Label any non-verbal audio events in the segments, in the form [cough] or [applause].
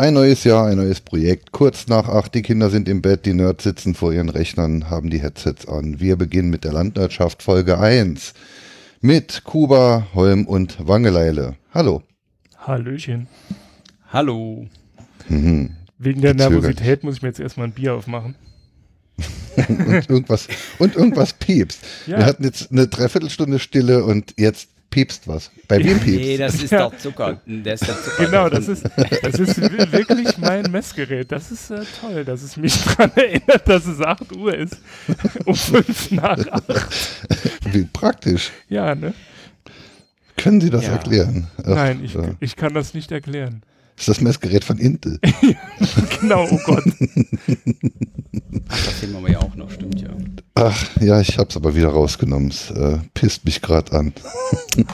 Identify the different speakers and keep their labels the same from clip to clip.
Speaker 1: Ein neues Jahr, ein neues Projekt. Kurz nach acht, die Kinder sind im Bett, die Nerds sitzen vor ihren Rechnern, haben die Headsets an. Wir beginnen mit der Landwirtschaft Folge 1 mit Kuba, Holm und Wangeleile. Hallo.
Speaker 2: Hallöchen.
Speaker 3: Hallo.
Speaker 1: Mhm.
Speaker 2: Wegen der
Speaker 1: Gezögert.
Speaker 2: Nervosität muss ich mir jetzt erstmal ein Bier aufmachen. [laughs]
Speaker 1: und irgendwas, und irgendwas piepst.
Speaker 2: Ja.
Speaker 1: Wir hatten jetzt eine Dreiviertelstunde Stille und jetzt piepst was. Bei wem
Speaker 3: Nee,
Speaker 1: piepst?
Speaker 3: das ist [laughs]
Speaker 2: Ja.
Speaker 3: der Zucker. Der ist der Zucker.
Speaker 2: Genau, das ist, das ist wi- wirklich mein Messgerät. Das ist äh, toll, dass es mich [laughs] daran erinnert, dass es 8 Uhr ist. [laughs] Um 5 nach 8.
Speaker 1: Wie praktisch.
Speaker 2: Ja, ne?
Speaker 1: Können Sie das
Speaker 3: Ja.
Speaker 1: erklären? Ach,
Speaker 2: Nein, ich, ich kann das nicht erklären.
Speaker 1: Ist das Messgerät von Intel. [laughs]
Speaker 2: Genau, oh Gott.
Speaker 3: Ach, das sehen wir ja auch noch, stimmt ja.
Speaker 1: Ach, ja, ich hab's aber wieder rausgenommen. Es äh, pisst mich gerade an. [laughs]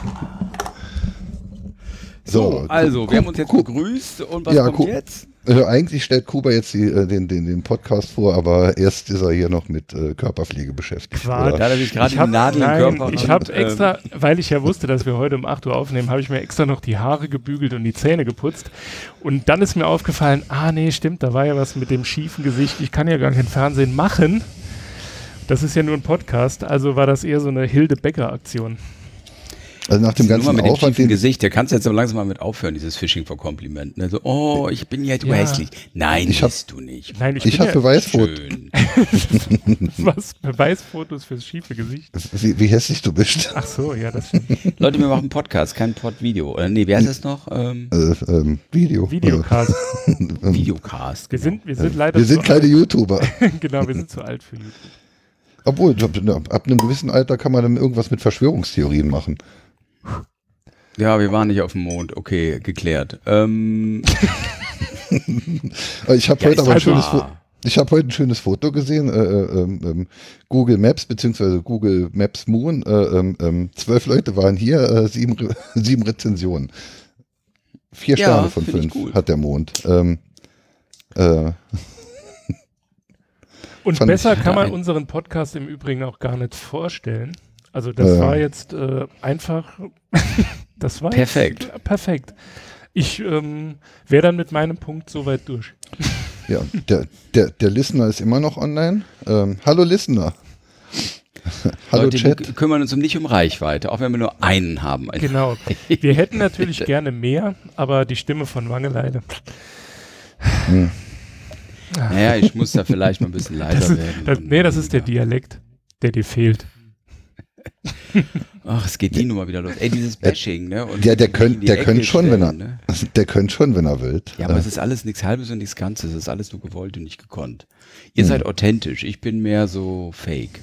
Speaker 3: So, also, wir haben uns jetzt begrüßt und was
Speaker 1: Ja,
Speaker 3: kommt jetzt?
Speaker 1: Äh, eigentlich stellt Kuba jetzt die, äh, den, den, den Podcast vor, aber erst ist er hier noch mit äh, Körperpflege beschäftigt.
Speaker 3: Hat er sich gerade
Speaker 2: Ich
Speaker 3: die
Speaker 2: hab,
Speaker 3: Nadel im
Speaker 2: nein,
Speaker 3: Körper
Speaker 2: ich habe
Speaker 3: ähm,
Speaker 2: extra, weil ich ja wusste, dass wir heute um 8 Uhr aufnehmen, habe ich mir extra noch die Haare gebügelt und die Zähne geputzt. Und dann ist mir aufgefallen, ah nee, stimmt, da war ja was mit dem schiefen Gesicht. Ich kann ja gar kein Fernsehen machen. Das ist ja nur ein Podcast, also war das eher so eine Hilde Becker-Aktion.
Speaker 1: Also nach dem ganzen
Speaker 3: mit dem
Speaker 1: Aufwand, den,
Speaker 3: Gesicht, der kannst jetzt aber langsam mal mit aufhören, dieses Phishing for Compliment. Ne? So, oh, ich bin ja, du
Speaker 2: Ja.
Speaker 3: hässlich. Nein,
Speaker 1: Ich hab-
Speaker 3: bist du nicht.
Speaker 2: Nein, ich,
Speaker 1: ich
Speaker 2: bin
Speaker 1: habe
Speaker 2: ja,
Speaker 1: Beweisfotos,
Speaker 3: Schön. [laughs]
Speaker 2: was Beweisfotos fürs schiefe Gesicht.
Speaker 1: wie, wie hässlich du bist.
Speaker 2: Ach so, ja, das stimmt.
Speaker 3: Leute, wir machen Podcast, kein Pod-Video. Oder nee, wer ist das noch? Ähm,
Speaker 1: Äh, ähm, Video.
Speaker 2: Videocast. [laughs]
Speaker 1: Äh,
Speaker 3: Videocast.
Speaker 2: Wir
Speaker 3: genau.
Speaker 2: sind, wir sind leider
Speaker 1: wir sind keine YouTuber. [laughs]
Speaker 2: genau, wir sind zu alt für YouTube.
Speaker 1: Obwohl, ab, ab einem gewissen Alter kann man dann irgendwas mit Verschwörungstheorien machen.
Speaker 3: Ja, wir waren nicht auf dem Mond. Okay, geklärt. Ähm,
Speaker 1: Äh, [laughs] Ich habe
Speaker 3: Ja,
Speaker 1: heute aber ein schönes. Foto. Ich habe heute ein schönes Foto gesehen, äh, äh, ähm, Google Maps beziehungsweise Google Maps Moon. Äh, ähm, ähm, zwölf Leute waren hier, äh, sieben, Re [laughs] sieben Rezensionen. Vier
Speaker 3: Ja,
Speaker 1: Sterne von fünf hat der Mond. Ähm, äh,
Speaker 2: Und besser kann man unseren Podcast im Übrigen auch gar nicht vorstellen. Also das
Speaker 1: Ja.
Speaker 2: war jetzt äh, einfach, [laughs] das war
Speaker 3: Perfekt.
Speaker 2: Jetzt, perfekt. Ich ähm, wäre dann mit meinem Punkt soweit durch.
Speaker 1: ja, der, der, der Listener ist immer noch online. Ähm, hallo Listener. [laughs] hallo
Speaker 3: Leute,
Speaker 1: Chat.
Speaker 3: wir kümmern uns um nicht um Reichweite, auch wenn wir nur einen haben. [laughs]
Speaker 2: Genau. Wir hätten natürlich gerne mehr, aber die Stimme von Wangeleide.
Speaker 3: Naja, ich muss da vielleicht mal ein bisschen leiser
Speaker 2: Das ist,
Speaker 3: werden.
Speaker 2: das, nee, das ist der. Dialekt, der dir fehlt.
Speaker 3: Ach, es geht die Nummer wieder los. Ey, dieses Bashing, ne? Und
Speaker 1: Ja, der
Speaker 3: in
Speaker 1: könnt,
Speaker 3: die
Speaker 1: der könnt schon, wenn er,
Speaker 3: stellen, Ne? [laughs]
Speaker 1: der könnt schon, wenn er will.
Speaker 3: Ja, aber
Speaker 1: Äh,
Speaker 3: es ist alles nichts Halbes und nichts Ganzes. Es ist alles nur gewollt und nicht gekonnt. Ihr
Speaker 1: Hm.
Speaker 3: seid authentisch. Ich bin mehr so fake.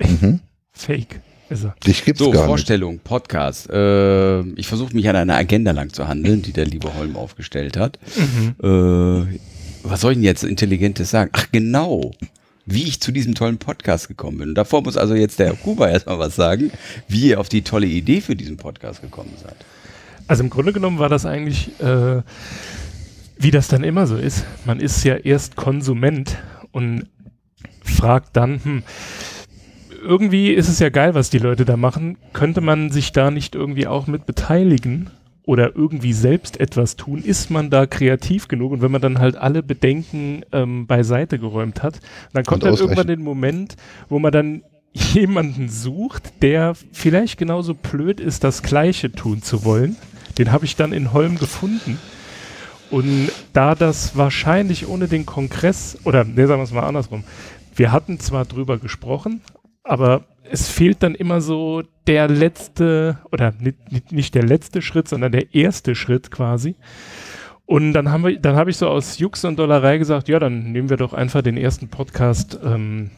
Speaker 1: mhm.
Speaker 2: Fake ist er.
Speaker 1: Dich gibt's
Speaker 3: So,
Speaker 1: gar nicht.
Speaker 3: Vorstellung, Podcast. Äh, ich versuche mich an einer Agenda lang zu handeln, die der liebe Holm aufgestellt hat.
Speaker 2: Mhm.
Speaker 3: Äh, was soll ich denn jetzt Intelligentes sagen? Ach genau, wie ich zu diesem tollen Podcast gekommen bin. Und davor muss also jetzt der Kuba erstmal was sagen, wie ihr auf die tolle Idee für diesen Podcast gekommen seid.
Speaker 2: Also im Grunde genommen war das eigentlich, äh, wie das dann immer so ist. Man ist ja erst Konsument und fragt dann, hm, irgendwie ist es ja geil, was die Leute da machen. Könnte man sich da nicht irgendwie auch mit beteiligen oder irgendwie selbst etwas tun? Ist man da kreativ genug? Und wenn man dann halt alle Bedenken ähm, beiseite geräumt hat, dann kommt
Speaker 1: Und
Speaker 2: dann irgendwann den Moment, wo man dann [laughs] jemanden sucht, der vielleicht genauso blöd ist, das Gleiche tun zu wollen. Den habe ich dann in Holm gefunden. Und da das wahrscheinlich ohne den Kongress, oder ne, sagen wir es mal andersrum, wir hatten zwar drüber gesprochen, aber es fehlt dann immer so der letzte, oder nicht, nicht, der letzte Schritt, sondern der erste Schritt quasi. Und dann haben wir, dann habe ich so aus Jux und Dollerei gesagt, ja, dann nehmen wir doch einfach den ersten Podcast ähm,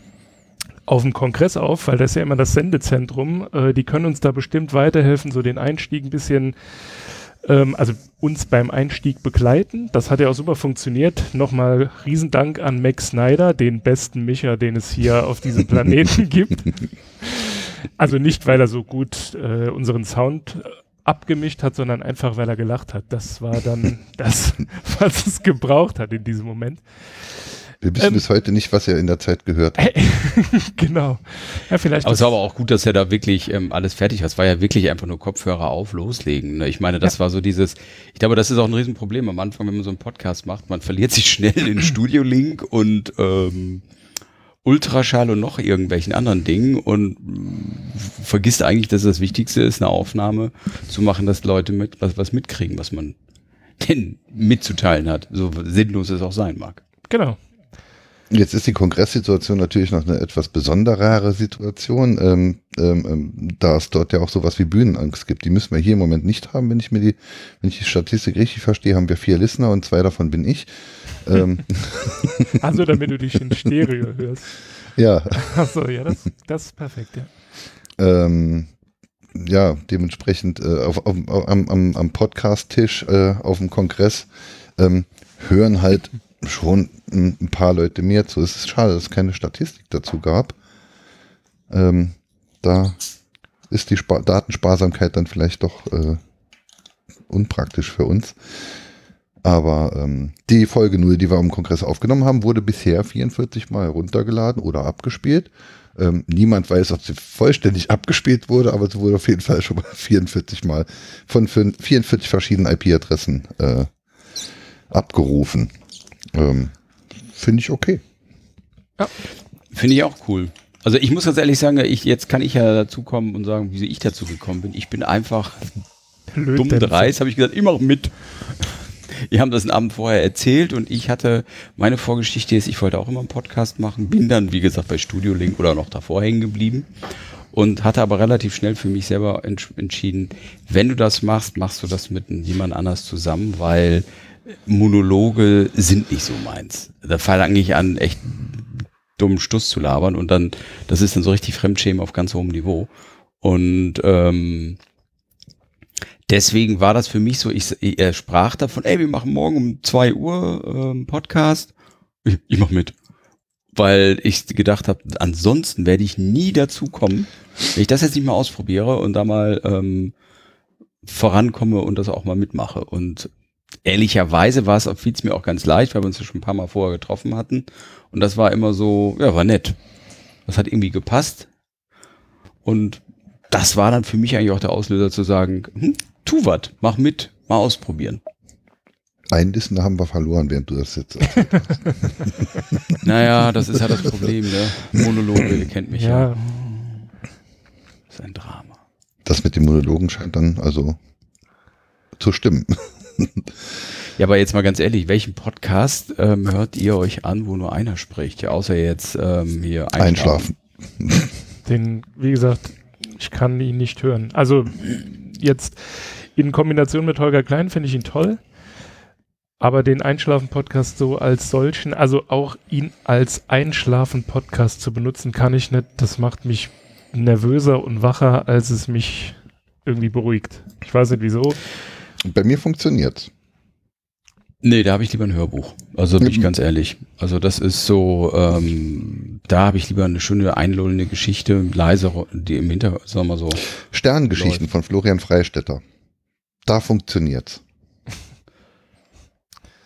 Speaker 2: auf dem Kongress auf, weil das ist ja immer das Sendezentrum. Äh, die können uns da bestimmt weiterhelfen, so den Einstieg ein bisschen, ähm, also uns beim Einstieg begleiten. Das hat ja auch super funktioniert. Nochmal Riesendank an Max Snyder, den besten Micher, den es hier auf diesem [laughs] Planeten gibt. Also nicht, weil er so gut äh, unseren Sound äh, abgemischt hat, sondern einfach, weil er gelacht hat. Das war dann [laughs] das, was es gebraucht hat in diesem Moment.
Speaker 1: Wir wissen
Speaker 2: Ähm.
Speaker 1: bis heute nicht, was er in der Zeit gehört hat. [laughs]
Speaker 2: genau. Ja, vielleicht.
Speaker 3: Aber es war aber auch gut, dass er da wirklich ähm, alles fertig hat. Es war ja wirklich einfach nur Kopfhörer auf, loslegen. Ne? Ich meine, das war so dieses, ich glaube, das ist auch ein Riesenproblem am Anfang, wenn man so einen Podcast macht. Man verliert sich schnell in [laughs] Studio-Link und ähm, Ultraschall und noch irgendwelchen anderen Dingen und mh, vergisst eigentlich, dass das Wichtigste ist, eine Aufnahme zu machen, dass Leute mit, was, was mitkriegen, was man denn mitzuteilen hat. So sinnlos es auch sein mag.
Speaker 2: genau.
Speaker 1: Jetzt ist die Kongresssituation natürlich noch eine etwas besonderere Situation, ähm, ähm, ähm, da es dort ja auch sowas wie Bühnenangst gibt. Die müssen wir hier im Moment nicht haben, wenn ich mir die, wenn ich die Statistik richtig verstehe, haben wir vier Listener und zwei davon bin ich. ähm, [laughs]
Speaker 2: Also, damit du dich in Stereo hörst.
Speaker 1: ja, [laughs]
Speaker 2: Achso, ja, das, das ist perfekt, ja.
Speaker 1: ähm, ja, dementsprechend äh, auf, auf, am, am, am Podcast-Tisch äh, auf dem Kongress ähm, hören halt schon ein, paar Leute mehr zu. Es ist schade, dass es keine Statistik dazu gab. Ähm, da ist die Spa Datensparsamkeit dann vielleicht doch äh, unpraktisch für uns. Aber ähm, die Folge 0, die wir am Kongress aufgenommen haben, wurde bisher 44 Mal heruntergeladen oder abgespielt. Ähm, niemand weiß, ob sie vollständig [laughs] abgespielt wurde, aber sie wurde auf jeden Fall schon mal 44 Mal von fün- 44 verschiedenen IP-Adressen äh, abgerufen. Ähm, Finde ich okay.
Speaker 3: Finde ich auch cool. Also ich muss ganz ehrlich sagen, ich, jetzt kann ich ja dazu kommen und sagen, wie ich dazu gekommen bin. Ich bin einfach dumm
Speaker 2: Lötdämpfer.
Speaker 3: dreist, habe ich gesagt, mache mit. [laughs] Wir haben das einen Abend vorher erzählt und ich hatte, meine Vorgeschichte ist, ich wollte auch immer einen Podcast machen, bin dann, wie gesagt, bei Studio Link oder noch davor hängen geblieben und hatte aber relativ schnell für mich selber entsch entschieden, wenn du das machst, machst du das mit jemand anders zusammen, weil Monologe sind nicht so meins. Da fange ich an, echt dummen Stuss zu labern und dann, das ist dann so richtig Fremdschämen auf ganz hohem Niveau. Und ähm, deswegen war das für mich so, ich, er sprach davon, ey, wir machen morgen um zwei Uhr ähm, Podcast. Ich, ich mach mit. Weil ich gedacht habe, ansonsten werde ich nie dazu kommen, wenn ich das jetzt nicht mal ausprobiere und da mal ähm, vorankomme und das auch mal mitmache. Und ehrlicherweise war es, fiel es mir auch ganz leicht, weil wir uns ja schon ein paar Mal vorher getroffen hatten. Und das war immer so, ja, war nett. Das hat irgendwie gepasst. Und das war dann für mich eigentlich auch der Auslöser zu sagen, hm, tu wat, mach mit, mal ausprobieren.
Speaker 1: Ein Listener haben wir verloren, während du das jetzt erzählt hast. [laughs]
Speaker 3: Naja, das ist ja das Problem, ne? Monologe, ihr kennt mich ja.
Speaker 2: Ja,
Speaker 3: Das ist ein Drama.
Speaker 1: Das mit den Monologen scheint dann also zu stimmen.
Speaker 3: Ja, aber jetzt mal ganz ehrlich, welchen Podcast ähm, hört ihr euch an, wo nur einer spricht? Ja, außer jetzt ähm, hier
Speaker 1: Einschlafen.
Speaker 2: den, wie gesagt, ich kann ihn nicht hören. Also jetzt in Kombination mit Holger Klein finde ich ihn toll. Aber den Einschlafen-Podcast so als solchen, also auch ihn als Einschlafen-Podcast zu benutzen, kann ich nicht. Das macht mich nervöser und wacher, als es mich irgendwie beruhigt. Ich weiß nicht wieso.
Speaker 1: Bei mir funktioniert's.
Speaker 3: Nee, da habe ich lieber ein Hörbuch. Also bin ich
Speaker 1: Mhm.
Speaker 3: ganz ehrlich. Also das ist so, ähm, da habe ich lieber eine schöne einlullende Geschichte, leise, die im Hintergrund, sagen wir mal so.
Speaker 1: Sterngeschichten von Florian Freistetter. Da funktioniert's.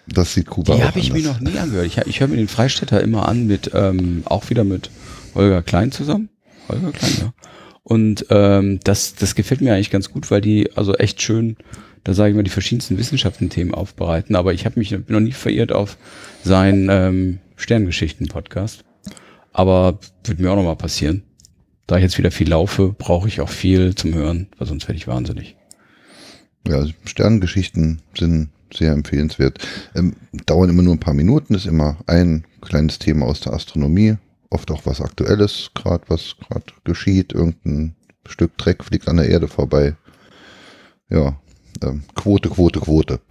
Speaker 1: Das sieht Kuba
Speaker 3: Die habe ich mir noch nie angehört. Ich, ich höre mir den Freistädter immer an mit, ähm, auch wieder mit Holger Klein zusammen. Holger Klein, ja. Und ähm, das, das gefällt mir eigentlich ganz gut, weil die also echt schön, da sage ich mal, die verschiedensten Wissenschaften-Themen aufbereiten. Aber ich habe mich noch nie verirrt auf seinen ähm, Sterngeschichten-Podcast. Aber wird mir auch noch mal passieren. Da ich jetzt wieder viel laufe, brauche ich auch viel zum Hören, weil sonst werde ich wahnsinnig.
Speaker 1: Ja, Sternengeschichten sind sehr empfehlenswert. Ähm, dauern immer nur ein paar Minuten, ist immer ein kleines Thema aus der Astronomie, oft auch was Aktuelles, gerade was gerade geschieht, irgendein Stück Dreck fliegt an der Erde vorbei. Ja, ähm, Quote, Quote, Quote. [laughs]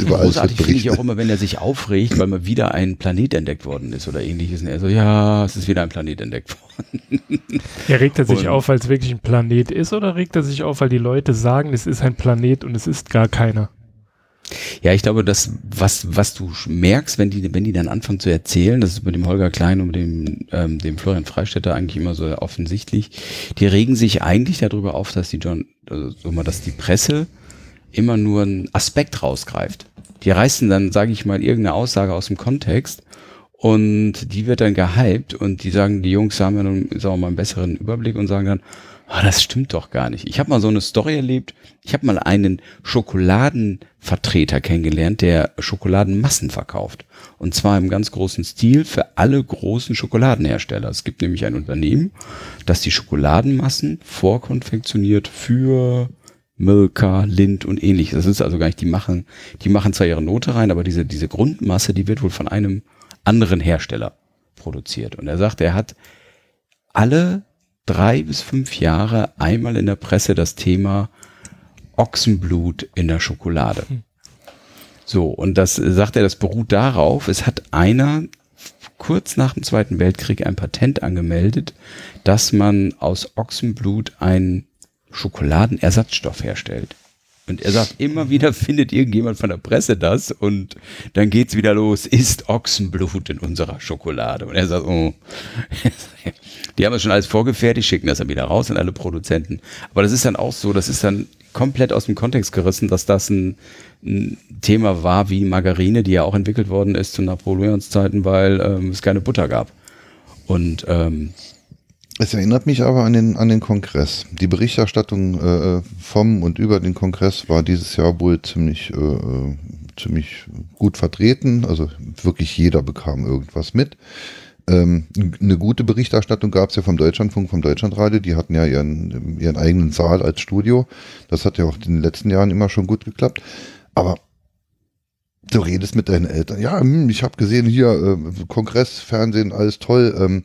Speaker 1: Über alles wird
Speaker 3: Großartig finde ich
Speaker 1: berichtet.
Speaker 3: auch immer, wenn er sich aufregt, weil mal wieder ein Planet entdeckt worden ist oder ähnliches. Und er so, ja, es ist wieder ein Planet entdeckt worden. [laughs]
Speaker 2: Ja, regt er sich
Speaker 3: Und-
Speaker 2: auf, weil es wirklich ein Planet ist, oder regt er sich auf, weil die Leute sagen, es ist ein Planet und es ist gar keiner?
Speaker 3: Ja, ich glaube, das, was, was du merkst, wenn die, wenn die dann anfangen zu erzählen, das ist mit dem Holger Klein und dem, ähm, dem Florian Freistetter eigentlich immer so offensichtlich, die regen sich eigentlich darüber auf, dass die John, also so mal, dass die Presse immer nur einen Aspekt rausgreift. Die reißen dann, sage ich mal, irgendeine Aussage aus dem Kontext Und die wird dann gehypt und die sagen, die Jungs haben ja nun, sagen wir mal, einen besseren Überblick und sagen dann, ah, das stimmt doch gar nicht. Ich habe mal so eine Story erlebt. Ich habe mal einen Schokoladenvertreter kennengelernt, der Schokoladenmassen verkauft. Und zwar im ganz großen Stil für alle großen Schokoladenhersteller. Es gibt nämlich ein Unternehmen, das die Schokoladenmassen vorkonfektioniert für Milka, Lind und ähnliches. Das ist also gar nicht, die machen, die machen zwar ihre Note rein, aber diese, diese Grundmasse, die wird wohl von einem anderen Hersteller produziert. Und er sagt, er hat alle drei bis fünf Jahre einmal in der Presse das Thema Ochsenblut in der Schokolade. Hm. So, und das sagt er, das beruht darauf, es hat einer kurz nach dem Zweiten Weltkrieg ein Patent angemeldet, dass man aus Ochsenblut einen Schokoladenersatzstoff herstellt. Und er sagt, immer wieder [laughs] findet irgendjemand von der Presse das und dann geht's wieder los, ist Ochsenblut in unserer Schokolade. Und er sagt, oh, [laughs] die haben das schon alles vorgefertigt, schicken das dann wieder raus an alle Produzenten. Aber das ist dann auch so, das ist dann komplett aus dem Kontext gerissen, dass das ein, ein Thema war wie Margarine, die ja auch entwickelt worden ist zu Napoleons Zeiten, weil ähm, es keine Butter gab. Und ähm,
Speaker 1: es erinnert mich aber an den, an den Kongress. Die Berichterstattung äh, vom und über den Kongress war dieses Jahr wohl ziemlich, äh, äh ziemlich gut vertreten. Also wirklich jeder bekam irgendwas mit. Ähm, eine gute Berichterstattung gab es ja vom Deutschlandfunk, vom Deutschlandradio. Die hatten ja ihren, ihren eigenen Saal als Studio. Das hat ja auch in den letzten Jahren immer schon gut geklappt. Aber du redest mit deinen Eltern. Ja, hm, ich habe gesehen hier äh, Kongress, Fernsehen, alles toll. Ähm,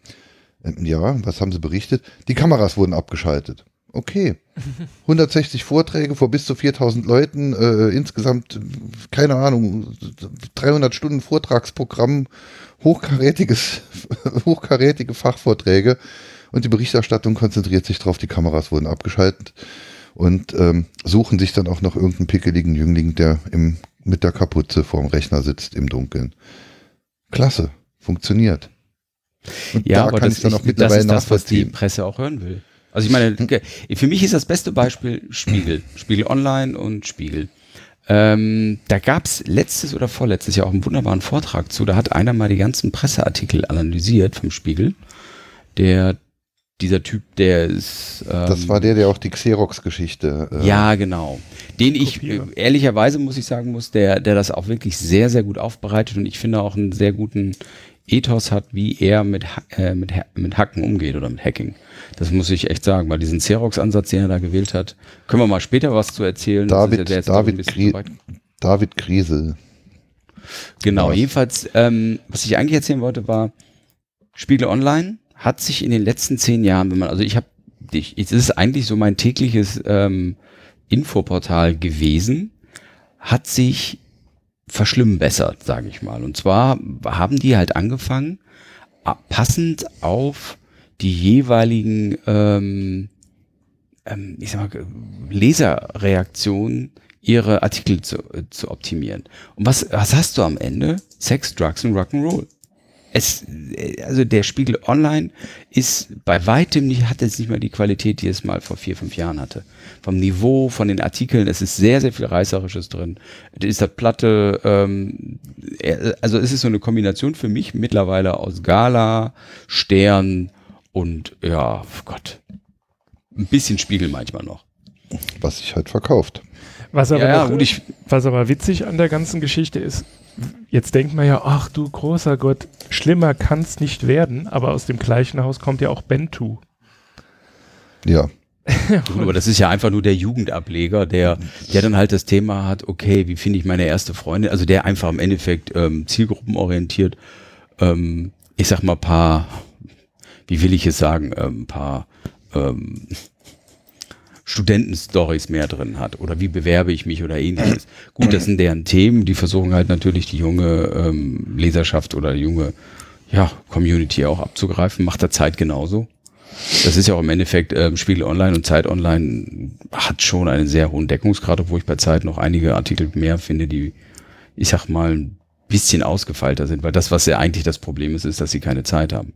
Speaker 1: ja, was haben sie berichtet? Die Kameras wurden abgeschaltet. Okay. [laughs] 160 Vorträge vor bis zu 4000 Leuten, äh, insgesamt, keine Ahnung, 300 Stunden Vortragsprogramm, hochkarätiges, [laughs] hochkarätige Fachvorträge und die Berichterstattung konzentriert sich darauf, die Kameras wurden abgeschaltet und ähm, suchen sich dann auch noch irgendeinen pickeligen Jüngling, der im, mit der Kapuze vorm Rechner sitzt im Dunkeln. Klasse, funktioniert.
Speaker 3: Und ja, da aber das, ich, das ist das, was die Presse auch hören will. Also ich meine, für mich ist das beste Beispiel Spiegel. Spiegel Online und Spiegel. Ähm, da gab es letztes oder vorletztes Jahr auch einen wunderbaren Vortrag zu. Da hat einer mal die ganzen Presseartikel analysiert vom Spiegel. Der, dieser Typ, der ist.
Speaker 1: Ähm, das war der, der auch die Xerox-Geschichte.
Speaker 3: Äh, ja, genau. Den ich äh, ehrlicherweise muss ich sagen muss, der, der das auch wirklich sehr, sehr gut aufbereitet und ich finde auch einen sehr guten Ethos hat, wie er mit, äh, mit, mit Hacken umgeht oder mit Hacking. Das muss ich echt sagen, weil diesen Xerox-Ansatz, den er da gewählt hat, können wir mal später was zu erzählen.
Speaker 1: David, ja David, Grie David Griesel.
Speaker 3: Genau, jedenfalls, ähm, was ich eigentlich erzählen wollte, war, Spiegel Online hat sich in den letzten zehn Jahren, wenn man, also ich habe, es ist eigentlich so mein tägliches ähm, Infoportal gewesen, hat sich verschlimmbessert, sage ich mal. Und zwar haben die halt angefangen, passend auf die jeweiligen ähm, ähm, ich sag mal, Leserreaktionen ihre Artikel zu, äh, zu optimieren. Und was, was hast du am Ende? Sex, Drugs und Rock'n'Roll es, also der Spiegel Online ist bei weitem nicht, hat jetzt nicht mehr die Qualität, die es mal vor vier, fünf Jahren hatte. Vom Niveau, von den Artikeln, es ist sehr, sehr viel Reißerisches drin. Es ist das Platte, ähm, also es ist so eine Kombination für mich mittlerweile aus Gala, Stern und ja, Gott, ein bisschen Spiegel manchmal noch.
Speaker 1: Was sich halt verkauft.
Speaker 2: Was aber, ja, noch, ich, was aber witzig an der ganzen Geschichte ist, jetzt denkt man ja, ach du großer Gott, schlimmer kann es nicht werden, aber aus dem gleichen Haus kommt ja auch Bentu.
Speaker 1: Ja. [laughs]
Speaker 3: aber das ist ja einfach nur der Jugendableger, der, der dann halt das Thema hat, okay, wie finde ich meine erste Freundin? Also der einfach im Endeffekt ähm, zielgruppenorientiert, ähm, ich sag mal, paar, wie will ich es sagen, ähm, paar ähm, Studentenstories mehr drin hat oder wie bewerbe ich mich oder ähnliches. Gut, das sind deren Themen, die versuchen halt natürlich die junge ähm, Leserschaft oder junge ja, Community auch abzugreifen, macht der Zeit genauso. Das ist ja auch im Endeffekt ähm, Spiegel Online und Zeit Online hat schon einen sehr hohen Deckungsgrad, obwohl ich bei Zeit noch einige Artikel mehr finde, die, ich sag mal, ein bisschen ausgefeilter sind, weil das, was ja eigentlich das Problem ist, ist, dass sie keine Zeit haben.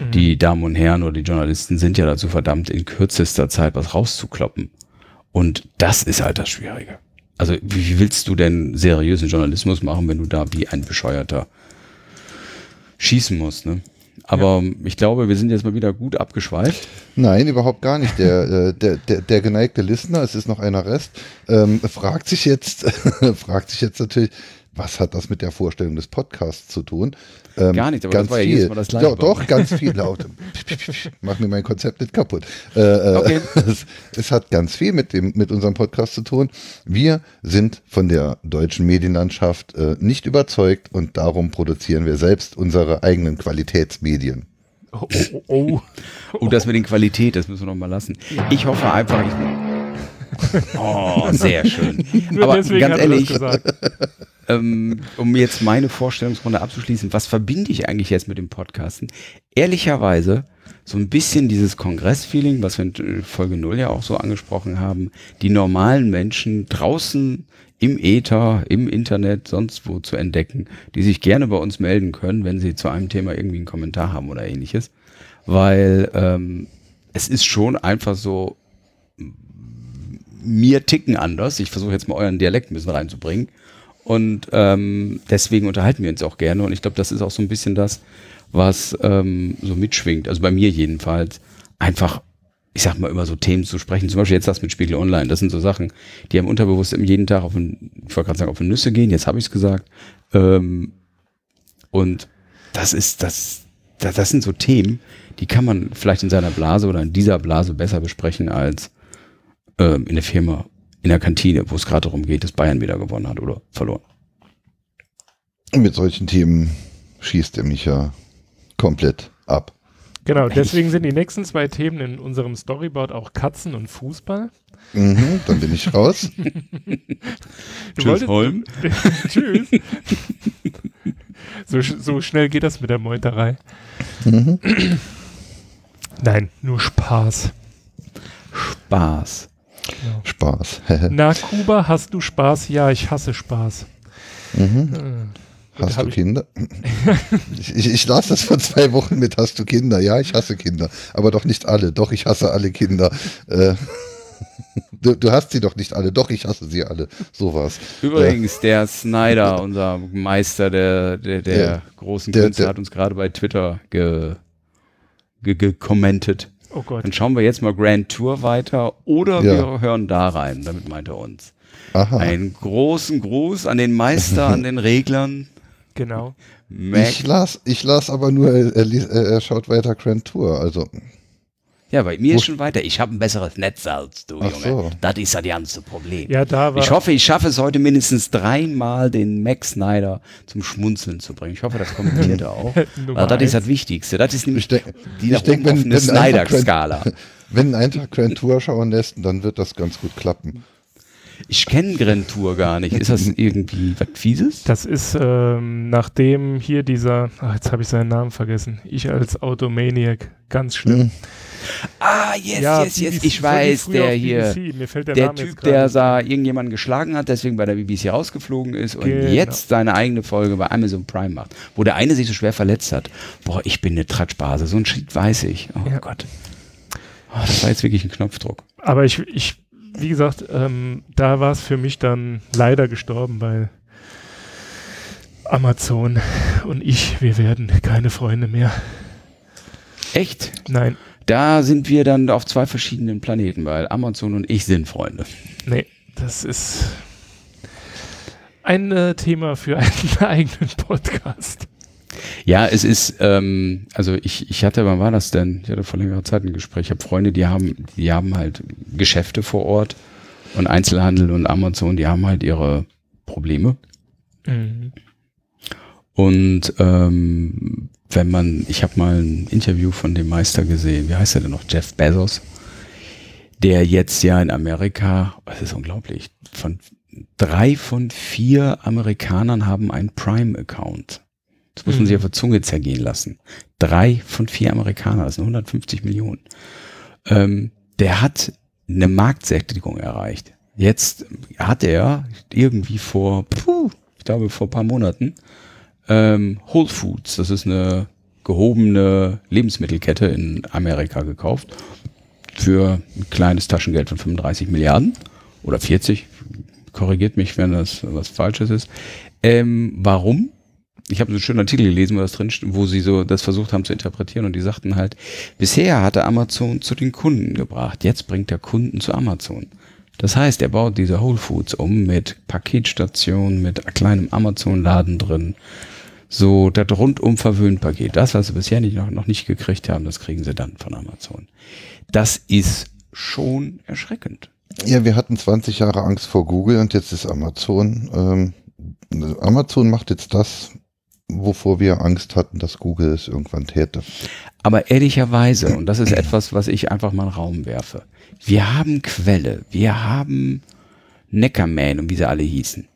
Speaker 3: Mhm. Die Damen und Herren oder die Journalisten sind ja dazu verdammt, in kürzester Zeit was rauszukloppen. Und das ist halt das Schwierige. Also wie willst du denn seriösen Journalismus machen, wenn du da wie ein bescheuerter schießen muss. Ne? Aber ich glaube, wir sind jetzt mal wieder gut abgeschweift.
Speaker 1: Nein, überhaupt gar nicht. Der, [laughs] äh, der, der, der geneigte Listener, es ist noch einer Rest, ähm, fragt sich jetzt, [laughs] fragt sich jetzt natürlich, was hat das mit der Vorstellung des Podcasts zu tun?
Speaker 3: Ähm, Gar nicht, aber
Speaker 1: ganz
Speaker 3: das war ja
Speaker 1: viel.
Speaker 3: jedes Mal das.
Speaker 1: Doch, doch ganz viel laut. [laughs] Mach mir mein Konzept nicht kaputt. Äh, äh,
Speaker 3: Okay. [laughs]
Speaker 1: es, es hat ganz viel mit, dem, mit unserem Podcast zu tun. Wir sind von der deutschen Medienlandschaft äh, nicht überzeugt und darum produzieren wir selbst unsere eigenen Qualitätsmedien.
Speaker 2: Oh, oh, oh.
Speaker 3: Und [laughs] das mit den Qualität, das müssen wir noch mal lassen. Ich hoffe einfach, ich. Oh, sehr schön.
Speaker 2: Nur
Speaker 3: Aber ganz ehrlich,
Speaker 2: gesagt.
Speaker 3: Ähm, um jetzt meine Vorstellungsrunde abzuschließen, was verbinde ich eigentlich jetzt mit dem Podcasten? Ehrlicherweise so ein bisschen dieses Kongressfeeling, was wir in Folge 0 ja auch so angesprochen haben, die normalen Menschen draußen im Äther, im Internet, sonst wo zu entdecken, die sich gerne bei uns melden können, wenn sie zu einem Thema irgendwie einen Kommentar haben oder ähnliches. Weil ähm, es ist schon einfach so, mir ticken anders. Ich versuche jetzt mal euren Dialekt ein bisschen reinzubringen. Und ähm, deswegen unterhalten wir uns auch gerne. Und ich glaube, das ist auch so ein bisschen das, was ähm, so mitschwingt. Also bei mir jedenfalls. Einfach, ich sag mal, über so Themen zu sprechen. Zum Beispiel jetzt das mit Spiegel Online. Das sind so Sachen, die haben unterbewusst jeden Tag auf den, ich wollte gerade sagen, auf die Nüsse gehen. Jetzt habe ich es gesagt. Ähm, und das ist, das, das, das sind so Themen, die kann man vielleicht in seiner Blase oder in dieser Blase besser besprechen als ähm, in der Firma, in der Kantine, wo es gerade darum geht, dass Bayern wieder gewonnen hat oder verloren.
Speaker 1: Mit solchen Themen schießt er mich ja komplett ab.
Speaker 2: Genau, deswegen sind die nächsten zwei Themen in unserem Storyboard auch Katzen und Fußball.
Speaker 1: Mhm, dann bin ich raus. [laughs]
Speaker 2: Du
Speaker 3: Tschüss, Holm. [laughs]
Speaker 2: Tschüss. so, so schnell geht das mit der Meuterei.
Speaker 1: Mhm.
Speaker 2: Nein, nur Spaß.
Speaker 3: Spaß.
Speaker 1: Spaß. [laughs]
Speaker 2: Na, Kuba, hast du Spaß? Ja, ich hasse Spaß.
Speaker 1: mhm.
Speaker 2: Äh,
Speaker 1: Hast du Kinder? [laughs] ich, ich, ich las das vor zwei Wochen mit Hast du Kinder? Ja, ich hasse Kinder. Aber doch nicht alle. Doch, ich hasse alle Kinder. Äh, [laughs] du, du hast sie doch nicht alle. Doch, ich hasse sie alle. So war's.
Speaker 3: Übrigens, der Snyder, unser Meister der, der, der
Speaker 1: Der-
Speaker 3: großen
Speaker 1: der-
Speaker 3: Künste,
Speaker 1: der-
Speaker 3: hat uns gerade bei Twitter ge, ge, ge.
Speaker 2: Oh Gott.
Speaker 3: Dann schauen wir jetzt mal Grand Tour weiter oder
Speaker 1: Ja.
Speaker 3: wir hören da rein. Damit meint er uns.
Speaker 1: Aha.
Speaker 3: Einen großen Gruß an den Meister, an den Reglern.
Speaker 2: Genau.
Speaker 3: Mac.
Speaker 1: Ich las, ich las aber nur, er, er, er schaut weiter Grand Tour. Also,
Speaker 3: Ja, bei mir
Speaker 1: Wo-
Speaker 3: ist schon weiter. Ich habe ein besseres Netz als du,
Speaker 1: Ach
Speaker 3: Junge.
Speaker 1: so.
Speaker 3: Das ist ja das ganze Problem.
Speaker 2: Ja, da war.
Speaker 3: Ich hoffe, ich schaffe es heute mindestens dreimal, den Max Snyder zum Schmunzeln zu bringen. Ich hoffe, das kommentiert er auch. [laughs] Weil das ist das Wichtigste. Das ist nämlich
Speaker 1: Ich denk-
Speaker 3: die
Speaker 1: ich denk, wenn-
Speaker 3: offene
Speaker 1: wenn
Speaker 3: Snyder-Skala.
Speaker 1: wenn ein Tag Grand Tour schauen lässt, dann wird das ganz gut klappen.
Speaker 3: Ich kenne Grand Tour gar nicht. Ist das irgendwie was Fieses?
Speaker 2: Das ist, ähm, nachdem hier dieser, ach, jetzt habe ich seinen Namen vergessen. Ich als Automaniac, ganz schlimm.
Speaker 1: Mhm.
Speaker 3: Ah, yes,
Speaker 2: Ja,
Speaker 3: yes, yes.
Speaker 2: BBC
Speaker 3: Ich weiß, der hier.
Speaker 2: BBC. Mir fällt der,
Speaker 3: Der Typ, der da irgendjemanden geschlagen hat, deswegen bei der BBC rausgeflogen ist und
Speaker 2: Genau.
Speaker 3: jetzt seine eigene Folge bei Amazon Prime macht, wo der eine sich so schwer verletzt hat. Boah, ich bin eine Tratschbase, so ein Shit weiß ich. Oh
Speaker 2: Ja.
Speaker 3: Gott. Oh, das war jetzt wirklich ein Knopfdruck.
Speaker 2: Aber ich, ich wie gesagt, ähm, da war es für mich dann leider gestorben, weil Amazon und ich, wir werden keine Freunde mehr.
Speaker 3: Echt?
Speaker 2: Nein,
Speaker 3: Da sind wir dann auf zwei verschiedenen Planeten, weil Amazon und ich sind Freunde.
Speaker 2: nee, das ist ein äh, Thema für einen [laughs] eigenen Podcast.
Speaker 3: Ja, es ist, ähm, also ich, ich hatte, wann war das denn? Ich hatte vor längerer Zeit ein Gespräch. Ich habe Freunde, die haben, die haben halt Geschäfte vor Ort und Einzelhandel und Amazon, die haben halt ihre Probleme.
Speaker 2: Mhm.
Speaker 3: Und ähm, wenn man, ich habe mal ein Interview von dem Meister gesehen, wie heißt er denn noch? Jeff Bezos, der jetzt ja in Amerika, das ist unglaublich, von drei von vier Amerikanern haben einen Prime-Account. Das muss man sich auf der Zunge zergehen lassen. Drei von vier Amerikaner, das sind 150 Millionen. Ähm, der hat eine Marktsättigung erreicht. Jetzt hat er irgendwie vor, puh, ich glaube vor ein paar Monaten, ähm, Whole Foods, das ist eine gehobene Lebensmittelkette in Amerika gekauft, für ein kleines Taschengeld von 35 Milliarden oder 40, korrigiert mich, wenn das was Falsches ist. Ähm, warum? Ich habe so einen schönen Artikel gelesen, wo das drin wo sie so das versucht haben zu interpretieren und die sagten halt, bisher hatte Amazon zu den Kunden gebracht, jetzt bringt der Kunden zu Amazon. Das heißt, er baut diese Whole Foods um mit Paketstation, mit kleinem Amazon-Laden drin. So das rundum verwöhnt Paket. Das, was sie bisher nicht, noch, noch nicht gekriegt haben, das kriegen sie dann von Amazon. Das ist schon erschreckend.
Speaker 1: Ja, wir hatten 20 Jahre Angst vor Google und jetzt ist Amazon. Ähm, Amazon macht jetzt das, wovor wir Angst hatten, dass Google es irgendwann täte.
Speaker 3: Aber ehrlicherweise, und das ist etwas, was ich einfach mal in den Raum werfe, wir haben Quelle, wir haben Neckerman und wie sie alle hießen,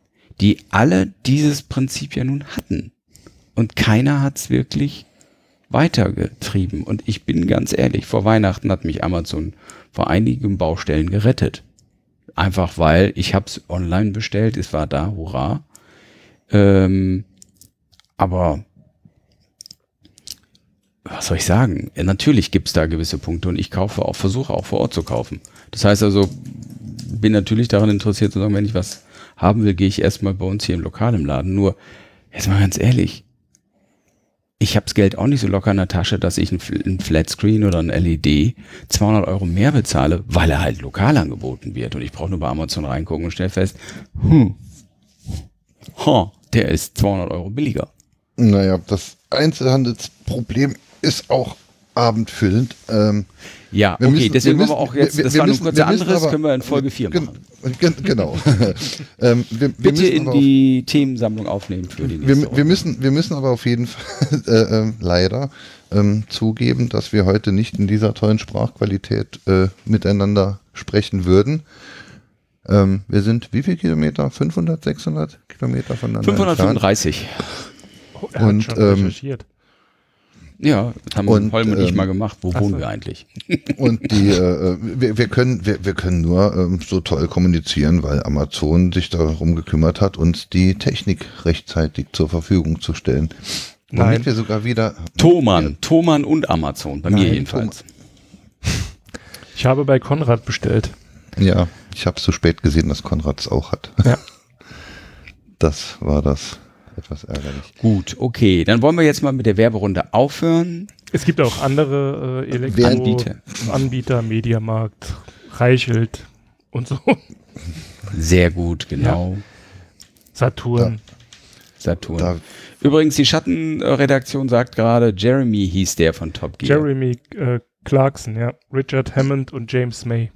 Speaker 3: die alle dieses Prinzip ja nun hatten. Und keiner hat es wirklich weitergetrieben. Und ich bin ganz ehrlich, vor Weihnachten hat mich Amazon vor einigen Baustellen gerettet. Einfach weil ich habe es online bestellt, es war da, hurra. Ähm, aber was soll ich sagen? Natürlich gibt es da gewisse Punkte und ich kaufe auch, versuche auch vor Ort zu kaufen. Das heißt also, bin natürlich daran interessiert zu sagen, wenn ich was haben will, gehe ich erstmal bei uns hier im Lokal im Laden. Nur, jetzt mal ganz ehrlich, ich habe das Geld auch nicht so locker in der Tasche, dass ich ein, Flatscreen oder ein LED 200 Euro mehr bezahle, weil er halt lokal angeboten wird. Und ich brauche nur bei Amazon reingucken und stelle fest, hm, ha, der ist 200 Euro billiger.
Speaker 1: Naja, das Einzelhandelsproblem ist auch abendfüllend. Ähm,
Speaker 3: ja, okay, müssen, deswegen wir müssen, wir auch jetzt, das wir, war müssen, nur kurz anderes, aber, können wir in Folge 4 machen.
Speaker 1: Genau. [laughs] ähm,
Speaker 3: wir, Bitte in die auf, Themensammlung aufnehmen für die
Speaker 1: nächste wir, wir, müssen, wir müssen aber auf jeden [laughs] Fall äh, äh, leider ähm, zugeben, dass wir heute nicht in dieser tollen Sprachqualität äh, miteinander sprechen würden. Ähm, wir sind wie viele Kilometer? 500, 600 Kilometer voneinander
Speaker 3: 535.
Speaker 2: Oh, er und, hat schon ähm, recherchiert.
Speaker 3: Ja, das haben und, Holm und ähm, ich mal gemacht. Wo wohnen wir eigentlich? [laughs]
Speaker 1: Und die, äh, wir, wir, können, wir, wir können nur ähm, so toll kommunizieren, weil Amazon sich darum gekümmert hat, uns die Technik rechtzeitig zur Verfügung zu stellen.
Speaker 3: Nein. Damit wir sogar wieder. Thomann, ja. Thomann und Amazon, bei Nein, mir jedenfalls.
Speaker 2: Ich habe bei Konrad bestellt.
Speaker 1: Ja, ich habe zu spät gesehen, dass Konrad es auch hat. Ja. [laughs] Das war das etwas ärgerlich.
Speaker 3: Gut, okay. Dann wollen wir jetzt mal mit der Werberunde aufhören.
Speaker 2: Es gibt auch andere äh, Elektro-Anbieter, Mediamarkt, Reichelt und so.
Speaker 3: Sehr gut, genau. Ja.
Speaker 2: Saturn.
Speaker 3: Da, Saturn. Da. Übrigens, die Schattenredaktion sagt gerade, Jeremy hieß der von Top
Speaker 2: Gear. Jeremy äh, Clarkson, ja. Richard Hammond und James May.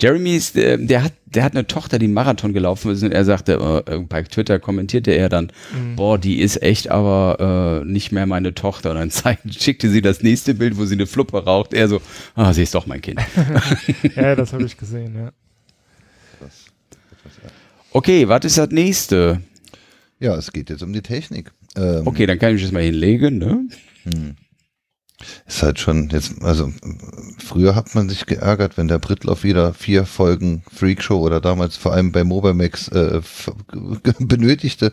Speaker 3: Jeremy ist, äh, der hat, der hat eine Tochter, die Marathon gelaufen ist und er sagte, äh, bei Twitter kommentierte er dann, mhm. boah, die ist echt aber äh, nicht mehr meine Tochter. Und dann [laughs] schickte sie das nächste Bild, wo sie eine Fluppe raucht. Er so, ah, sie ist doch mein Kind. [laughs]
Speaker 2: ja, das habe ich gesehen, ja.
Speaker 3: Okay, was ist das nächste?
Speaker 1: Ja, es geht jetzt um die Technik.
Speaker 3: Ähm, okay, dann kann ich mich das mal hinlegen, ne? Hm.
Speaker 1: Ist halt schon jetzt, also früher hat man sich geärgert, wenn der Britloff wieder vier Folgen Freakshow oder damals vor allem bei Mobamax äh, [laughs] benötigte,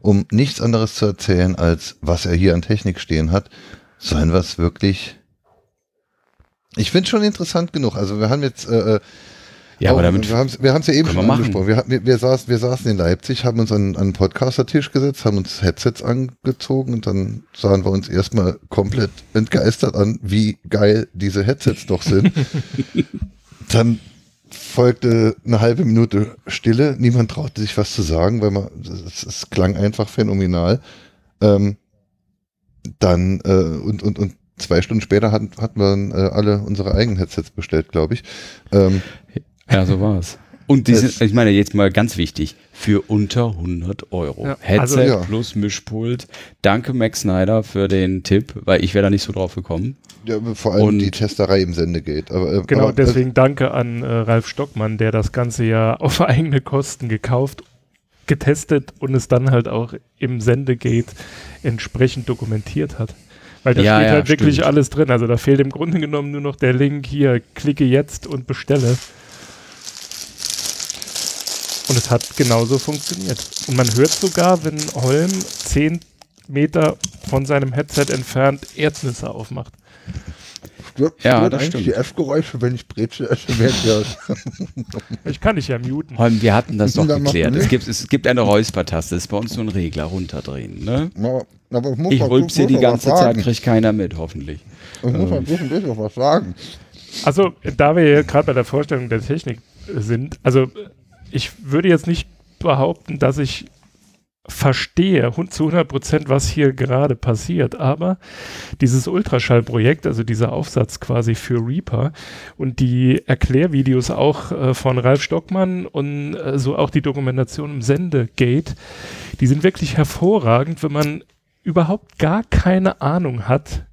Speaker 1: um nichts anderes zu erzählen, als was er hier an Technik stehen hat. Sollen wir es wirklich? Ich finde schon interessant genug. Also wir haben jetzt äh, äh
Speaker 3: ja, aber damit
Speaker 1: wir haben es ja eben schon angesprochen. Wir, wir, wir, saßen, wir saßen in Leipzig, haben uns an, an einen Podcaster-Tisch gesetzt, haben uns Headsets angezogen und dann sahen wir uns erstmal komplett entgeistert an, wie geil diese Headsets doch sind. [laughs] dann folgte eine halbe Minute Stille. Niemand traute sich was zu sagen, weil man, es, es klang einfach phänomenal. Ähm, dann äh, und, und, und zwei Stunden später hatten, hatten wir äh, alle unsere eigenen Headsets bestellt, glaube ich. Ähm,
Speaker 3: ja, so war es. Und die sind, ich meine, jetzt mal ganz wichtig, für unter 100 Euro. Ja, Headset also, ja. plus Mischpult. Danke, Max Snyder, für den Tipp, weil ich wäre da nicht so drauf gekommen.
Speaker 1: Ja, vor allem Und die Testerei im Sende geht.
Speaker 2: Aber, äh, genau, aber, deswegen danke an äh, Ralf Stockmann, der das Ganze ja [laughs] auf eigene Kosten gekauft, getestet und es dann halt auch im Sendegate entsprechend dokumentiert hat. Weil da ja, steht halt wirklich stimmt. alles drin. Also da fehlt im Grunde genommen nur noch der Link hier, klicke jetzt und bestelle. Und es hat genauso funktioniert. Und man hört sogar, wenn Holm 10 Meter von seinem Headset entfernt Erdnüsse aufmacht.
Speaker 1: stört,
Speaker 3: Ja,
Speaker 1: stört
Speaker 3: das
Speaker 1: eigentlich
Speaker 3: stimmt.
Speaker 1: die Essgeräusche, wenn ich Brezel esse, während ihr [laughs]
Speaker 2: Ich kann dich ja muten.
Speaker 3: Holm, wir hatten das doch
Speaker 1: Da
Speaker 3: geklärt. Es gibt, es gibt eine Räuspertaste. Das ist bei uns so ein Regler, runterdrehen. Ne?
Speaker 1: Aber, aber ich muss
Speaker 3: Ich rülpse
Speaker 1: muss
Speaker 3: die ganze Zeit, kriegt keiner mit, hoffentlich.
Speaker 1: Ich muss mal zwischendurch noch was sagen.
Speaker 2: Also, da wir ja gerade bei der Vorstellung der Technik sind, also ich würde jetzt nicht behaupten, dass ich verstehe zu 100 Prozent, was hier gerade passiert, aber dieses Ultraschallprojekt, also dieser Aufsatz quasi für Reaper und die Erklärvideos auch äh, von Ralf Stockmann und äh, so auch die Dokumentation im Sendegate, die sind wirklich hervorragend, wenn man überhaupt gar keine Ahnung hat,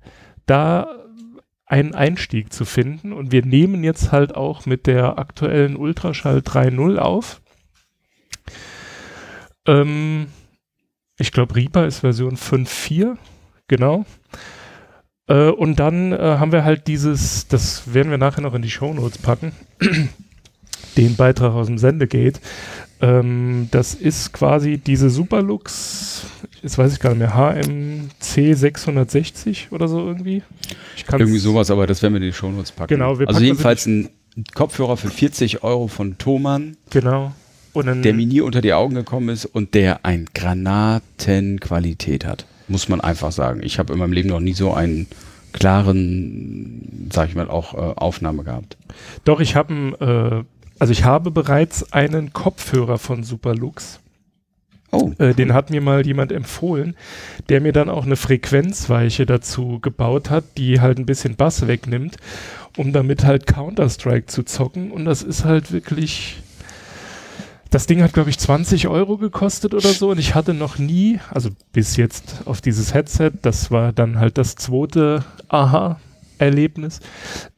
Speaker 2: da einen Einstieg zu finden. Und wir nehmen jetzt halt auch mit der aktuellen Ultraschall 3.0 auf. Ähm, ich glaube, Reaper ist Version 5.4, genau. Äh, und dann äh, haben wir halt dieses, das werden wir nachher noch in die Shownotes packen, [clears throat] den Beitrag aus dem Sendegate. Ähm, das ist quasi diese Superlux, jetzt weiß ich gar nicht mehr, HMC 660 oder so irgendwie.
Speaker 3: Irgendwie sowas, aber das werden wir in die Shownotes packen.
Speaker 2: Genau, wir
Speaker 3: also
Speaker 2: packen
Speaker 3: jedenfalls ein Kopfhörer für 40 Euro von Thomann,
Speaker 2: Genau.
Speaker 3: Der mir nie unter die Augen gekommen ist und der ein Granatenqualität hat. Muss man einfach sagen. Ich habe in meinem Leben noch nie so einen klaren, sag ich mal, auch äh, Aufnahme gehabt.
Speaker 2: Doch, ich habe, äh, also ich habe bereits einen Kopfhörer von Superlux.
Speaker 3: Oh,
Speaker 2: Äh, den hat mir mal jemand empfohlen, der mir dann auch eine Frequenzweiche dazu gebaut hat, die halt ein bisschen Bass wegnimmt, um damit halt Counter-Strike zu zocken. Und das ist halt wirklich. Das Ding hat, glaube ich, 20 Euro gekostet oder so. Und ich hatte noch nie, also bis jetzt auf dieses Headset, das war dann halt das zweite Aha-Erlebnis,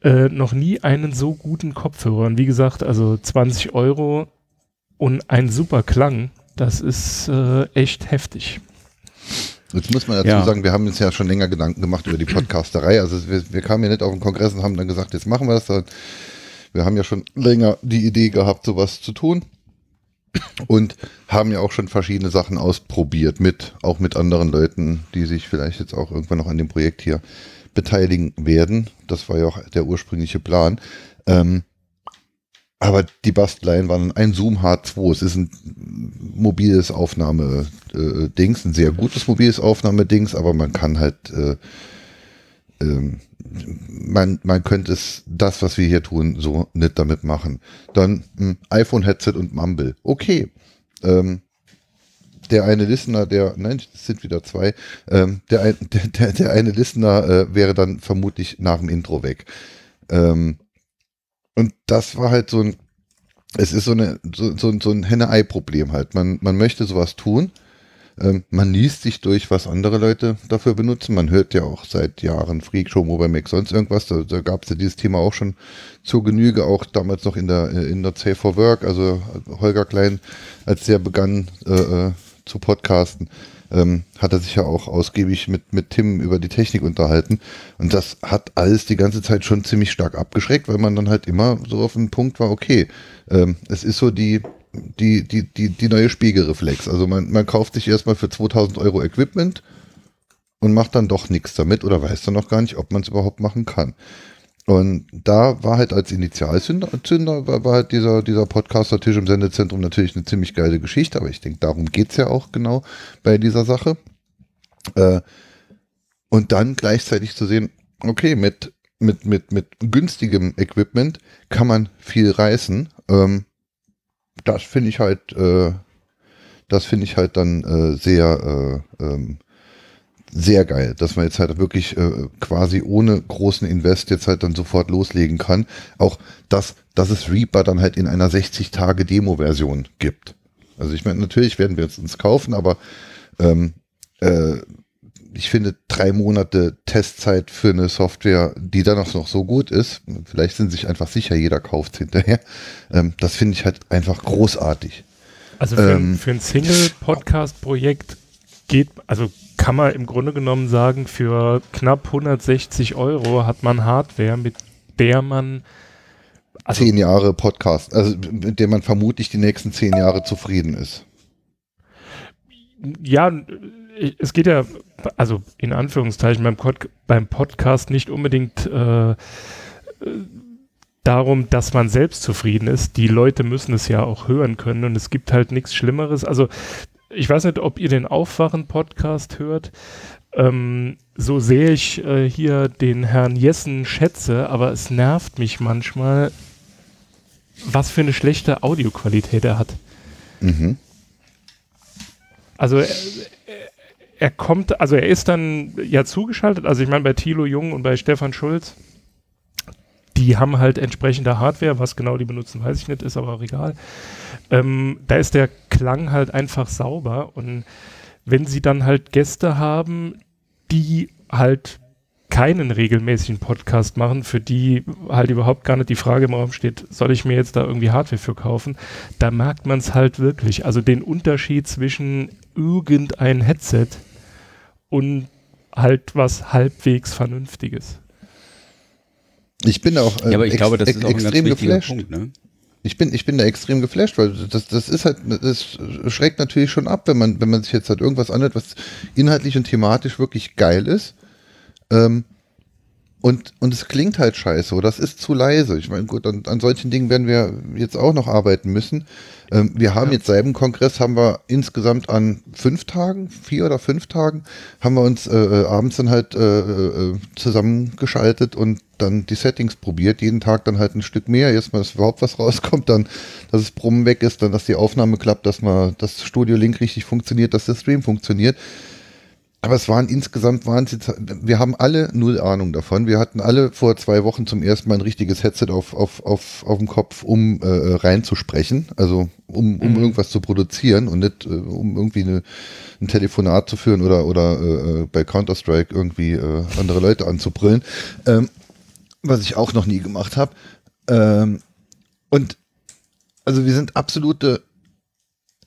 Speaker 2: äh, noch nie einen so guten Kopfhörer. Und wie gesagt, also 20 Euro und ein super Klang, das ist äh, echt heftig.
Speaker 1: Jetzt muss man dazu
Speaker 3: Ja.
Speaker 1: sagen, wir haben uns ja schon länger Gedanken gemacht über die Podcasterei. Also wir, wir kamen ja nicht auf den Kongress und haben dann gesagt, jetzt machen wir das. Wir haben ja schon länger die Idee gehabt, sowas zu tun. Und haben ja auch schon verschiedene Sachen ausprobiert mit, auch mit anderen Leuten, die sich vielleicht jetzt auch irgendwann noch an dem Projekt hier beteiligen werden. Das war ja auch der ursprüngliche Plan. Ähm, aber die Basteleien waren ein Zoom H2. Es ist ein mobiles Aufnahme-Dings, ein sehr gutes mobiles Aufnahmedings, aber man kann halt, äh, ähm, man, man könnte es, das, was wir hier tun, so nicht damit machen. Dann ein iPhone-Headset und Mumble. Okay. Ähm, der eine Listener, der, nein, es sind wieder zwei, ähm, der, ein, der, der, eine Listener äh, wäre dann vermutlich nach dem Intro weg. Ähm, und das war halt so ein, es ist so, eine, so, so, so ein Henne-Ei-Problem halt. Man, man möchte sowas tun, ähm, man liest sich durch, was andere Leute dafür benutzen. Man hört ja auch seit Jahren Freak Show, Mobile Mac, sonst irgendwas. Da, da gab es ja dieses Thema auch schon zur Genüge, auch damals noch in der, äh, in der Safe for Work. Also Holger Klein, als der begann äh, äh, zu podcasten, ähm, hat er sich ja auch ausgiebig mit, mit Tim über die Technik unterhalten. Und das hat alles die ganze Zeit schon ziemlich stark abgeschreckt, weil man dann halt immer so auf den Punkt war, okay, ähm, es ist so die, die, die, die, die neue Spiegelreflex. Also man, man kauft sich erstmal für 2000 Euro Equipment und macht dann doch nichts damit oder weiß dann noch gar nicht, ob man es überhaupt machen kann. Und da war halt als Initialzünder Zünder, war, war halt dieser, dieser Podcaster-Tisch im Sendezentrum natürlich eine ziemlich geile Geschichte, aber ich denke, darum geht's ja auch genau bei dieser Sache. Äh, und dann gleichzeitig zu sehen, okay, mit, mit, mit, mit günstigem Equipment kann man viel reißen. Ähm, das finde ich halt, äh, das finde ich halt dann äh, sehr, äh, ähm, sehr geil, dass man jetzt halt wirklich äh, quasi ohne großen Invest jetzt halt dann sofort loslegen kann. Auch dass, dass es Reaper dann halt in einer 60-Tage-Demo-Version gibt. Also ich meine, natürlich werden wir jetzt uns kaufen, aber ähm, äh, ich finde drei Monate Testzeit für eine Software, die dann auch noch so gut ist, vielleicht sind sich einfach sicher, jeder kauft hinterher. Ähm, das finde ich halt einfach großartig.
Speaker 2: Also für,
Speaker 1: Ähm.
Speaker 2: ein, für ein Single-Podcast-Projekt geht, also kann man im Grunde genommen sagen, für knapp 160 Euro hat man Hardware, mit der man also
Speaker 1: zehn Jahre Podcast, also mit dem man vermutlich die nächsten zehn Jahre zufrieden ist.
Speaker 2: ja, es geht ja, also in Anführungszeichen beim, Pod, beim Podcast nicht unbedingt äh, darum, dass man selbst zufrieden ist. Die Leute müssen es ja auch hören können und es gibt halt nichts Schlimmeres. Also ich weiß nicht, ob ihr den Aufwachen-Podcast hört. Ähm, so sehr ich äh, hier den Herrn Jessen schätze, aber es nervt mich manchmal, was für eine schlechte Audioqualität er hat. Mhm. Also er, er, kommt, also er ist dann ja zugeschaltet, also ich meine bei Thilo Jung und bei Stefan Schulz, die haben halt entsprechende Hardware, was genau die benutzen, weiß ich nicht, ist aber auch egal. Ähm, da ist der Klang halt einfach sauber und wenn sie dann halt Gäste haben, die halt keinen regelmäßigen Podcast machen, für die halt überhaupt gar nicht die Frage im Raum steht, soll ich mir jetzt da irgendwie Hardware für kaufen, da merkt man es halt wirklich. Also den Unterschied zwischen irgendein Headset und halt was halbwegs Vernünftiges.
Speaker 1: Ich bin auch,
Speaker 3: äh, ja, aber ich glaube, das ist auch extrem geflasht. Punkt, ne?
Speaker 1: Ich bin, ich bin da extrem geflasht, weil das, das ist halt, das schreckt natürlich schon ab, wenn man, wenn man sich jetzt halt irgendwas anhört, was inhaltlich und thematisch wirklich geil ist. Ähm, und, und es klingt halt scheiße oder es ist zu leise. Ich meine, gut, an, an solchen Dingen werden wir jetzt auch noch arbeiten müssen. Ähm, wir haben ja. jetzt dem Kongress, haben wir insgesamt an fünf Tagen, vier oder fünf Tagen, haben wir uns äh, äh abends dann halt äh, äh, zusammengeschaltet und dann die Settings probiert. Jeden Tag dann halt ein Stück mehr. Erstmal, dass überhaupt was rauskommt, dann, dass das Brummen weg ist, dann, dass die Aufnahme klappt, dass mal das Studio Link richtig funktioniert, dass der Stream funktioniert. Aber es waren insgesamt Wahnsinn. Wir haben alle null Ahnung davon. Wir hatten alle vor zwei Wochen zum ersten Mal ein richtiges Headset auf, auf, auf, auf dem Kopf, um äh, reinzusprechen, also um, um mhm. irgendwas zu produzieren und nicht äh, um irgendwie eine, ein Telefonat zu führen oder, oder äh, bei Counter-Strike irgendwie äh, andere Leute anzubrillen. Ähm, was ich auch noch nie gemacht habe. Ähm, und also wir sind absolute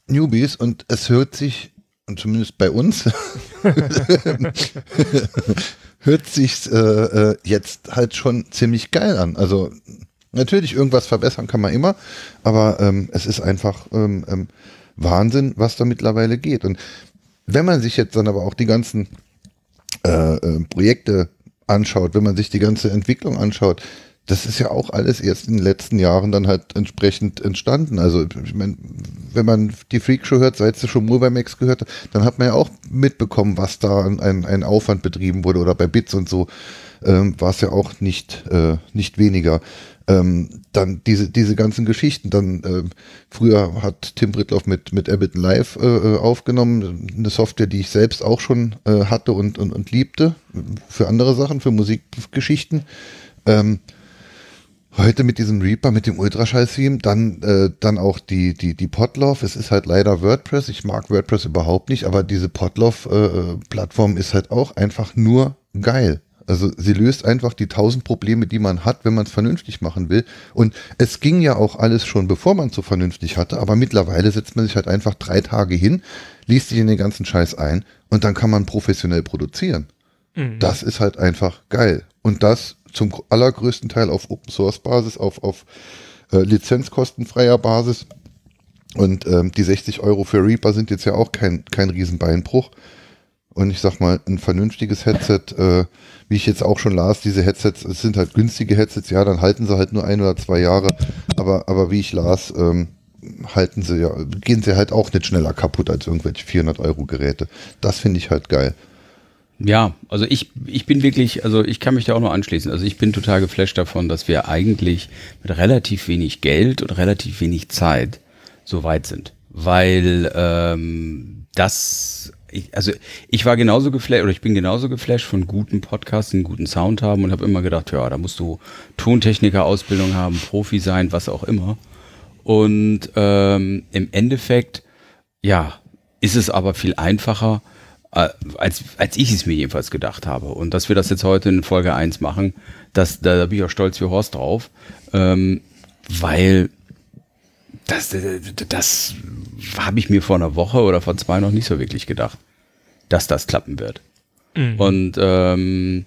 Speaker 1: Newbies und es hört sich und zumindest bei uns, [laughs] hört sich äh, äh, jetzt halt schon ziemlich geil an. Also natürlich irgendwas verbessern kann man immer, aber ähm, es ist einfach ähm, ähm, Wahnsinn, was da mittlerweile geht. Und wenn man sich jetzt dann aber auch die ganzen äh, äh, Projekte anschaut, wenn man sich die ganze Entwicklung anschaut, das ist ja auch alles erst in den letzten Jahren dann halt entsprechend entstanden. Also, ich meine, wenn man die Freakshow hört, seit sie schon Max gehört hat, dann hat man ja auch mitbekommen, was da ein, ein Aufwand betrieben wurde oder bei Bits und so ähm, war es ja auch nicht, äh, nicht weniger. Ähm, dann diese, diese ganzen Geschichten, dann äh, früher hat Tim Britloff mit, mit Ableton Live äh, äh, aufgenommen, eine Software, die ich selbst auch schon äh, hatte und, und, und liebte, für andere Sachen, für Musikgeschichten. Ähm, Heute mit diesem Reaper, mit dem Ultraschall-Theme, dann, äh, dann auch die, die, die Potloff. Es ist halt leider WordPress. Ich mag WordPress überhaupt nicht, aber diese Potloff-Plattform äh, ist halt auch einfach nur geil. Also sie löst einfach die tausend Probleme, die man hat, wenn man es vernünftig machen will. Und es ging ja auch alles schon, bevor man es so vernünftig hatte, aber mittlerweile setzt man sich halt einfach drei Tage hin, liest sich in den ganzen Scheiß ein und dann kann man professionell produzieren. Mhm. Das ist halt einfach geil. Und das zum allergrößten Teil auf Open Source Basis, auf, auf äh, lizenzkostenfreier Basis. Und ähm, die 60 Euro für Reaper sind jetzt ja auch kein, kein Riesenbeinbruch. Und ich sag mal, ein vernünftiges Headset, äh, wie ich jetzt auch schon las, diese Headsets, es sind halt günstige Headsets, ja, dann halten sie halt nur ein oder zwei Jahre. Aber, aber wie ich las, ähm, halten sie ja, gehen sie halt auch nicht schneller kaputt als irgendwelche 400 Euro Geräte. Das finde ich halt geil.
Speaker 3: Ja, also ich, ich bin wirklich, also ich kann mich da auch nur anschließen. Also ich bin total geflasht davon, dass wir eigentlich mit relativ wenig Geld und relativ wenig Zeit so weit sind. Weil ähm, das, ich, also ich war genauso geflasht oder ich bin genauso geflasht von guten Podcasts, einen guten Sound haben und habe immer gedacht, ja, da musst du Tontechniker-Ausbildung haben, Profi sein, was auch immer. Und ähm, im Endeffekt, ja, ist es aber viel einfacher, äh, als, als ich es mir jedenfalls gedacht habe. Und dass wir das jetzt heute in Folge 1 machen, das, da, da bin ich auch stolz wie Horst drauf, ähm, weil das, das, das habe ich mir vor einer Woche oder vor zwei noch nicht so wirklich gedacht, dass das klappen wird. Mhm. Und ähm,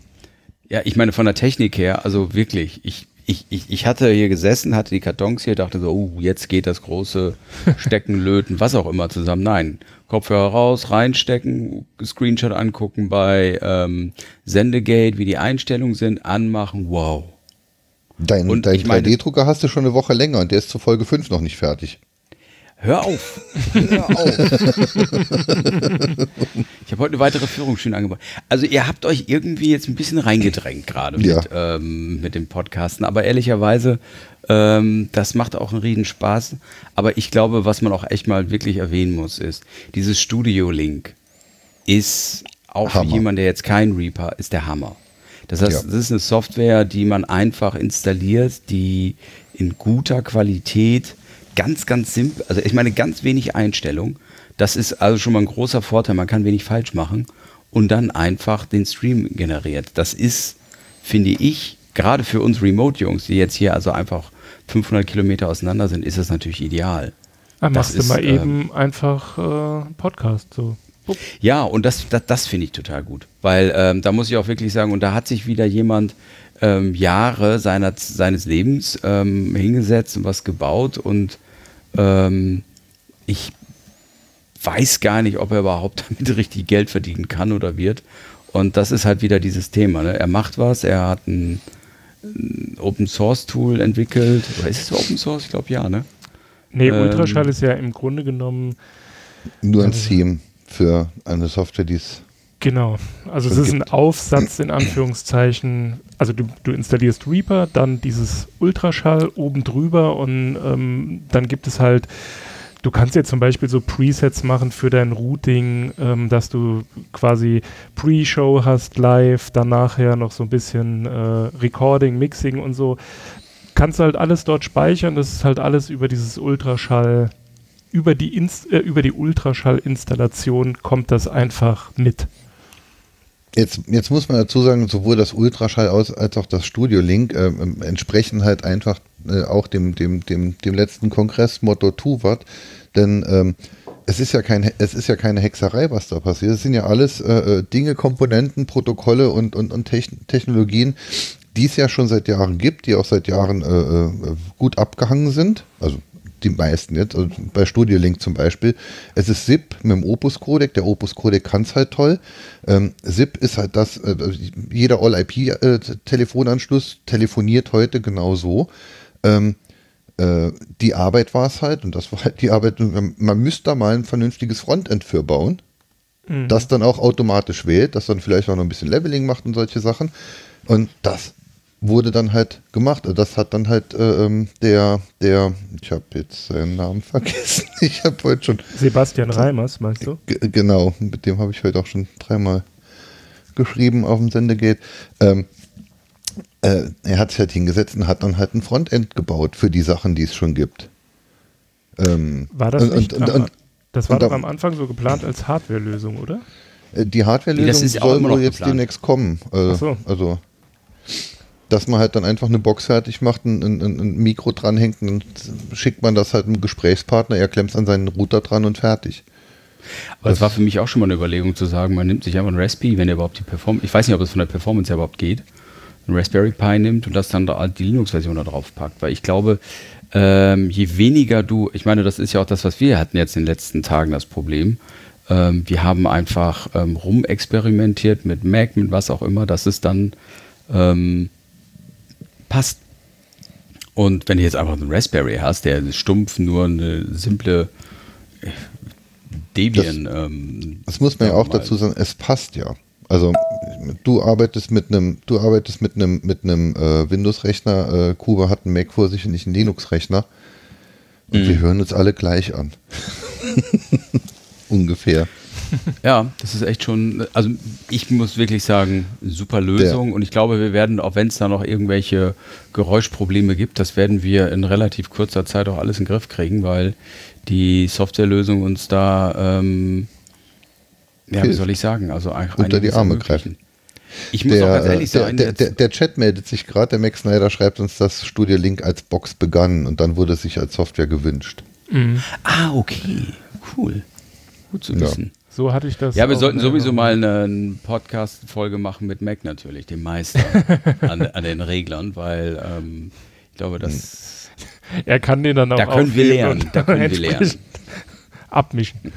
Speaker 3: ja, ich meine von der Technik her, also wirklich, ich, ich, ich, ich hatte hier gesessen, hatte die Kartons hier, dachte so, oh, jetzt geht das große [laughs] Stecken, Löten, was auch immer zusammen. Nein, Kopfhörer raus, reinstecken, Screenshot angucken bei ähm, Sendegate, wie die Einstellungen sind, anmachen, wow.
Speaker 1: Dein,
Speaker 3: Und
Speaker 1: dein
Speaker 3: ich meine-
Speaker 1: 3D-Drucker hast du schon eine Woche länger und der ist zur Folge 5 noch nicht fertig.
Speaker 3: Hör auf. Hör auf. [laughs] ich habe heute eine weitere Führung schön angebracht. Also ihr habt euch irgendwie jetzt ein bisschen reingedrängt gerade
Speaker 1: Ja.
Speaker 3: mit, ähm, mit dem Podcasten. Aber ehrlicherweise, ähm, das macht auch einen riesen Spaß. Aber ich glaube, was man auch echt mal wirklich erwähnen muss, ist, dieses Studio-Link ist auch für
Speaker 1: Hammer.
Speaker 3: jemanden, der jetzt kein Reaper ist, der Hammer. Das heißt,
Speaker 1: Ja.
Speaker 3: das ist eine Software, die man einfach installiert, die in guter Qualität ganz, ganz simpel, also ich meine ganz wenig Einstellung. Das ist also schon mal ein großer Vorteil. Man kann wenig falsch machen und dann einfach den Stream generiert. Das ist, finde ich, gerade für uns Remote-Jungs, die jetzt hier also einfach 500 Kilometer auseinander sind, ist das natürlich ideal.
Speaker 2: Ah,
Speaker 3: Das
Speaker 2: machst du
Speaker 3: ist,
Speaker 2: mal
Speaker 3: ähm,
Speaker 2: eben einfach äh, Podcast so.
Speaker 3: Ja, und das, das, das finde ich total gut. Weil ähm, da muss ich auch wirklich sagen, und da hat sich wieder jemand ähm, Jahre seiner, seines Lebens ähm, hingesetzt und was gebaut und ähm, ich weiß gar nicht, ob er überhaupt [laughs] damit richtig Geld verdienen kann oder wird. Und das ist halt wieder dieses Thema. Ne? Er macht was, er hat ein, ein Open Source Tool entwickelt. Oder ist es Open Source? Ich glaube ja, ne?
Speaker 2: Nee,
Speaker 3: Ähm,
Speaker 2: Ultraschall ist ja im Grunde genommen,
Speaker 1: Nur ein Theme für eine Software, die es.
Speaker 2: genau. Also es ist ein Aufsatz in Anführungszeichen. Also du, du installierst Reaper, dann dieses Ultraschall oben drüber und ähm, dann gibt es halt, du kannst jetzt zum Beispiel so Presets machen für dein Routing, ähm, dass du quasi Pre-Show hast live, dann nachher noch so ein bisschen äh, Recording, Mixing und so. Kannst du halt alles dort speichern, das ist halt alles über dieses Ultraschall, über die, Inst äh, über die Ultraschall-Installation kommt das einfach mit.
Speaker 1: Jetzt, jetzt muss man dazu sagen, sowohl das Ultraschall aus als auch das Studio Link ähm, entsprechen halt einfach äh, auch dem, dem, dem, dem letzten Kongressmotto Tuvat. Denn ähm, es ist ja kein, es ist ja keine Hexerei, was da passiert. Es sind ja alles äh, äh, Dinge, Komponenten, Protokolle und, und, und Techn Technologien, die es ja schon seit Jahren gibt, die auch seit Jahren äh, äh, gut abgehangen sind. Also die meisten jetzt, also bei Studio Link zum Beispiel. Es ist SIP mit dem Opus Codec. Der Opus Codec kann es halt toll. Ähm, SIP ist halt das, äh, jeder All-IP-Telefonanschluss telefoniert heute genau so. Ähm, äh, die Arbeit war es halt, und das war halt die Arbeit, man müsste da mal ein vernünftiges Frontend für bauen,
Speaker 2: Mhm.
Speaker 1: das dann auch automatisch wählt, das dann vielleicht auch noch ein bisschen Leveling macht und solche Sachen. Und das wurde dann halt gemacht. Also Das hat dann halt äh, ähm, der, der, ich habe jetzt seinen Namen [laughs] vergessen. Ich habe heute schon,
Speaker 2: Sebastian Reimers, meinst du?
Speaker 1: Genau, mit dem habe ich heute auch schon dreimal geschrieben auf dem Sendegate. Ähm, äh, er hat sich halt hingesetzt und hat dann halt ein Frontend gebaut für die Sachen, die es schon gibt. Ähm,
Speaker 2: War das
Speaker 1: und,
Speaker 2: nicht
Speaker 1: und,
Speaker 2: am,
Speaker 1: und,
Speaker 2: Das war
Speaker 1: und
Speaker 2: doch am Anfang so geplant als Hardware-Lösung, oder?
Speaker 1: Äh, Die Hardware-Lösung
Speaker 3: auch
Speaker 1: soll wohl jetzt
Speaker 3: geplant.
Speaker 1: demnächst kommen. Äh,
Speaker 2: Ach so.
Speaker 1: Also, dass man halt dann einfach eine Box fertig macht, ein, ein, ein Mikro dranhängt und dann schickt man das halt einem Gesprächspartner, er klemmt an seinen Router dran und fertig.
Speaker 3: Aber es war für mich auch schon mal eine Überlegung zu sagen, man nimmt sich einfach einen Raspberry, wenn er überhaupt die Performance, ich weiß nicht, ob es von der Performance her überhaupt geht, einen Raspberry Pi nimmt und das dann da die Linux-Version da drauf packt. Weil ich glaube, ähm, je weniger du, ich meine, das ist ja auch das, was wir hatten jetzt in den letzten Tagen das Problem. Ähm, wir haben einfach ähm, rumexperimentiert mit Mac, mit was auch immer, dass es dann ähm, passt. Und wenn du jetzt einfach einen Raspberry hast, der stumpf nur eine simple äh, Debian. ähm,
Speaker 1: Das muss man ja auch
Speaker 3: mal-
Speaker 1: dazu sagen, es passt ja. Also du arbeitest mit einem, du arbeitest mit einem mit einem äh, Windows-Rechner, äh, Kuba hat einen Mac vor sich und nicht einen Linux-Rechner. Und
Speaker 3: Mhm.
Speaker 1: wir hören uns alle gleich an. [laughs] Ungefähr.
Speaker 3: Ja, das ist echt schon, also ich muss wirklich sagen, super Lösung und ich glaube, wir werden, auch wenn es da noch irgendwelche Geräuschprobleme gibt, das werden wir in relativ kurzer Zeit auch alles in den Griff kriegen, weil die Softwarelösung uns da, ähm, ja, wie soll ich sagen, also
Speaker 1: Unter die Arme
Speaker 3: ermöglichen. Ich muss auch
Speaker 1: Der,
Speaker 3: ganz
Speaker 1: äh,
Speaker 3: ehrlich
Speaker 1: der,
Speaker 3: sein,
Speaker 1: der,
Speaker 3: jetzt-
Speaker 1: der, der Chat meldet sich gerade, der Max Snyder schreibt uns, dass Studio Link als Box begann und dann wurde es sich als Software gewünscht.
Speaker 2: Mhm.
Speaker 3: ah, okay, cool, gut zu
Speaker 1: Ja.
Speaker 2: So hatte ich das.
Speaker 3: Ja, wir sollten
Speaker 2: in
Speaker 3: sowieso mal eine Podcast-Folge machen mit Mac natürlich, dem Meister [laughs] an, an den Reglern, weil ähm, ich glaube, das, [laughs]
Speaker 2: Er kann den dann auch.
Speaker 3: da können wir lernen. Da können wir lernen. [laughs]
Speaker 2: Abmischen.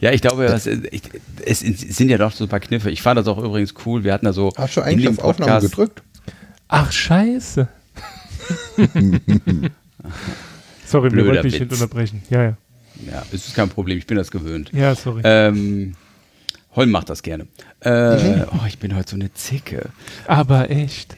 Speaker 3: Ja, ich glaube, das, ich, es sind ja doch so ein paar Kniffe. Ich fand das auch übrigens cool. Wir hatten da so
Speaker 1: Hast du eigentlich auf Aufnahme gedrückt?
Speaker 2: Ach, scheiße. sorry, wir wollten dich unterbrechen. Ja, ja.
Speaker 3: Ja, es ist kein Problem, ich bin das gewöhnt.
Speaker 2: Ja, sorry.
Speaker 3: Ähm, Holm macht das gerne. Äh, oh, ich bin heute so eine Zicke.
Speaker 2: Aber echt.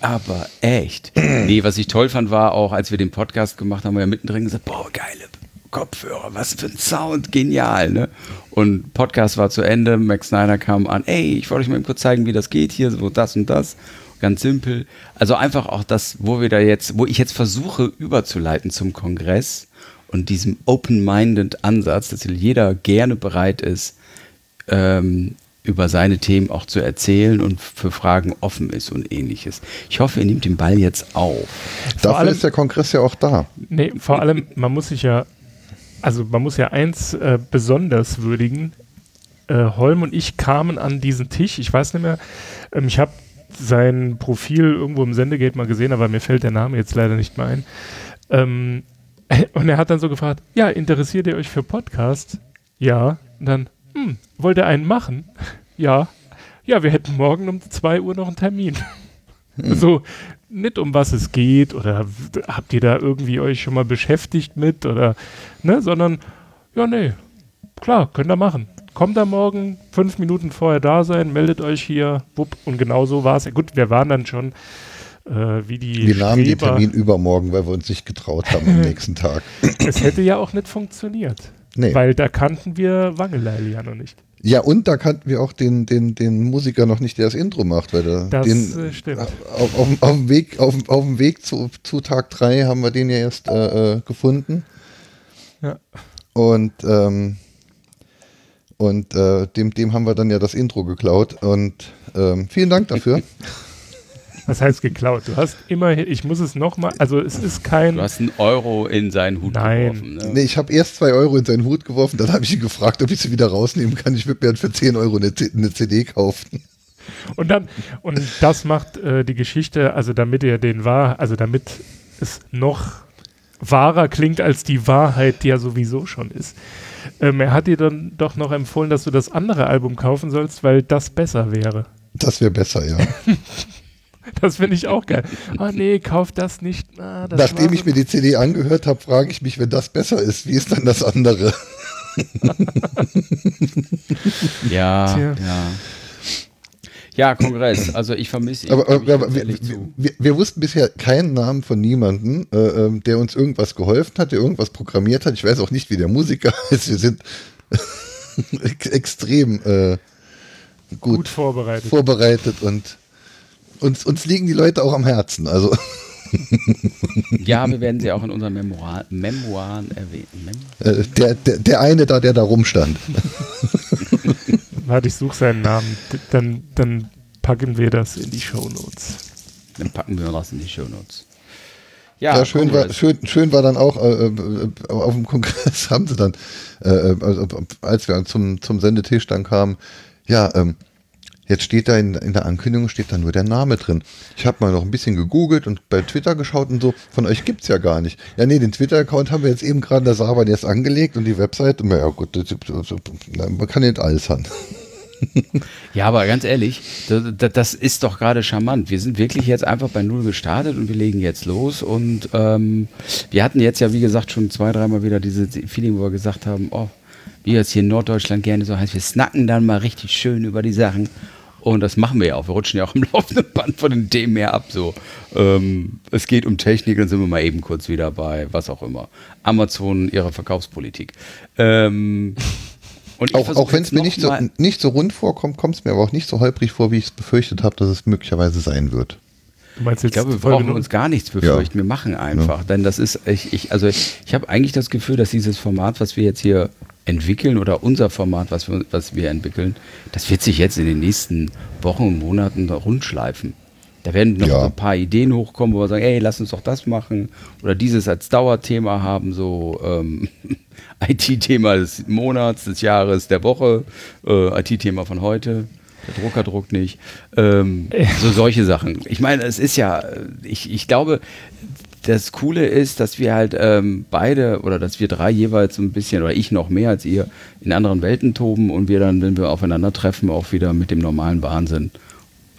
Speaker 3: Aber echt. nee, was ich toll fand, war auch, als wir den Podcast gemacht haben, haben wir ja mittendrin gesagt, boah, geile Kopfhörer, was für ein Sound, genial, ne? Und Podcast war zu Ende, Max Snyder kam an, ey, ich wollte euch mal kurz zeigen, wie das geht hier, so das und das. Ganz simpel. Also einfach auch das, wo wir da jetzt, wo ich jetzt versuche überzuleiten zum Kongress und diesem open-minded Ansatz, dass jeder gerne bereit ist, ähm, über seine Themen auch zu erzählen und für Fragen offen ist und ähnliches. Ich hoffe, ihr nehmt den Ball jetzt auf.
Speaker 1: Dafür
Speaker 2: allem-
Speaker 1: ist der Kongress ja auch da.
Speaker 2: Nee, vor allem, man muss sich ja, also man muss ja eins äh, besonders würdigen. Äh, Holm und ich kamen an diesen Tisch, ich weiß nicht mehr, ähm, ich habe sein Profil irgendwo im Sendegate mal gesehen, aber mir fällt der Name jetzt leider nicht mehr ein. Ähm, [laughs] und er hat dann so gefragt, ja, interessiert ihr euch für Podcast? Ja. Und dann, hm, wollt ihr einen machen? [laughs] Ja. Ja, wir hätten morgen um 2 Uhr noch einen Termin. So, nicht um was es geht oder habt ihr da irgendwie euch schon mal beschäftigt mit oder, ne, sondern, ja, nee, klar, könnt ihr machen. Kommt da morgen, fünf Minuten vorher da sein, meldet euch hier, wupp, und genau so war es. Gut, wir waren dann schon äh, wie die
Speaker 1: Wir nahmen den
Speaker 2: Streber.
Speaker 1: Termin übermorgen, weil wir uns nicht getraut haben am [laughs] nächsten Tag.
Speaker 2: Es hätte ja auch nicht funktioniert,
Speaker 1: Nee.
Speaker 2: weil da kannten wir Wangeleil ja noch nicht.
Speaker 1: Ja, und da kannten wir auch den, den, den Musiker noch nicht, der das Intro macht, weil der,
Speaker 2: Das
Speaker 1: den,
Speaker 2: äh, stimmt.
Speaker 1: auf, auf, auf dem Weg, auf, auf dem Weg zu, zu Tag 3 haben wir den ja erst äh, äh, gefunden.
Speaker 2: Ja.
Speaker 1: Und, ähm, und äh, dem, dem haben wir dann ja das Intro geklaut. Und ähm, vielen Dank dafür. [laughs]
Speaker 2: Was heißt geklaut? Du hast immerhin, ich muss es nochmal, also es ist kein,
Speaker 3: Du hast einen Euro in seinen Hut
Speaker 2: Nein.
Speaker 3: geworfen. Ne?
Speaker 1: nee, ich habe erst zwei Euro in seinen Hut geworfen, dann habe ich ihn gefragt, ob ich sie wieder rausnehmen kann. Ich würde mir dann für 10 Euro eine, eine CD kaufen.
Speaker 2: Und dann, und das macht äh, die Geschichte, also damit ihr den wahr, also damit es noch wahrer klingt als die Wahrheit, die ja sowieso schon ist. Ähm, er hat dir dann doch noch empfohlen, dass du das andere Album kaufen sollst, weil das besser wäre.
Speaker 1: Das wäre besser, ja. [laughs] [laughs]
Speaker 2: Das finde ich auch geil. Oh nee, kauf das nicht. Ah, das
Speaker 1: Nachdem ich mir die CD angehört habe, frage ich mich, wenn das besser ist, wie ist dann das andere? [laughs]
Speaker 3: Ja,
Speaker 2: Tja.
Speaker 3: ja. Ja, Kongress. Also ich vermisse ihn.
Speaker 1: Aber, aber, aber wir, wir, wir wussten bisher keinen Namen von niemandem, äh, ähm, der uns irgendwas geholfen hat, der irgendwas programmiert hat. Ich weiß auch nicht, wie der Musiker [laughs] ist. Wir sind ex- extrem äh, gut,
Speaker 2: gut vorbereitet.
Speaker 1: vorbereitet und uns, uns liegen die Leute auch am Herzen. Also [laughs]
Speaker 3: Ja, wir werden sie auch in unseren Memoir Memoiren erwähnen. Mem
Speaker 1: äh, der, der, der eine da, der da rumstand. [laughs]
Speaker 2: Warte, ich suche seinen Namen. Dann, dann packen wir das in die Shownotes.
Speaker 3: Dann packen wir das in die Shownotes.
Speaker 1: Ja,
Speaker 3: Ja,
Speaker 1: schön, war, schön, schön war dann auch, äh, äh, auf dem Kongress [laughs] haben sie dann, äh, also, als wir zum, zum Sendetisch dann kamen, ja, ähm, jetzt steht da in, in der Ankündigung, steht da nur der Name drin. Ich habe mal noch ein bisschen gegoogelt und bei Twitter geschaut und so, von euch gibt's ja gar nicht. Ja, nee, den Twitter-Account haben wir jetzt eben gerade der Saarbahn erst angelegt und die Website, na ja gut, man kann nicht alles haben. [laughs]
Speaker 3: Ja, aber ganz ehrlich, das ist doch gerade charmant. Wir sind wirklich jetzt einfach bei Null gestartet und wir legen jetzt los. Und ähm, wir hatten jetzt ja, wie gesagt, schon zwei, dreimal wieder diese Feeling, wo wir gesagt haben, oh, wie jetzt hier in Norddeutschland gerne so heißt, wir snacken dann mal richtig schön über die Sachen. Und das machen wir ja auch. Wir rutschen ja auch im [laughs] laufenden Band von den Themen mehr ab. So, ähm, es geht um Technik, dann sind wir mal eben kurz wieder bei was auch immer. Amazon, ihre Verkaufspolitik. Ähm, [laughs] und ich
Speaker 1: Auch, auch wenn es mir nicht so, nicht so rund vorkommt, kommt es mir aber auch nicht so holprig vor, wie ich es befürchtet habe, dass es möglicherweise sein wird.
Speaker 2: Du meinst jetzt
Speaker 3: Ich glaube, wir brauchen uns gar nichts befürchten. Wir machen einfach. Denn das ist, ich, ich also ich habe eigentlich das Gefühl, dass dieses Format, was wir jetzt hier entwickeln oder unser Format, was wir, was wir entwickeln, das wird sich jetzt in den nächsten Wochen und Monaten rundschleifen. Da werden noch
Speaker 1: Ja.
Speaker 3: so ein paar Ideen hochkommen, wo wir sagen, ey, lass uns doch das machen oder dieses als Dauerthema haben, so ähm, [laughs] IT-Thema des Monats, des Jahres, der Woche, äh, IT-Thema von heute. Der Drucker druckt nicht. Ähm, so solche Sachen. Ich meine, es ist ja, äh, ich, ich glaube, das Coole ist, dass wir halt ähm, beide oder dass wir drei jeweils so ein bisschen oder ich noch mehr als ihr in anderen Welten toben und wir dann, wenn wir aufeinandertreffen, auch wieder mit dem normalen Wahnsinn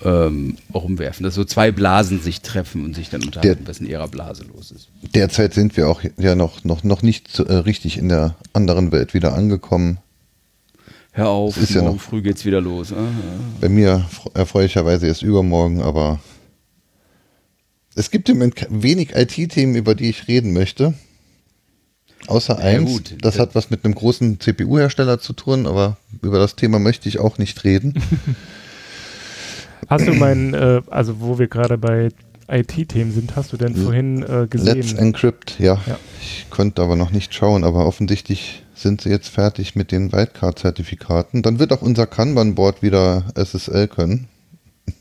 Speaker 3: ähm, rumwerfen. Dass so zwei Blasen sich treffen und sich dann unterhalten, was in ihrer Blase los ist.
Speaker 1: Derzeit sind wir auch ja noch, noch, noch nicht äh, richtig in der anderen Welt wieder angekommen.
Speaker 3: Hör auf,
Speaker 1: Es ist ja
Speaker 3: morgen
Speaker 1: noch-
Speaker 3: früh geht's wieder los. Ah.
Speaker 1: Bei mir fr- erfreulicherweise erst übermorgen, aber es gibt im Moment wenig IT-Themen, über die ich reden möchte. Außer eins,
Speaker 3: gut,
Speaker 1: das hat was mit einem großen CPU-Hersteller zu tun, aber über das Thema möchte ich auch nicht reden. [laughs]
Speaker 2: Hast du meinen, äh, also wo wir gerade bei IT-Themen sind, hast du denn vorhin äh,
Speaker 1: Let's
Speaker 2: gesehen?
Speaker 1: Encrypt, ja.
Speaker 2: Ja.
Speaker 1: Ich konnte aber noch nicht schauen, aber offensichtlich sind sie jetzt fertig mit den Wildcard-Zertifikaten. Dann wird auch unser Kanban-Board wieder SSL können. [laughs]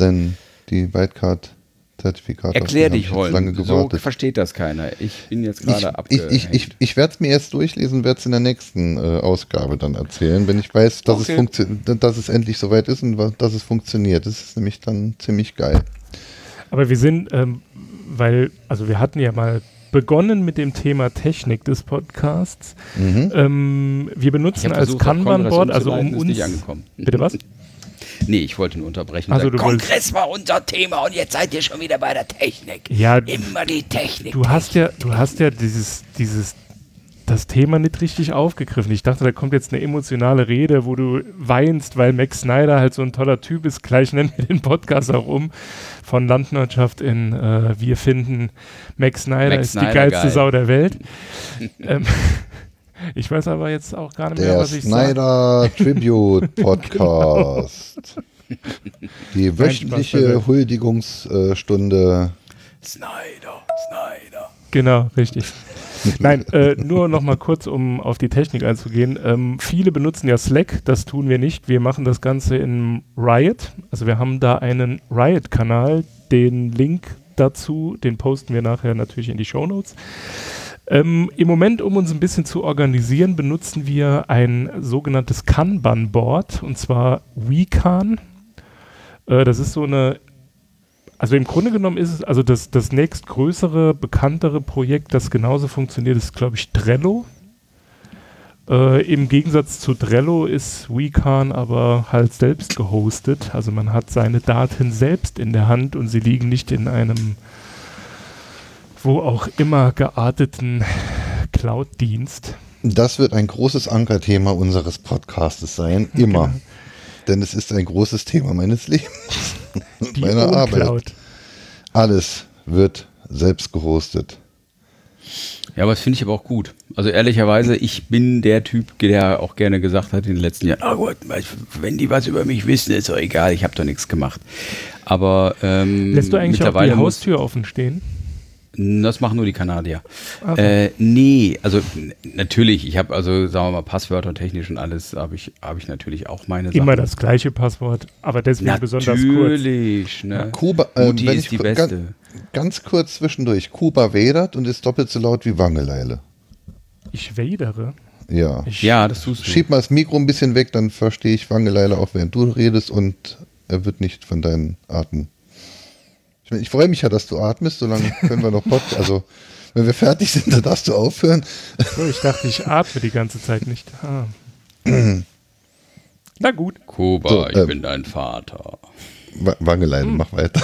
Speaker 1: Denn die Wildcard-Zertifikate
Speaker 3: Erklär dich,
Speaker 1: ich jetzt lange
Speaker 3: Holm. So versteht das keiner. Ich bin jetzt
Speaker 1: Ich,
Speaker 3: gerade
Speaker 1: ich,
Speaker 3: abgehängt.
Speaker 1: ich, ich, ich werde es mir erst durchlesen, werde es in der nächsten äh, Ausgabe dann erzählen, wenn ich weiß, dass,
Speaker 3: Okay.
Speaker 1: es dass es endlich soweit ist und dass es funktioniert. Das ist nämlich dann ziemlich geil.
Speaker 2: Aber wir sind, ähm, weil, also wir hatten ja mal begonnen mit dem Thema Technik des Podcasts.
Speaker 1: Mhm.
Speaker 2: Ähm, wir
Speaker 3: Ich
Speaker 2: benutzen als Kanban-Board, also um uns.
Speaker 3: nicht angekommen.
Speaker 2: Bitte was? [laughs]
Speaker 3: Nee, ich wollte nur unterbrechen.
Speaker 2: Also wolltest-
Speaker 3: Kongress war unser Thema und jetzt seid ihr schon wieder bei der Technik.
Speaker 2: Ja,
Speaker 3: Immer die Technik.
Speaker 2: du hast ja, du hast ja dieses, dieses, das Thema nicht richtig aufgegriffen. Ich dachte, da kommt jetzt eine emotionale Rede, wo du weinst, weil Max Snyder halt so ein toller Typ ist. Gleich nennen wir den Podcast auch um. Von Landwirtschaft in äh, Wir finden Max Snyder
Speaker 3: Max
Speaker 2: ist die
Speaker 3: Snyder
Speaker 2: geilste
Speaker 3: geil.
Speaker 2: Sau der Welt. [laughs] ähm, ich weiß aber jetzt auch gar nicht mehr,
Speaker 1: Der
Speaker 2: was ich sage.
Speaker 1: Snyder Tribute [laughs] Podcast. Die wöchentliche. Huldigungsstunde.
Speaker 3: Snyder, Snyder.
Speaker 2: Genau, richtig. [laughs] Nein, äh, nur noch mal kurz, um auf die Technik einzugehen. Ähm, viele benutzen ja Slack, das tun wir nicht. Wir machen das Ganze in Riot. Also wir haben da einen Riot-Kanal. Den Link dazu, den posten wir nachher natürlich in die Shownotes. Ähm, Im Moment, um uns ein bisschen zu organisieren, benutzen wir ein sogenanntes Kanban-Board und zwar WeCan. Äh, das ist so eine also im Grunde genommen ist es, also das, das nächstgrößere, bekanntere Projekt, das genauso funktioniert, ist, glaube ich, Trello. Äh, Im Gegensatz zu Trello ist WeCan aber halt selbst gehostet. Also man hat seine Daten selbst in der Hand und sie liegen nicht in einem wo auch immer gearteten Cloud-Dienst.
Speaker 1: Das wird ein großes Ankerthema unseres Podcastes sein. Immer.
Speaker 2: Genau.
Speaker 1: Denn es ist ein großes Thema meines Lebens. [laughs]
Speaker 2: Die
Speaker 1: meiner Arbeit. Alles wird selbst gehostet.
Speaker 3: Ja, aber das finde ich aber auch gut. Also ehrlicherweise, ich bin der Typ, der auch gerne gesagt hat in den letzten Jahren, ah gut, wenn die was über mich wissen, ist doch egal, ich habe doch nichts gemacht. Aber ähm,
Speaker 2: Lässt du eigentlich auch die Haustür offen stehen?
Speaker 3: Das machen nur die Kanadier.
Speaker 2: Also.
Speaker 3: Äh, nee, also natürlich, ich habe also, sagen wir mal, Passwörter technisch und alles habe ich, habe ich natürlich auch meine
Speaker 2: Immer
Speaker 3: Sachen.
Speaker 2: das gleiche Passwort, aber deswegen besonders kurz.
Speaker 3: Natürlich, ne?
Speaker 1: Kuba, äh,
Speaker 3: Mutti
Speaker 1: wenn
Speaker 3: ist
Speaker 1: ich
Speaker 3: die Beste.
Speaker 1: Ganz, ganz kurz zwischendurch. Kuba wedert und ist doppelt so laut wie Wangeleile.
Speaker 2: Ich wadere.
Speaker 1: Ja.
Speaker 2: Ich,
Speaker 3: Ja, das tust du.
Speaker 1: Schieb mal das Mikro ein bisschen weg, dann verstehe ich Wangeleile auch, während du redest und er wird nicht von deinen Atmen. Ich, mein, ich freue mich ja, dass du atmest, solange [laughs] können wir noch Pod Also, wenn wir fertig sind, dann darfst du aufhören.
Speaker 2: So, ich dachte, ich atme die ganze Zeit nicht. Ah. [clears throat] Na gut.
Speaker 3: Kuba,
Speaker 1: So,
Speaker 3: ich
Speaker 1: ähm,
Speaker 3: bin dein Vater.
Speaker 1: Wa- Wangeleile, mach weiter.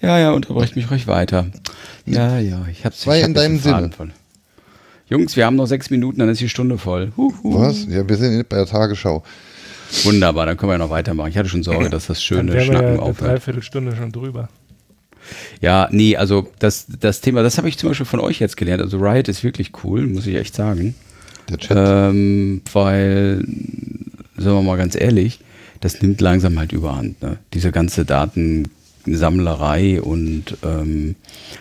Speaker 3: Ja, ja, unterbrecht mich ruhig weiter. Ja, ja, ich hab's
Speaker 1: Zwei
Speaker 3: ich hab
Speaker 1: in deinem Sinne.
Speaker 3: Voll. Jungs, wir haben noch sechs Minuten, dann ist die Stunde voll. Huhu.
Speaker 1: Was? Ja, wir sind bei der Tagesschau.
Speaker 3: Wunderbar, dann können wir ja noch weitermachen. Ich hatte schon Sorge, [clears throat] dass das
Speaker 2: Dann
Speaker 3: schöne
Speaker 2: wären wir ja
Speaker 3: Schnacken
Speaker 2: eine
Speaker 3: aufhört.
Speaker 2: Dreiviertelstunde schon drüber.
Speaker 3: Ja, nee, also das, das Thema, das habe ich zum Beispiel von euch jetzt gelernt. Also Riot ist wirklich cool, muss ich echt sagen.
Speaker 1: Der Chat.
Speaker 3: Ähm, weil, sagen wir mal ganz ehrlich, das nimmt langsam halt überhand. Ne? Diese ganze Datensammlerei und ähm,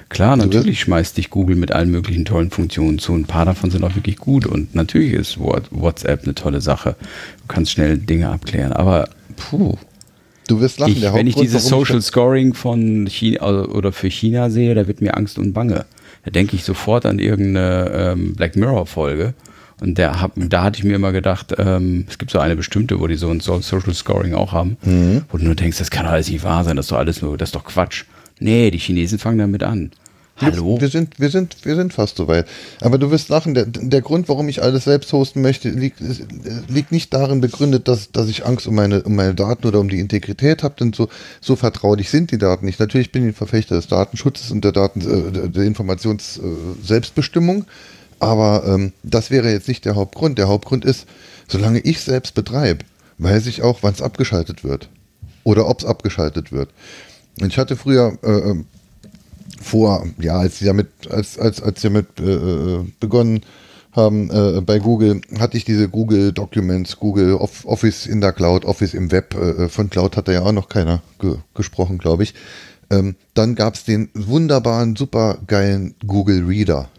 Speaker 3: klar, natürlich schmeißt dich Google mit allen möglichen tollen Funktionen zu. Ein paar davon sind auch wirklich gut und natürlich ist What- WhatsApp eine tolle Sache. Du kannst schnell Dinge abklären, aber puh,
Speaker 1: Du wirst lachen,
Speaker 3: ich,
Speaker 1: der
Speaker 3: wenn ich dieses Social Scoring von China also- oder für China sehe, da wird mir Angst und Bange. Da denke ich sofort an irgendeine ähm, Black Mirror Folge. Und der hab, da hatte ich mir immer gedacht, ähm, es gibt so eine bestimmte, wo die so ein So- Social Scoring auch haben,
Speaker 1: Mhm.
Speaker 3: wo du nur denkst, das kann alles nicht wahr sein, das ist doch alles nur, das ist doch Quatsch. Nee, die Chinesen fangen damit an. Hallo?
Speaker 1: Wir sind, wir sind, wir sind fast soweit. Aber du wirst lachen, der, der Grund, warum ich alles selbst hosten möchte, liegt, liegt nicht darin begründet, dass, dass ich Angst um meine, um meine Daten oder um die Integrität habe, denn so, so vertraulich sind die Daten nicht. Natürlich bin ich ein Verfechter des Datenschutzes und der Daten, äh, der- der Informations äh, aber ähm, das wäre jetzt nicht der Hauptgrund. Der Hauptgrund ist, solange ich selbst betreibe, weiß ich auch, wann es abgeschaltet wird. Oder ob es abgeschaltet wird. Ich hatte früher äh, ähm, vor, ja, als sie damit, als, als, als sie damit äh, äh, begonnen haben äh, bei Google, hatte ich diese Google Documents, Google Off Office in der Cloud, Office im Web. Äh, von Cloud hat da ja auch noch keiner ge gesprochen, glaube ich. Ähm, dann gab es den wunderbaren, super geilen Google Reader.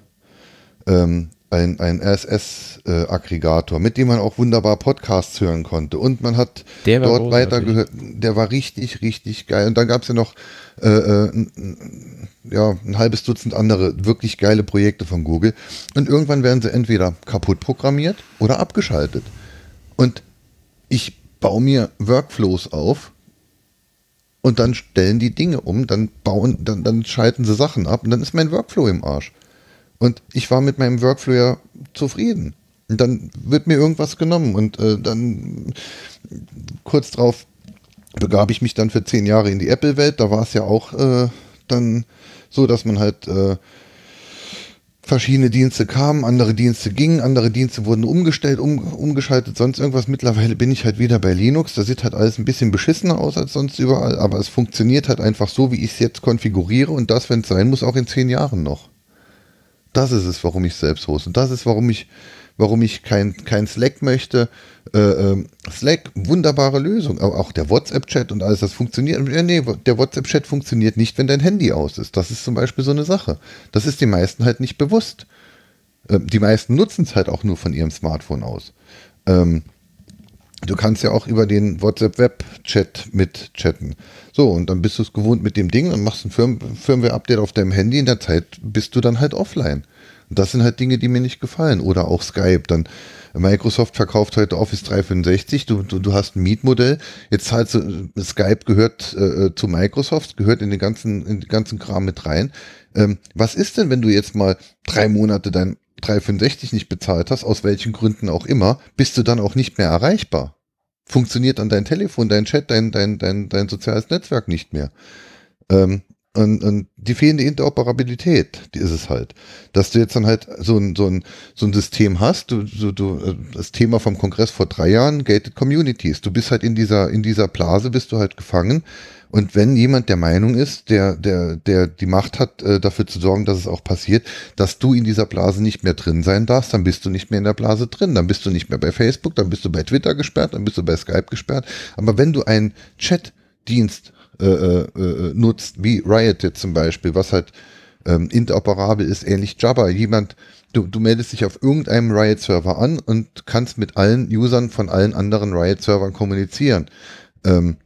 Speaker 1: Ähm, ein, ein RSS-Aggregator, mit dem man auch wunderbar Podcasts hören konnte. Und man hat dort weitergehört. Der war richtig, richtig geil. Und dann gab es ja noch äh, äh, n- n- ja, ein halbes Dutzend andere wirklich geile Projekte von Google. Und irgendwann werden sie entweder kaputt programmiert oder abgeschaltet. Und ich baue mir Workflows auf und dann stellen die Dinge um, dann bauen, dann, dann schalten sie Sachen ab und dann ist mein Workflow im Arsch. Und ich war mit meinem Workflow ja zufrieden. Und dann wird mir irgendwas genommen und äh, dann kurz drauf begab ich mich dann für zehn Jahre in die Apple-Welt. Da war es ja auch äh, dann so, dass man halt äh, verschiedene Dienste kamen, andere Dienste gingen, andere Dienste wurden umgestellt, um, umgeschaltet, sonst irgendwas. Mittlerweile bin ich halt wieder bei Linux. Da sieht halt alles ein bisschen beschissener aus als sonst überall, aber es funktioniert halt einfach so, wie ich es jetzt konfiguriere und das, wenn es sein muss, auch in zehn Jahren noch. Das ist es, warum ich selbst hoste. Und das ist, warum ich, warum ich kein, kein Slack möchte. Äh, ähm, Slack, wunderbare Lösung. Aber auch der WhatsApp-Chat und alles, das funktioniert. Ja, nee, der WhatsApp-Chat funktioniert nicht, wenn dein Handy aus ist. Das ist zum Beispiel so eine Sache. Das ist den meisten halt nicht bewusst. Ähm, die meisten nutzen es halt auch nur von ihrem Smartphone aus. Ähm, Du kannst ja auch über den WhatsApp-Web-Chat mit chatten. So, und dann bist du es gewohnt mit dem Ding und machst ein Firm Firmware-Update auf deinem Handy. In der Zeit bist du dann halt offline. Und das sind halt Dinge, die mir nicht gefallen. Oder auch Skype. Dann Microsoft verkauft heute Office 365. Du, du, du hast ein Mietmodell. Jetzt zahlst du, äh, Skype gehört äh, zu Microsoft, gehört in den ganzen, in den ganzen Kram mit rein. Ähm, was ist denn, wenn du jetzt mal drei Monate dein 365 nicht bezahlt hast, aus welchen Gründen auch immer, bist du dann auch nicht mehr erreichbar. Funktioniert dann dein Telefon, dein Chat, dein, dein, dein, dein soziales Netzwerk nicht mehr. Ähm, und, und die fehlende Interoperabilität, die ist es halt. Dass du jetzt dann halt so ein, so ein, so ein System hast, du, du, du, äh, das Thema vom Kongress vor drei Jahren, Gated Communities. Du bist halt in dieser, in dieser Blase, bist du halt gefangen. Und wenn jemand der Meinung ist, der, der, der die Macht hat, äh, dafür zu sorgen, dass es auch passiert, dass du in dieser Blase nicht mehr drin sein darfst, dann bist du nicht mehr in der Blase drin. Dann bist du nicht mehr bei Facebook, dann bist du bei Twitter gesperrt, dann bist du bei Skype gesperrt. Aber wenn du einen Chat-Dienst äh, äh, nutzt, wie Rioted zum Beispiel, was halt ähm, interoperabel ist, ähnlich Jabba, jemand, du, du meldest dich auf irgendeinem Riot-Server an und kannst mit allen Usern von allen anderen Riot-Servern kommunizieren. Ähm,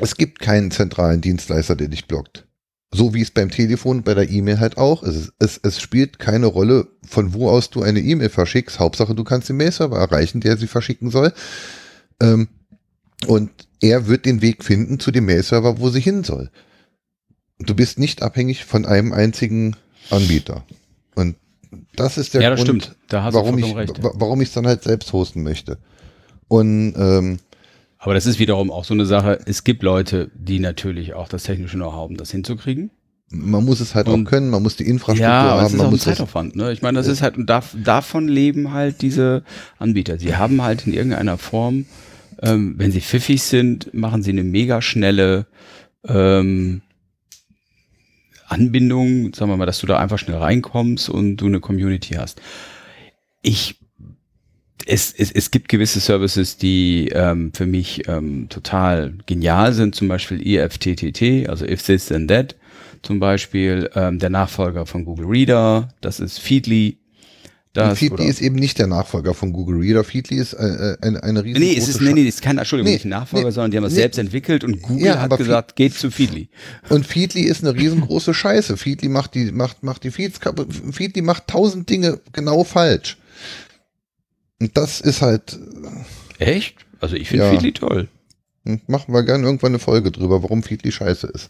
Speaker 1: es gibt keinen zentralen Dienstleister, der dich blockt. So wie es beim Telefon, bei der E-Mail halt auch ist. Es, es spielt keine Rolle, von wo aus du eine E-Mail verschickst. Hauptsache, du kannst den Mail-Server erreichen, der sie verschicken soll. Ähm, und er wird den Weg finden zu dem Mail-Server, wo sie hin soll. Du bist nicht abhängig von einem einzigen Anbieter. Und das ist der
Speaker 3: Ja, das
Speaker 1: Grund,
Speaker 3: stimmt. Da hast du
Speaker 1: warum ich
Speaker 3: recht.
Speaker 1: wa- warum ich es dann halt selbst hosten möchte. Und ähm,
Speaker 3: Aber das ist wiederum auch so eine Sache. Es gibt Leute, die natürlich auch das technische Know-how haben, das hinzukriegen.
Speaker 1: man muss es halt
Speaker 3: Und-
Speaker 1: auch können, man muss die Infrastruktur
Speaker 3: Ja, aber es
Speaker 1: haben,
Speaker 3: ist
Speaker 1: man
Speaker 3: auch ein
Speaker 1: muss das,
Speaker 3: Zeitaufwand. Ne? Ich meine, das ist halt, und dav davon leben halt diese Anbieter. Sie haben halt in irgendeiner Form, ähm, wenn sie pfiffig sind, machen sie eine mega schnelle ähm, Anbindung, sagen wir mal, dass du da einfach schnell reinkommst und du eine Community hast. Ich es, es, es gibt gewisse Services, die ähm, für mich ähm, total genial sind, zum Beispiel E IFTTT, also If This Then That, zum Beispiel ähm, der Nachfolger von Google Reader, das ist Feedly. Da
Speaker 1: Und
Speaker 3: ist
Speaker 1: Feedly
Speaker 3: gut
Speaker 1: ist eben nicht der Nachfolger von Google Reader. Feedly ist äh, äh, eine, eine riesige
Speaker 3: Nee, es ist, nee, nee, ist kein, Entschuldigung,
Speaker 1: Nee,
Speaker 3: nicht ein Nachfolger,
Speaker 1: nee,
Speaker 3: sondern die haben es
Speaker 1: nee.
Speaker 3: selbst entwickelt und Google
Speaker 1: Ja,
Speaker 3: hat gesagt, geht zu Feedly.
Speaker 1: Und Feedly ist eine riesengroße Scheiße. Feedly macht die, macht, macht die Feeds. Feedly macht tausend Dinge genau falsch. Und das ist halt,
Speaker 3: Echt? Also ich finde
Speaker 1: Ja.
Speaker 3: Feedly toll.
Speaker 1: hm, machen wir gerne irgendwann eine Folge drüber, warum Feedly scheiße ist.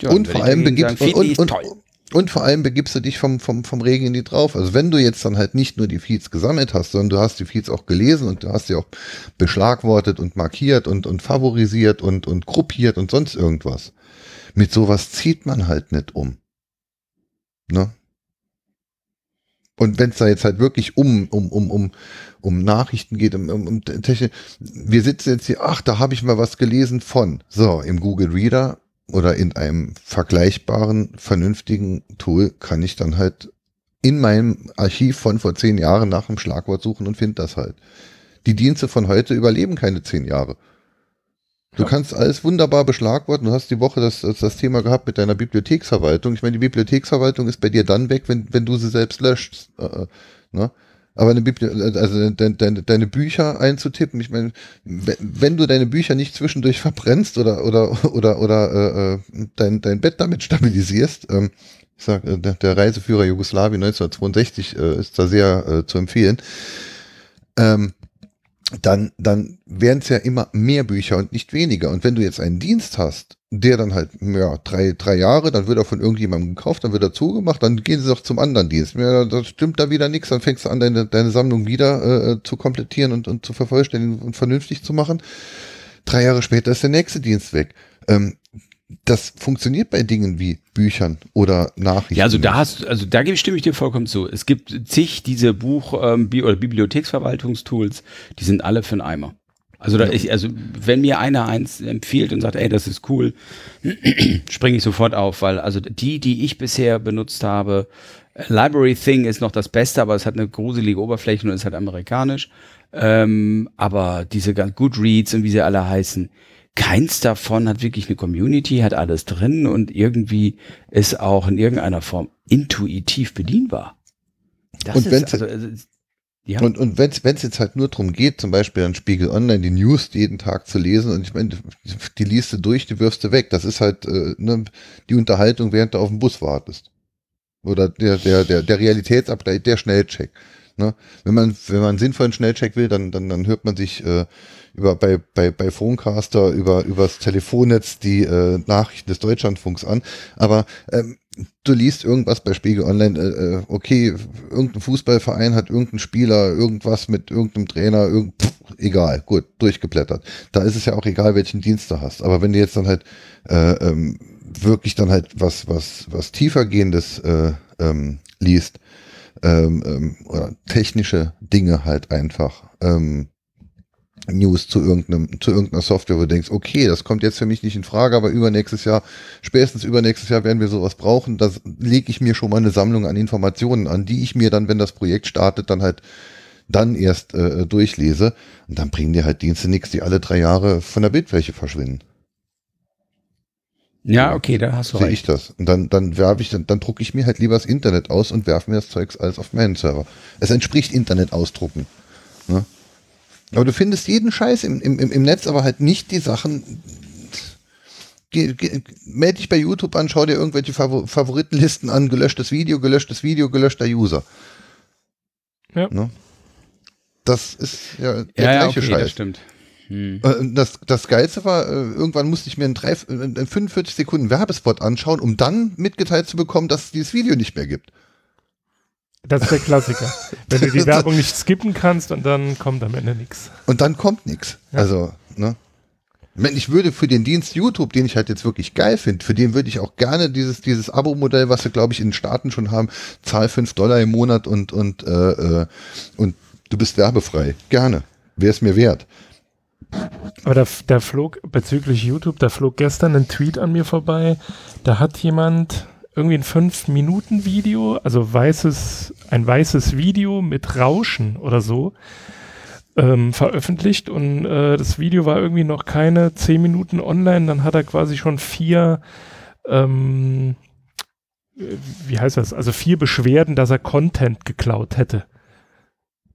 Speaker 3: Ja,
Speaker 1: und vor allem begibst und, und,
Speaker 3: toll.
Speaker 1: und vor allem begibst du dich vom, vom, vom Regen in die drauf. Also wenn du jetzt dann halt nicht nur die Feeds gesammelt hast, sondern du hast die Feeds auch gelesen und du hast sie auch beschlagwortet und markiert und, und favorisiert und, und gruppiert und sonst irgendwas. Mit sowas zieht man halt nicht um. Ne? Und wenn es da jetzt halt wirklich um, um, um, um, um Nachrichten geht, um, um, um Technik, wir sitzen jetzt hier, ach, da habe ich mal was gelesen von. So, im Google Reader oder in einem vergleichbaren, vernünftigen Tool kann ich dann halt in meinem Archiv von vor zehn Jahren nach einem Schlagwort suchen und finde das halt. Die Dienste von heute überleben keine zehn Jahre. Du
Speaker 3: Ja.
Speaker 1: kannst alles wunderbar beschlagworten. Du hast die Woche das, das, das Thema gehabt mit deiner Bibliotheksverwaltung. Ich meine, die Bibliotheksverwaltung ist bei dir dann weg, wenn, wenn du sie selbst löscht. Äh, äh, ne? Aber eine Bibli also de, de, deine Bücher einzutippen, ich meine, we- wenn du deine Bücher nicht zwischendurch verbrennst oder oder oder oder äh, äh, dein, dein Bett damit stabilisierst, ähm, ich sag, äh, der, der Reiseführer Jugoslawien 1962 äh, ist da sehr äh, zu empfehlen. Ähm, dann, dann wären es ja immer mehr Bücher und nicht weniger. Und wenn du jetzt einen Dienst hast, der dann halt, ja, drei, drei Jahre, dann wird er von irgendjemandem gekauft, dann wird er zugemacht, dann gehen sie doch zum anderen Dienst. Ja, das stimmt da wieder nichts, dann fängst du an, deine, deine Sammlung wieder äh, zu komplettieren und, und zu vervollständigen und vernünftig zu machen. Drei Jahre später ist der nächste Dienst weg. Ähm, das funktioniert bei Dingen wie Büchern oder Nachrichten.
Speaker 3: Ja, also da hast, also da stimme ich dir vollkommen zu. Es gibt zig diese Buch- ähm, oder Bibliotheksverwaltungstools, die sind alle für einen Eimer. Also da ich, also wenn mir einer eins empfiehlt und sagt, ey, das ist cool, [clears throat] springe ich sofort auf, weil also die, die ich bisher benutzt habe, Library Thing ist noch das Beste, aber es hat eine gruselige Oberfläche und ist halt amerikanisch. Ähm, aber diese ganz Goodreads und wie sie alle heißen, keins davon hat wirklich eine Community, hat alles drin und irgendwie ist auch in irgendeiner Form intuitiv bedienbar. Das
Speaker 1: Und
Speaker 3: ist, also, also, ja.
Speaker 1: Und, und wenn es jetzt halt nur darum geht, zum Beispiel an Spiegel Online die News jeden Tag zu lesen und ich meine, die liest du durch, die wirfst du weg. Das ist halt äh, ne, die Unterhaltung, während du auf den Bus wartest. Oder der, der, der, der Realitätsupdate, der Schnellcheck. Ne? Wenn man, wenn man einen sinnvollen Schnellcheck will, dann, dann, dann hört man sich äh, über bei, bei, bei Phonecaster über übers Telefonnetz die äh, Nachrichten des Deutschlandfunks an. Aber ähm, du liest irgendwas bei Spiegel Online, äh, äh, okay, irgendein Fußballverein hat irgendeinen Spieler, irgendwas mit irgendeinem Trainer, irgend, pff, egal, gut, durchgeblättert. Da ist es ja auch egal, welchen Dienst du hast. Aber wenn du jetzt dann halt äh, ähm, wirklich dann halt was, was, was tiefergehendes äh, ähm, liest, ähm, ähm, oder technische Dinge halt einfach, ähm, News zu irgendeinem, zu irgendeiner Software, wo du denkst, okay, das kommt jetzt für mich nicht in Frage, aber übernächstes Jahr, spätestens übernächstes Jahr werden wir sowas brauchen. Da lege ich mir schon mal eine Sammlung an Informationen an, die ich mir dann, wenn das Projekt startet, dann halt dann erst äh, durchlese. Und dann bringen dir halt Dienste nichts, die alle drei Jahre von der Bildfläche verschwinden.
Speaker 3: ja, okay, da hast du
Speaker 1: Sehe
Speaker 3: recht.
Speaker 1: ich das. Und dann, dann werfe ich, dann, dann drucke ich mir halt lieber das Internet aus und werfe mir das Zeugs alles auf meinen Server. Es entspricht Internet ausdrucken. Ne? Aber du findest jeden Scheiß im, im, im Netz, aber halt nicht die Sachen. Geh, geh, meld dich bei YouTube an, schau dir irgendwelche Favor Favoritenlisten an, gelöschtes Video, gelöschtes Video, gelöschter User.
Speaker 2: Ja.
Speaker 1: Ne? Das ist ja der
Speaker 3: Ja, ja,
Speaker 1: gleiche
Speaker 3: okay,
Speaker 1: Scheiß.
Speaker 3: das stimmt. Hm.
Speaker 1: Äh, Das, das Geilste war, äh, irgendwann musste ich mir einen 45 Sekunden Werbespot anschauen, um dann mitgeteilt zu bekommen, dass es dieses Video nicht mehr gibt.
Speaker 2: Das ist der Klassiker. Wenn du die [laughs] Werbung nicht skippen kannst und dann kommt am Ende nichts.
Speaker 1: Und dann kommt nichts.
Speaker 2: Ja.
Speaker 1: Also, ne? Ich würde für den Dienst YouTube, den ich halt jetzt wirklich geil finde, für den würde ich auch gerne dieses, dieses Abo-Modell, was wir, glaube ich, in den Staaten schon haben, zahl 5 Dollar im Monat und, und, äh, äh, und du bist werbefrei. Gerne. Wäre es mir wert.
Speaker 2: Aber da, da flog bezüglich YouTube, da flog gestern ein Tweet an mir vorbei. Da hat jemand irgendwie ein 5-Minuten-Video, also weißes, ein weißes Video mit Rauschen oder so, ähm, veröffentlicht und äh, das Video war irgendwie noch keine 10 Minuten online. Dann hat er quasi schon vier ähm, wie heißt das, also vier Beschwerden, dass er Content geklaut hätte.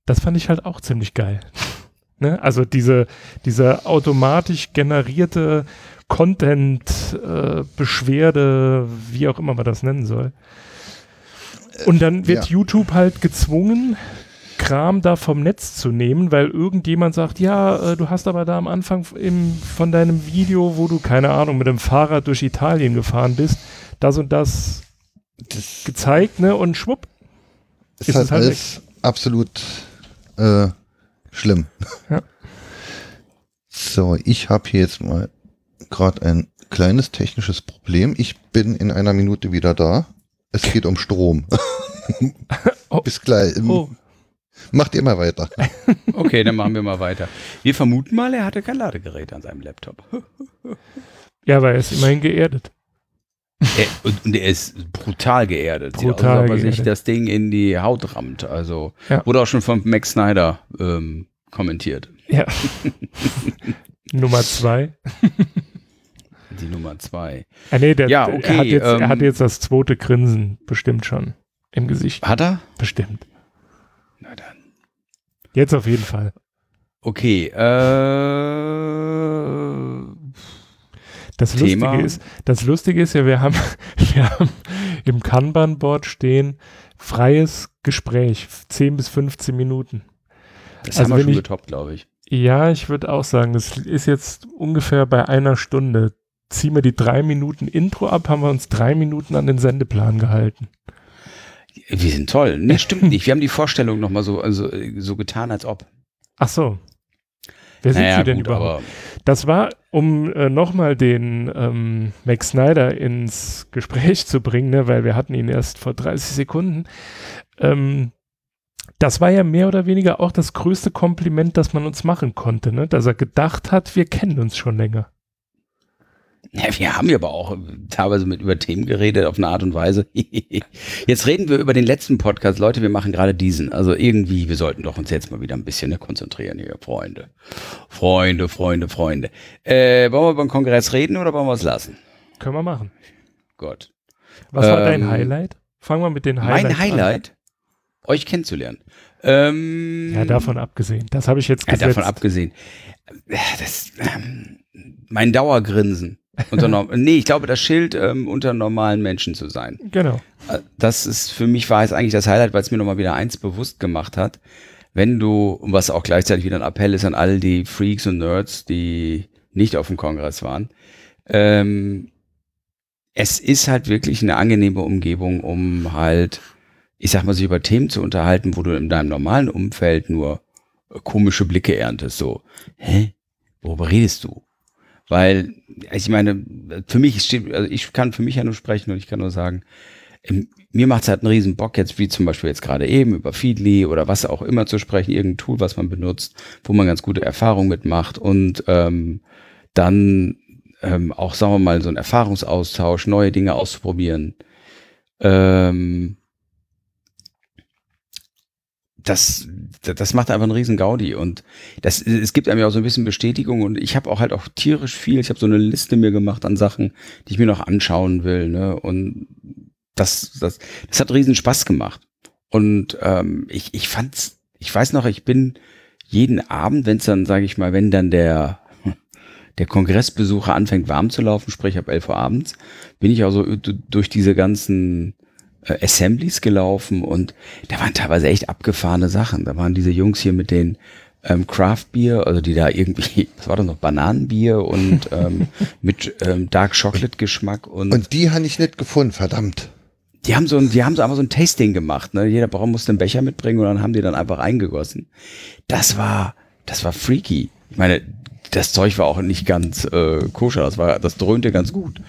Speaker 2: Das fand ich halt auch ziemlich geil. [laughs] ne? Also diese, diese automatisch generierte Content-Beschwerde, äh, wie auch immer man das nennen soll. Und dann wird ja. YouTube halt gezwungen, Kram da vom Netz zu nehmen, weil irgendjemand sagt, ja, äh, du hast aber da am Anfang im, von deinem Video, wo du, keine Ahnung, mit dem Fahrrad durch Italien gefahren bist, das und das, das gezeigt, ne? Und schwupp.
Speaker 1: Ist, ist halt, halt alles weg. absolut äh, schlimm. Ja. So, ich habe hier jetzt mal gerade ein kleines technisches Problem. Ich bin in einer Minute wieder da. Es geht um Strom. [laughs] oh. Bis gleich. Oh. Macht ihr mal weiter. [laughs]
Speaker 3: okay, dann machen wir mal weiter. Wir vermuten mal, er hatte kein Ladegerät an seinem Laptop. [laughs]
Speaker 2: ja, weil er ist immerhin geerdet.
Speaker 3: Er, und, er ist brutal geerdet. Brutal Sieht aus, als ob er sich das Ding in die Haut rammt. Also ja. wurde auch schon von Max Snyder ähm, kommentiert.
Speaker 2: Ja. Nummer zwei.
Speaker 3: Die Nummer zwei.
Speaker 2: Ah, nee, der, ja, okay, er, hat jetzt, ähm, er hat jetzt das zweite Grinsen bestimmt schon im Gesicht.
Speaker 3: Hat er?
Speaker 2: Bestimmt. Na dann. Jetzt auf jeden Fall.
Speaker 3: Okay, äh,
Speaker 2: das Thema. Lustige ist, das Lustige ist ja, wir haben, [laughs] wir haben im Kanban-Board stehen freies Gespräch, 10 bis 15 Minuten.
Speaker 3: Das also haben wir schon ich, getoppt, glaube ich.
Speaker 2: Ja, ich würde auch sagen, das ist jetzt ungefähr bei einer Stunde. Ziehen wir die drei Minuten Intro ab, haben wir uns drei Minuten an den Sendeplan gehalten.
Speaker 3: Wir sind toll. Nee, stimmt [laughs] nicht. Wir haben die Vorstellung nochmal so, also, so getan, als ob.
Speaker 2: Ach so. Wer sind naja, Sie denn gut, überhaupt? Das war, um äh, nochmal den ähm, Max Snyder ins Gespräch zu bringen, ne, weil wir hatten ihn erst vor 30 Sekunden. Ähm, das war ja mehr oder weniger auch das größte Kompliment, das man uns machen konnte, ne? dass er gedacht hat, wir kennen uns schon länger.
Speaker 3: Ja, wir haben ja aber auch teilweise mit über Themen geredet auf eine Art und Weise. [laughs] jetzt reden wir über den letzten Podcast. Leute, wir machen gerade diesen. Also irgendwie, wir sollten doch uns jetzt mal wieder ein bisschen ne, konzentrieren hier, Freunde. Freunde, Freunde, Freunde. Äh, wollen wir über den Kongress reden oder wollen wir es lassen?
Speaker 2: Können wir machen.
Speaker 3: Gott.
Speaker 2: Was ähm, war dein ähm, Highlight? Fangen wir mit den
Speaker 3: Highlights Mein Highlight? An. Euch kennenzulernen. Ähm,
Speaker 2: ja, davon abgesehen. Das habe ich jetzt
Speaker 3: gesetzt. Ja, davon abgesehen. Das, ähm, mein Dauergrinsen unter nee, ich glaube, das Schild ähm, unter normalen Menschen zu sein.
Speaker 2: Genau.
Speaker 3: Äh, das ist für mich war es eigentlich das Highlight, weil es mir nochmal wieder eins bewusst gemacht hat. Wenn du, was auch gleichzeitig wieder ein Appell ist an all die Freaks und Nerds, die nicht auf dem Kongress waren, ähm, es ist halt wirklich eine angenehme Umgebung, um halt, ich sag mal, sich über Themen zu unterhalten, wo du in deinem normalen Umfeld nur komische Blicke erntest. So, hä? Worüber redest du? Weil, ich meine, für mich steht, also ich kann für mich ja nur sprechen und ich kann nur sagen, mir macht es halt einen riesen Bock jetzt, wie zum Beispiel jetzt gerade eben über Feedly oder was auch immer zu sprechen, irgendein Tool, was man benutzt, wo man ganz gute Erfahrungen mitmacht und ähm, dann ähm, auch, sagen wir mal, so ein Erfahrungsaustausch, neue Dinge auszuprobieren. Ähm, das, das macht einfach einen riesen Gaudi. Und das, es gibt einem ja auch so ein bisschen Bestätigung. Und ich habe auch halt auch tierisch viel, ich habe so eine Liste mir gemacht an Sachen, die ich mir noch anschauen will, ne, und das, das, das hat riesen Spaß gemacht. Und ähm, ich, ich fand's, ich weiß noch, ich bin jeden Abend, wenn es dann, sage ich mal, wenn dann der [laughs] der Kongressbesucher anfängt warm zu laufen, sprich ab 11 Uhr abends, bin ich auch so durch diese ganzen äh, Assemblies gelaufen und da waren teilweise echt abgefahrene Sachen. Da waren diese Jungs hier mit den ähm, Craft Beer, also die da irgendwie, [laughs] was war das noch, Bananenbier und ähm, [laughs] mit ähm, Dark Chocolate Geschmack und.
Speaker 1: Und die habe ich nicht gefunden, verdammt.
Speaker 3: Die haben so ein, die haben so einfach so ein Tasting gemacht, ne? Jeder Baum musste einen Becher mitbringen und dann haben die dann einfach eingegossen. Das war, das war freaky. Ich meine, das Zeug war auch nicht ganz äh, koscher, das war, das dröhnte ganz gut.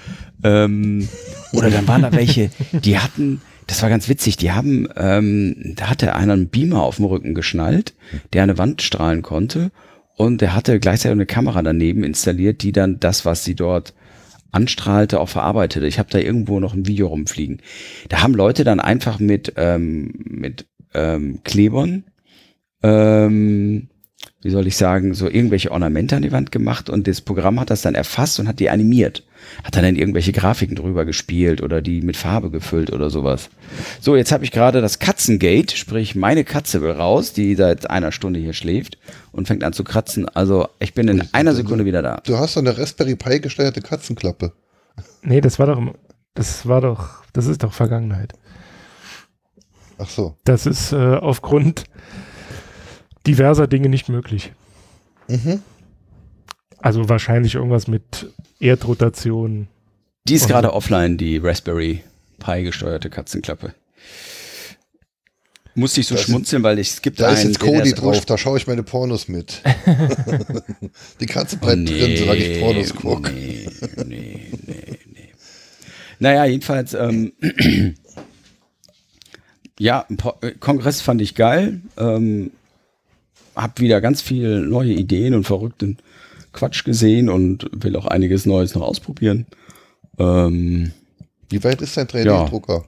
Speaker 3: Ähm, oder dann waren da welche, die hatten, das war ganz witzig, die haben, ähm, da hatte einer einen Beamer auf dem Rücken geschnallt, der eine Wand strahlen konnte und der hatte gleichzeitig eine Kamera daneben installiert, die dann das, was sie dort anstrahlte, auch verarbeitete. Ich habe da irgendwo noch ein Video rumfliegen. Da haben Leute dann einfach mit, ähm, mit ähm, Klebern ähm, wie soll ich sagen, so irgendwelche Ornamente an die Wand gemacht und das Programm hat das dann erfasst und hat die animiert. Hat dann, dann irgendwelche Grafiken drüber gespielt oder die mit Farbe gefüllt oder sowas. So, jetzt habe ich gerade das Katzengate, sprich meine Katze will raus, die seit einer Stunde hier schläft und fängt an zu kratzen. Also ich bin in einer Sekunde wieder da.
Speaker 1: Du hast doch eine Raspberry Pi gesteuerte Katzenklappe.
Speaker 2: Nee, das war doch, das war doch, das ist doch Vergangenheit.
Speaker 1: Ach so.
Speaker 2: Das ist äh, aufgrund diverser Dinge nicht möglich.
Speaker 1: Mhm.
Speaker 2: Also wahrscheinlich irgendwas mit Erdrotation.
Speaker 3: Die ist gerade offline, die Raspberry Pi gesteuerte Katzenklappe. Musste ich so
Speaker 1: Da ist-
Speaker 3: schmunzeln, weil ich, es gibt
Speaker 1: Da ist
Speaker 3: einen,
Speaker 1: jetzt
Speaker 3: der- der
Speaker 1: Kodi
Speaker 3: ist
Speaker 1: drauf, da schaue ich meine Pornos mit. [laughs] Die Katze
Speaker 3: Oh,
Speaker 1: bleibt drin, solange ich Pornos gucke.
Speaker 3: Nee, nee, nee, nee. Naja, jedenfalls, ähm, [clears throat] ja, äh, Kongress fand ich geil. Ähm, hab wieder ganz viele neue Ideen und verrückten Quatsch gesehen und will auch einiges Neues noch ausprobieren. Ähm,
Speaker 1: Wie weit ist dein 3D-Drucker?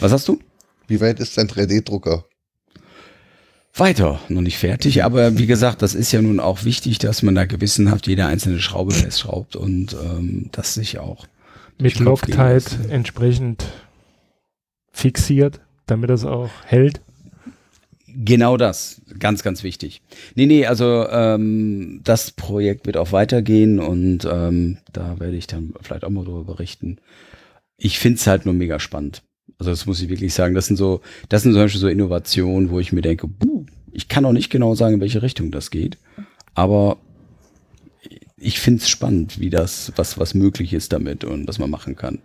Speaker 3: was hast du?
Speaker 1: Wie weit ist dein 3D-Drucker?
Speaker 3: Weiter, noch nicht fertig, aber wie gesagt, das ist ja nun auch wichtig, dass man da gewissenhaft jede einzelne Schraube festschraubt und ähm, das sich auch
Speaker 2: mit Loctite entsprechend fixiert, damit das auch hält.
Speaker 3: Genau das, ganz, ganz wichtig. Nee, nee, also ähm, das Projekt wird auch weitergehen und ähm, da werde ich dann vielleicht auch mal darüber berichten. Ich finde es halt nur mega spannend. Also das muss ich wirklich sagen. Das sind so, das sind zum Beispiel so Innovationen, wo ich mir denke, buh, ich kann auch nicht genau sagen, in welche Richtung das geht, aber ich finde es spannend, wie das, was, was möglich ist damit und was man machen kann.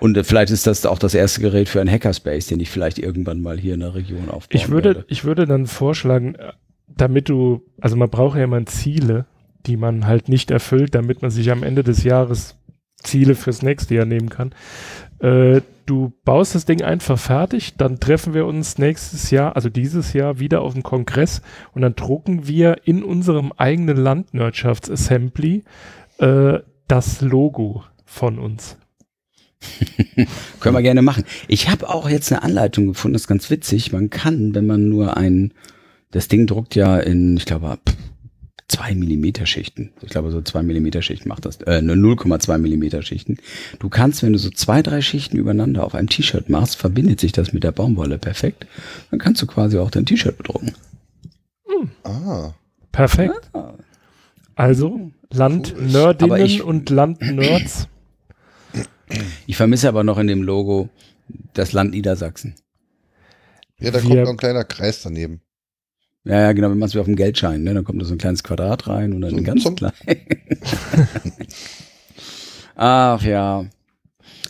Speaker 3: Und äh, vielleicht ist das auch das erste Gerät für einen Hackerspace, den ich vielleicht irgendwann mal hier in der Region aufbauen
Speaker 2: Ich würde,
Speaker 3: werde.
Speaker 2: ich würde dann vorschlagen, äh, damit du, also man braucht ja immer Ziele, die man halt nicht erfüllt, damit man sich am Ende des Jahres Ziele fürs nächste Jahr nehmen kann. Äh, du baust das Ding einfach fertig, dann treffen wir uns nächstes Jahr, also dieses Jahr, wieder auf dem Kongress und dann drucken wir in unserem eigenen Landwirtschaftsassembly äh, das Logo von uns. [laughs]
Speaker 3: Können wir gerne machen. Ich habe auch jetzt eine Anleitung gefunden, das ist ganz witzig. Man kann, wenn man nur ein, das Ding druckt ja in, ich glaube, pff, zwei Millimeter Schichten. Ich glaube, so zwei Millimeter Schichten macht das, äh, ne, 0,2 Millimeter Schichten. Du kannst, wenn du so zwei, drei Schichten übereinander auf einem T-Shirt machst, verbindet sich das mit der Baumwolle perfekt. Dann kannst du quasi auch dein T-Shirt bedrucken.
Speaker 1: Ah,
Speaker 2: Perfekt.
Speaker 3: Ah.
Speaker 2: Also Landnerdinnen
Speaker 3: ich-
Speaker 2: und Landnerds.
Speaker 3: Ich vermisse aber noch in dem Logo das Land Niedersachsen.
Speaker 1: ja, da
Speaker 2: Wir-
Speaker 1: kommt noch ein kleiner Kreis daneben.
Speaker 3: Ja, ja, genau, wenn man es wie auf dem Geldschein, ne? Dann kommt da so ein kleines Quadrat rein und dann
Speaker 1: So
Speaker 3: ein ganz klein. [laughs] Ach ja.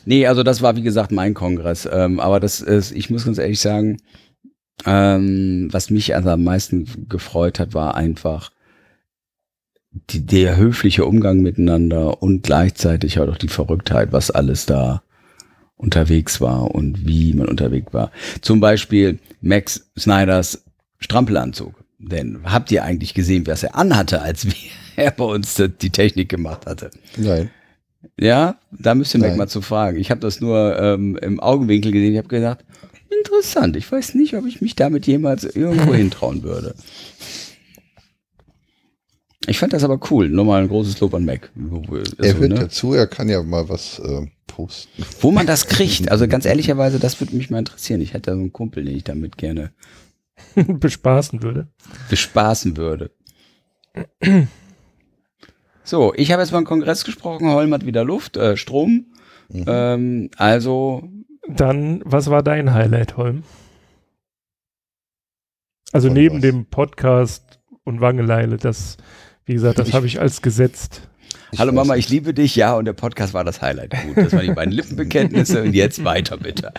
Speaker 3: Nee, also das war wie gesagt mein Kongress. Ähm, aber das ist, ich muss ganz ehrlich sagen, ähm, was mich also am meisten gefreut hat, war einfach die, der höfliche Umgang miteinander und gleichzeitig halt auch die Verrücktheit, was alles da unterwegs war und wie man unterwegs war. Zum Beispiel Max Snyders Strampelanzug. Denn habt ihr eigentlich gesehen, was er anhatte, als [laughs] er bei uns die Technik gemacht hatte?
Speaker 1: Nein.
Speaker 3: Ja, da müsst ihr Mac
Speaker 1: Nein.
Speaker 3: mal zu fragen. Ich habe das nur ähm, im Augenwinkel gesehen. Ich habe gedacht, interessant. Ich weiß nicht, ob ich mich damit jemals irgendwo [laughs] hintrauen würde. Ich fand das aber cool. Nochmal ein großes Lob an Mac.
Speaker 1: Er
Speaker 3: also,
Speaker 1: hört
Speaker 3: ne?
Speaker 1: dazu, er kann ja mal was äh, posten.
Speaker 3: Wo man das kriegt. Also ganz [laughs] ehrlicherweise, das würde mich mal interessieren. Ich hätte da so einen Kumpel, den ich damit gerne [laughs]
Speaker 2: bespaßen würde.
Speaker 3: bespaßen würde. So, ich habe jetzt beim Kongress gesprochen, Holm hat wieder Luft, äh, Strom.
Speaker 1: Mhm.
Speaker 3: Ähm, also,
Speaker 2: Dann, was war dein Highlight, Holm? Also
Speaker 1: Von
Speaker 2: neben
Speaker 1: was?
Speaker 2: dem Podcast und Wangeleile, das, wie gesagt, das habe ich als gesetzt.
Speaker 1: Ich
Speaker 3: hallo Mama, ich liebe dich, ja, und der Podcast war das Highlight. Gut, das waren die beiden Lippenbekenntnisse und jetzt weiter bitte.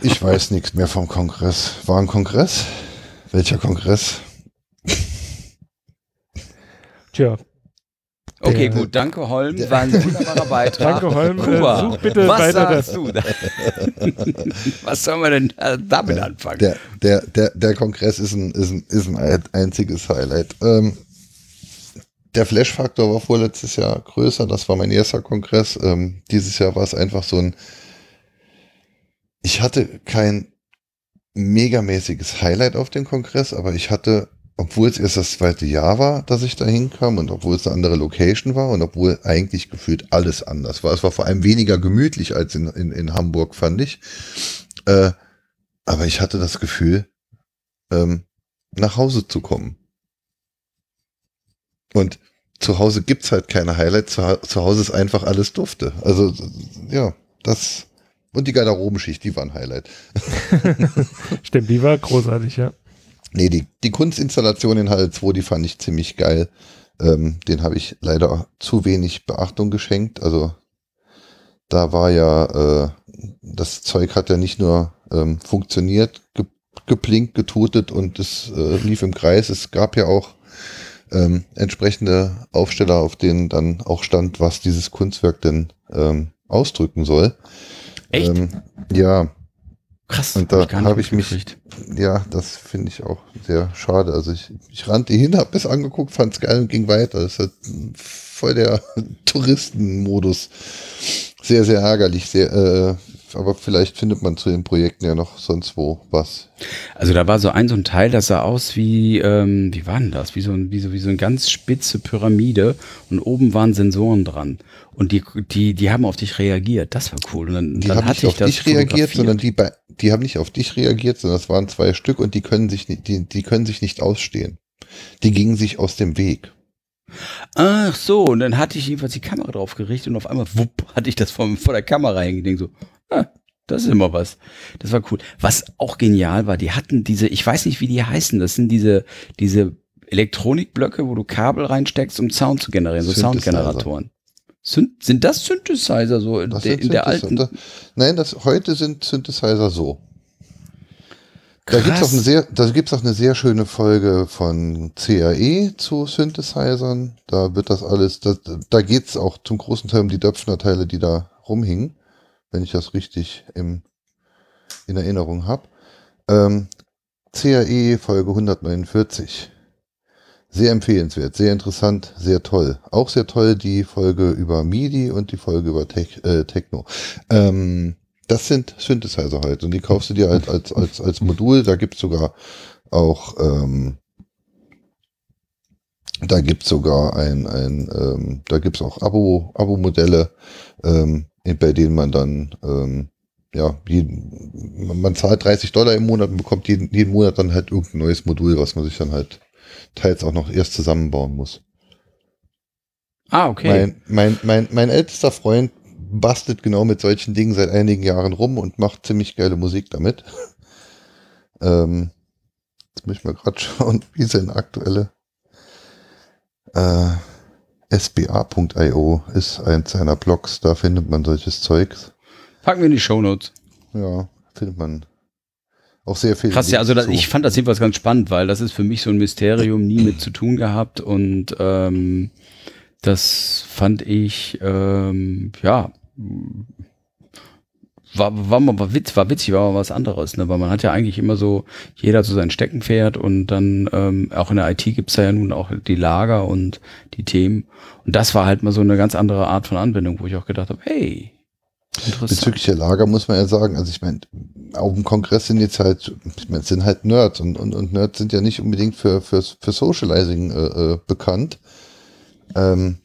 Speaker 1: Ich weiß nichts mehr vom Kongress. War ein Kongress? Welcher Kongress?
Speaker 2: Tja,
Speaker 3: Okay, gut, danke Holm, war ein wunderbarer Beitrag.
Speaker 2: Danke, Holm.
Speaker 3: Kuba,
Speaker 2: such bitte
Speaker 3: was
Speaker 2: weitere-
Speaker 3: sagst du? was soll man denn äh, damit anfangen?
Speaker 1: Der, der, der, der Kongress ist ein, ist ein, ist ein einziges Highlight. Ähm, der Flash-Faktor war vorletztes Jahr größer. Das war mein erster Kongress. Ähm, dieses Jahr war es einfach so ein. Ich hatte kein megamäßiges Highlight auf dem Kongress, aber ich hatte obwohl es erst das zweite Jahr war, dass ich da hinkam und obwohl es eine andere Location war und obwohl eigentlich gefühlt alles anders war. Es war vor allem weniger gemütlich als in, in, in Hamburg, fand ich. Äh, aber ich hatte das Gefühl, ähm, nach Hause zu kommen. Und zu Hause gibt's halt keine Highlights, zu, zu Hause ist einfach alles dufte. Also, ja, das und die Garderobenschicht, die war ein Highlight. [laughs]
Speaker 2: Stimmt, die war großartig, ja.
Speaker 1: Nee, die, die Kunstinstallation in Halle 2, die fand ich ziemlich geil. Ähm, den habe ich leider zu wenig Beachtung geschenkt. Also da war ja, äh, das Zeug hat ja nicht nur ähm, funktioniert, ge geplinkt, getutet und es äh, lief im Kreis. Es gab ja auch ähm, entsprechende Aufsteller, auf denen dann auch stand, was dieses Kunstwerk denn ähm, ausdrücken soll.
Speaker 3: Echt?
Speaker 1: Ähm, ja,
Speaker 3: Krass.
Speaker 1: und da habe ich mich, ja, das finde ich auch sehr schade. Also ich, ich rannte hin, habe es angeguckt, fand es geil und ging weiter. Das ist halt voll der [laughs] Touristenmodus. Sehr, sehr ärgerlich. Sehr, äh, aber vielleicht findet man zu den Projekten ja noch sonst wo was.
Speaker 3: Also da war so ein so ein Teil, das sah aus wie, ähm, wie war denn das? Wie so, ein, wie, so, wie so eine ganz spitze Pyramide und oben waren Sensoren dran. Und die, die, die haben auf dich reagiert. Das war cool. Und dann,
Speaker 1: Die
Speaker 3: dann
Speaker 1: haben nicht
Speaker 3: ich
Speaker 1: auf dich reagiert, sondern die, die haben nicht auf dich reagiert, sondern es waren zwei Stück und die können sich nicht, die, die können sich nicht ausstehen. Die gingen sich aus dem Weg.
Speaker 3: Ach so, und dann hatte ich jedenfalls die Kamera drauf gerichtet und auf einmal, wupp, hatte ich das vor, vor der Kamera denk so, ah, das ist immer was. Das war cool. Was auch genial war, die hatten diese, ich weiß nicht, wie die heißen, das sind diese, diese Elektronikblöcke, wo du Kabel reinsteckst, um Sound zu generieren, so. Soundgeneratoren. Sind, sind das Synthesizer so in
Speaker 1: Das
Speaker 3: der, in der alten?
Speaker 1: Nein, das, heute sind Synthesizer so. Da gibt's
Speaker 3: Krass.
Speaker 1: auch eine sehr, da gibt's auch eine sehr schöne Folge von CAE zu Synthesizern. Da wird das alles, da, da geht's auch zum großen Teil um die Döpfner-Teile, die da rumhingen, wenn ich das richtig im, in Erinnerung habe. Ähm, CAE Folge 149. Sehr empfehlenswert, sehr interessant, sehr toll. Auch sehr toll die Folge über MIDI und die Folge über Tech, äh, Techno. Ähm, das sind Synthesizer halt und die kaufst du dir halt als, als, als Modul. Da gibt's sogar auch, ähm, da gibt's sogar ein, ein ähm, da gibt's auch Abo, Abo-Modelle, ähm, bei denen man dann, ähm, ja, jeden, man man zahlt 30 Dollar im Monat und bekommt jeden, jeden Monat dann halt irgendein neues Modul, was man sich dann halt teils auch noch erst zusammenbauen muss.
Speaker 3: Ah, okay.
Speaker 1: Mein, mein, mein, mein ältester Freund bastelt genau mit solchen Dingen seit einigen Jahren rum und macht ziemlich geile Musik damit. [laughs] ähm, jetzt muss ich mal gerade [laughs] schauen, wie sein aktuelle äh, sba.io ist eins seiner Blogs, da findet man solches Zeugs.
Speaker 3: Packen wir in die Shownotes.
Speaker 1: Ja, findet man auch sehr viel.
Speaker 3: Krass, ja, also das, ich fand das jedenfalls ganz spannend, weil das ist für mich so ein Mysterium, nie mit zu tun gehabt und ähm, das fand ich, ähm, ja, war, war mal war witz, war witzig, war mal was anderes, ne? weil man hat ja eigentlich immer so, jeder so sein Steckenpferd und dann ähm, auch in der IT gibt's da ja nun auch die Lager und die Themen und das war halt mal so eine ganz andere Art von Anwendung, wo ich auch gedacht habe, hey, interessant.
Speaker 1: Bezüglich der Lager muss man ja sagen, also ich meine, auf dem Kongress sind jetzt halt, ich meine, sind halt Nerds und, und, und Nerds sind ja nicht unbedingt für, für, für Socializing äh, äh, bekannt. Ähm,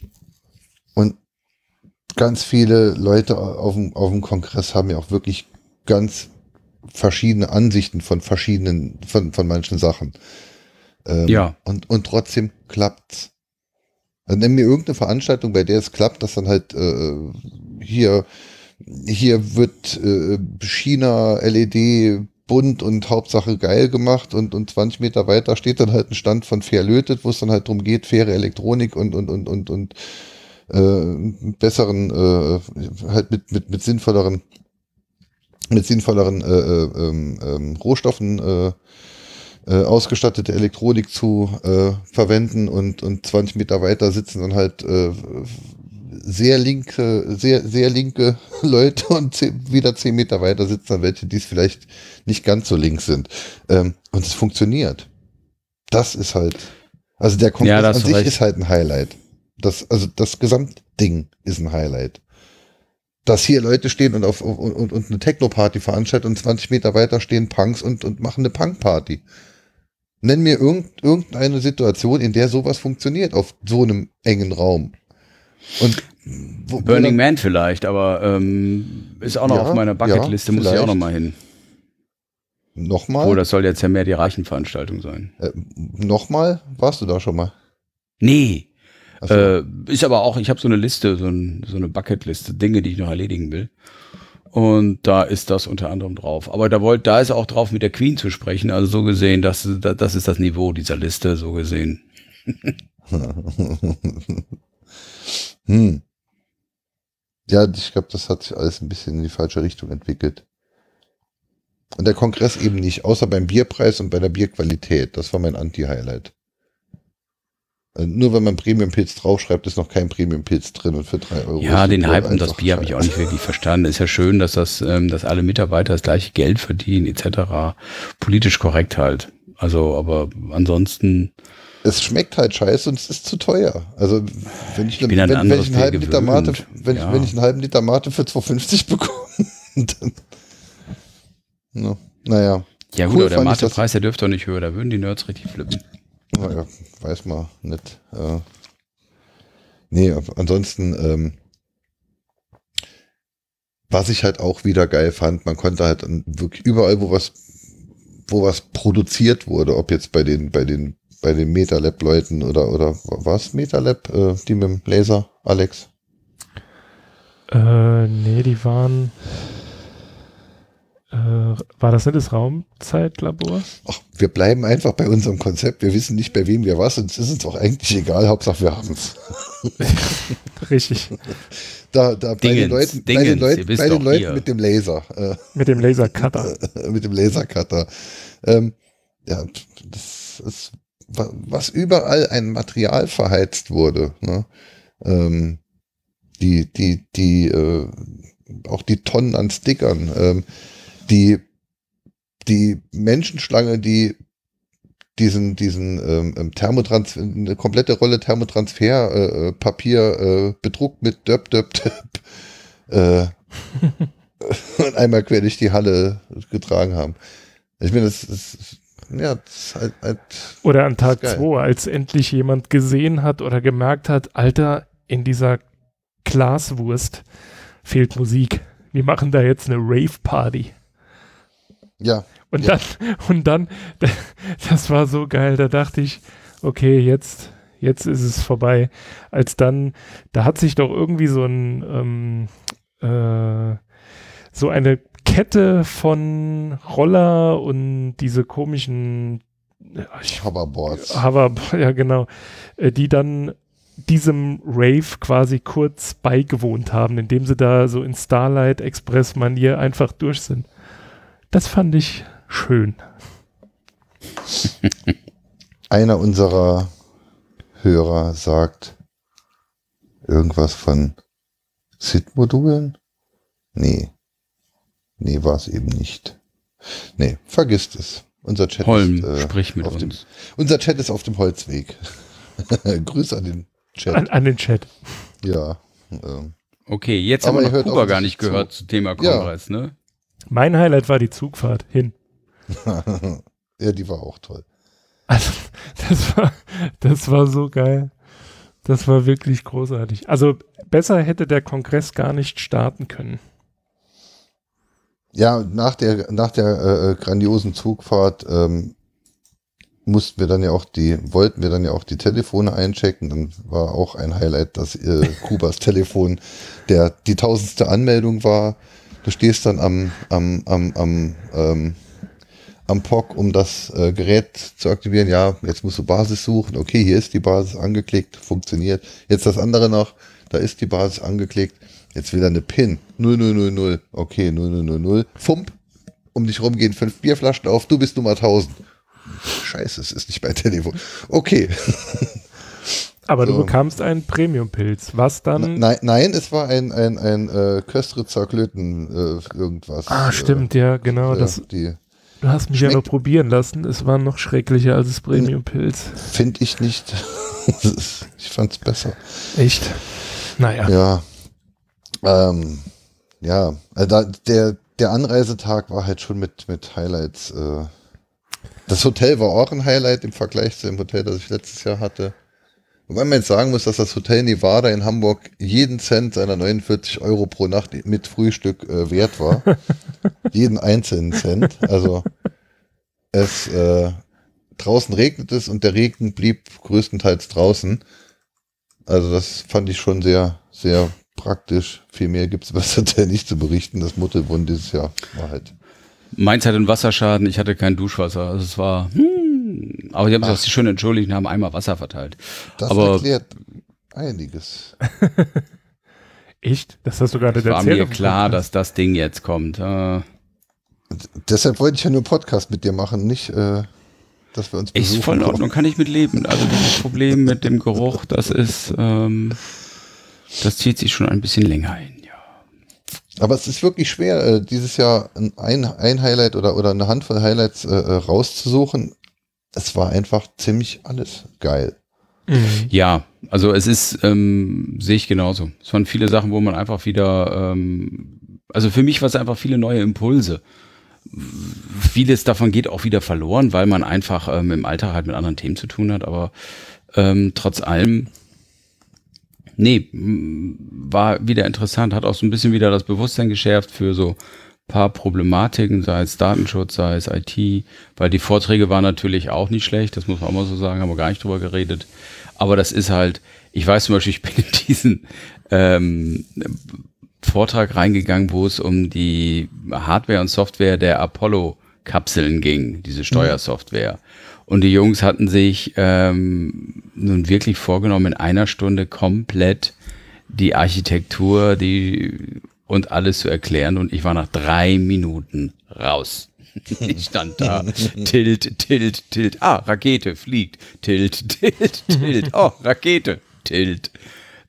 Speaker 1: und ganz viele Leute auf dem, auf dem Kongress haben ja auch wirklich ganz verschiedene Ansichten von verschiedenen, von, von manchen Sachen. Ähm,
Speaker 3: Ja.
Speaker 1: Und, und trotzdem klappt's. Dann nimm mir irgendeine Veranstaltung, bei der es klappt, dass dann halt äh, hier, hier wird äh, China LED bunt und Hauptsache geil gemacht und, und 20 Meter weiter steht dann halt ein Stand von Fair Lötet, wo es dann halt darum geht, faire Elektronik und, und, und, und, und äh, besseren, äh, halt mit, mit, mit sinnvolleren, mit sinnvolleren äh, äh, ähm, ähm, Rohstoffen äh, äh, ausgestattete Elektronik zu äh, verwenden und, und 20 Meter weiter sitzen dann halt äh, sehr linke, sehr, sehr linke [laughs] Leute und zehn, wieder 10 Meter weiter sitzen dann welche, die es vielleicht nicht ganz so links sind. Ähm, und es funktioniert. Das ist halt, also der Kongress
Speaker 3: Ja,
Speaker 1: an sich
Speaker 3: recht.
Speaker 1: ist halt ein Highlight. Das, also das Gesamtding ist ein Highlight. Dass hier Leute stehen und, auf, und, und, und eine Techno-Party veranstalten und 20 Meter weiter stehen Punks und, und machen eine Punk-Party. Nenn mir irgend, irgendeine Situation, in der sowas funktioniert, auf so einem engen Raum. Und
Speaker 3: wo, Burning Man vielleicht, aber ähm, ist auch noch ja, auf meiner Bucketliste, ja, muss ich auch noch mal hin.
Speaker 1: Nochmal?
Speaker 3: Oh, das soll jetzt ja mehr die Reichenveranstaltung sein.
Speaker 1: Äh, Nochmal? Warst du da schon mal?
Speaker 3: Nee. So. Äh, ist aber auch, ich habe so eine Liste, so, ein, so eine Bucketliste, Dinge, die ich noch erledigen will. Und da ist das unter anderem drauf. Aber da wollt, da ist auch drauf, mit der Queen zu sprechen. Also so gesehen, das, das ist das Niveau dieser Liste, so gesehen. [laughs] [laughs]
Speaker 1: hm. Ja, ich glaube, das hat sich alles ein bisschen in die falsche Richtung entwickelt. Und der Kongress eben nicht, außer beim Bierpreis und bei der Bierqualität. Das war mein Anti-Highlight. Äh, nur wenn man Premium-Pilz draufschreibt, ist noch kein Premium-Pilz drin und für drei Euro.
Speaker 3: Ja, den Hype um das Bier habe ich auch nicht wirklich verstanden. Ist ja schön, dass das, ähm, dass alle Mitarbeiter das gleiche Geld verdienen, etc. Politisch korrekt halt. Also, aber ansonsten.
Speaker 1: Es schmeckt halt scheiße und es ist zu teuer. Also, wenn ich, ich eine, wenn, wenn, ich einen halben Liter Mate, wenn, ja. ich, wenn ich einen halben Liter Mate für 2,50 [laughs] bekomme, dann. No, naja.
Speaker 3: Ja, gut, cool aber der Mate-Preis, der dürfte doch nicht höher, da würden die Nerds richtig flippen.
Speaker 1: Naja, weiß man nicht. Äh, nee, ansonsten, ähm, was ich halt auch wieder geil fand, man konnte halt wirklich überall, wo was, wo was produziert wurde, ob jetzt bei den, bei den, bei den MetaLab-Leuten oder, oder was MetaLab, äh, die mit dem Laser, Alex?
Speaker 2: Äh, nee, die waren, äh, war das nicht das Raumzeitlabor?
Speaker 1: Ach, wir bleiben einfach bei unserem Konzept. Wir wissen nicht, bei wem wir was und es ist uns auch eigentlich egal. Hauptsache, wir haben es. [laughs]
Speaker 2: Richtig.
Speaker 1: Da, da bei den Leuten, Dingens, bei den Leuten, bei den Leuten mit dem Laser.
Speaker 2: Äh, mit dem Lasercutter. [laughs]
Speaker 1: mit dem Lasercutter. Ähm, ja, das ist, was überall ein Material verheizt wurde. Ne? Ähm, die, die, die, äh, auch die Tonnen an Stickern. Ähm, die, die Menschenschlange, die diesen, diesen ähm, ähm Thermotransfer, eine komplette Rolle Thermotransferpapier äh, äh, bedruckt mit Döp, Döp, Döp äh, [laughs] und einmal quer durch die Halle getragen haben. Ich meine, das ist, ja, halt, halt
Speaker 2: Oder an Tag 2, als endlich jemand gesehen hat oder gemerkt hat, Alter, in dieser Glaswurst fehlt Musik. Wir machen da jetzt eine Rave-Party.
Speaker 1: Ja.
Speaker 2: Und
Speaker 1: ja.
Speaker 2: dann, und dann, [laughs] das war so geil, da dachte ich, okay, jetzt, jetzt ist es vorbei. Als dann, da hat sich doch irgendwie so ein, ähm, äh, so eine Kette von Roller und diese komischen
Speaker 1: ich, Hoverboards.
Speaker 2: Hover, [laughs] ja, genau. Äh, die dann diesem Rave quasi kurz beigewohnt haben, indem sie da so in Starlight Express Manier einfach durch sind. Das fand ich schön. [laughs]
Speaker 1: Einer unserer Hörer sagt irgendwas von SID-Modulen? Nee. Nee, war es eben nicht. Nee, vergisst es. Unser Chat
Speaker 3: Holm, ist, äh, sprich mit uns.
Speaker 1: Dem, unser Chat ist auf dem Holzweg. [laughs] Grüß an den Chat.
Speaker 2: An, an den Chat.
Speaker 1: Ja. Ähm.
Speaker 3: Okay, jetzt aber haben wir noch Kuba gar nicht gehört zu. zum Thema Kongress, ja. ne?
Speaker 2: Mein Highlight war die Zugfahrt hin. [laughs]
Speaker 1: ja, die war auch toll.
Speaker 2: Also, das war, das war so geil. Das war wirklich großartig. Also besser hätte der Kongress gar nicht starten können.
Speaker 1: Ja, nach der, nach der äh, grandiosen Zugfahrt ähm, mussten wir dann ja auch die, wollten wir dann ja auch die Telefone einchecken. Dann war auch ein Highlight, dass äh, [laughs] Kubas Telefon der die tausendste Anmeldung war. Du stehst dann am, am, am, am, ähm, am POC, um das äh, Gerät zu aktivieren. Ja, jetzt musst du Basis suchen. Okay, hier ist die Basis angeklickt, funktioniert. Jetzt das andere noch, da ist die Basis angeklickt. Jetzt will er eine PIN. 0000. Okay, 0000. Fump. Um dich rum gehen fünf Bierflaschen auf. Du bist Nummer 1000. Scheiße, es ist nicht bei Telefon. Okay. [laughs]
Speaker 2: Aber so. du bekamst einen Premium-Pilz. Was dann?
Speaker 1: Nein, nein, es war ein, ein, ein äh, Köstritzer Klöten äh, irgendwas.
Speaker 2: Ah, stimmt, äh, ja, genau. das, die, du hast mich ja noch probieren lassen. Es war noch schrecklicher als das Premium-Pilz.
Speaker 1: Finde ich nicht. [laughs] ich fand es besser.
Speaker 2: Echt? Naja.
Speaker 1: Ja. Ähm, ja, also der, der Anreisetag war halt schon mit, mit Highlights. Äh, Das Hotel war auch ein Highlight im Vergleich zu dem Hotel, das ich letztes Jahr hatte. Wobei man jetzt sagen muss, dass das Hotel Nevada in Hamburg jeden Cent seiner 49 Euro pro Nacht mit Frühstück äh, wert war. [laughs] jeden einzelnen Cent. Also es äh, draußen regnet es und der Regen blieb größtenteils draußen. Also das fand ich schon sehr, sehr praktisch. Viel mehr gibt es das Hotel nicht zu berichten. Das Muttelbund dieses Jahr war halt.
Speaker 3: Meins hatte einen Wasserschaden, ich hatte kein Duschwasser. Also es war, hm, aber die haben sich auch schön entschuldigt und haben einmal Wasser verteilt.
Speaker 1: Das
Speaker 3: Aber-
Speaker 1: erklärt einiges. [laughs]
Speaker 2: Echt? Das hast du gerade
Speaker 3: Es war
Speaker 2: erzählt.
Speaker 3: mir klar, dass das Ding jetzt kommt. Äh,
Speaker 1: Deshalb wollte ich ja nur Podcast mit dir machen, nicht, äh, dass wir uns
Speaker 3: Ist voll in Ordnung, kann ich mit leben. Also dieses Problem mit dem Geruch, das ist, ähm, das zieht sich schon ein bisschen länger hin, ja.
Speaker 1: Aber es ist wirklich schwer, äh, dieses Jahr ein, ein Highlight oder, oder eine Handvoll Highlights äh, äh, rauszusuchen. Es war einfach ziemlich alles geil.
Speaker 2: Mhm.
Speaker 3: Ja, also es ist, ähm, sehe ich genauso. Es waren viele Sachen, wo man einfach wieder, ähm, also für mich war es einfach viele neue Impulse. Vieles davon geht auch wieder verloren, weil man einfach ähm, im Alltag halt mit anderen Themen zu tun hat, aber ähm, trotz allem, nee, m, war wieder interessant, hat auch so ein bisschen wieder das Bewusstsein geschärft für so paar Problematiken, sei es Datenschutz, sei es IT, weil die Vorträge waren natürlich auch nicht schlecht, das muss man auch mal so sagen, haben wir gar nicht drüber geredet. Aber das ist halt, ich weiß zum Beispiel, ich bin in diesen ähm, Vortrag reingegangen, wo es um die Hardware und Software der Apollo-Kapseln ging, diese Steuersoftware. Und die Jungs hatten sich ähm, nun wirklich vorgenommen, in einer Stunde komplett die Architektur, die und alles zu erklären. Und ich war nach drei Minuten raus. [laughs] Ich stand da, tilt, tilt, tilt. Ah, Rakete fliegt. Tilt, tilt, tilt. Oh, Rakete, tilt.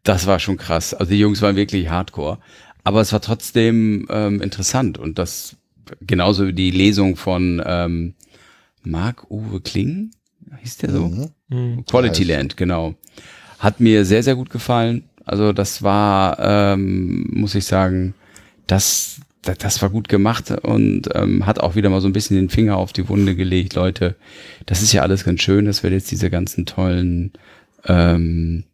Speaker 3: Das war schon krass. Also die Jungs waren wirklich hardcore. Aber es war trotzdem ähm, interessant. Und das genauso wie die Lesung von ähm, Marc-Uwe Kling, hieß der so?
Speaker 1: Mhm.
Speaker 2: Mhm.
Speaker 3: Quality Land, genau. Hat mir sehr, sehr gut gefallen. Also das war, ähm, muss ich sagen, das, das, das war gut gemacht und ähm, hat auch wieder mal so ein bisschen den Finger auf die Wunde gelegt. Leute, das ist ja alles ganz schön, dass wir jetzt diese ganzen tollen ähm,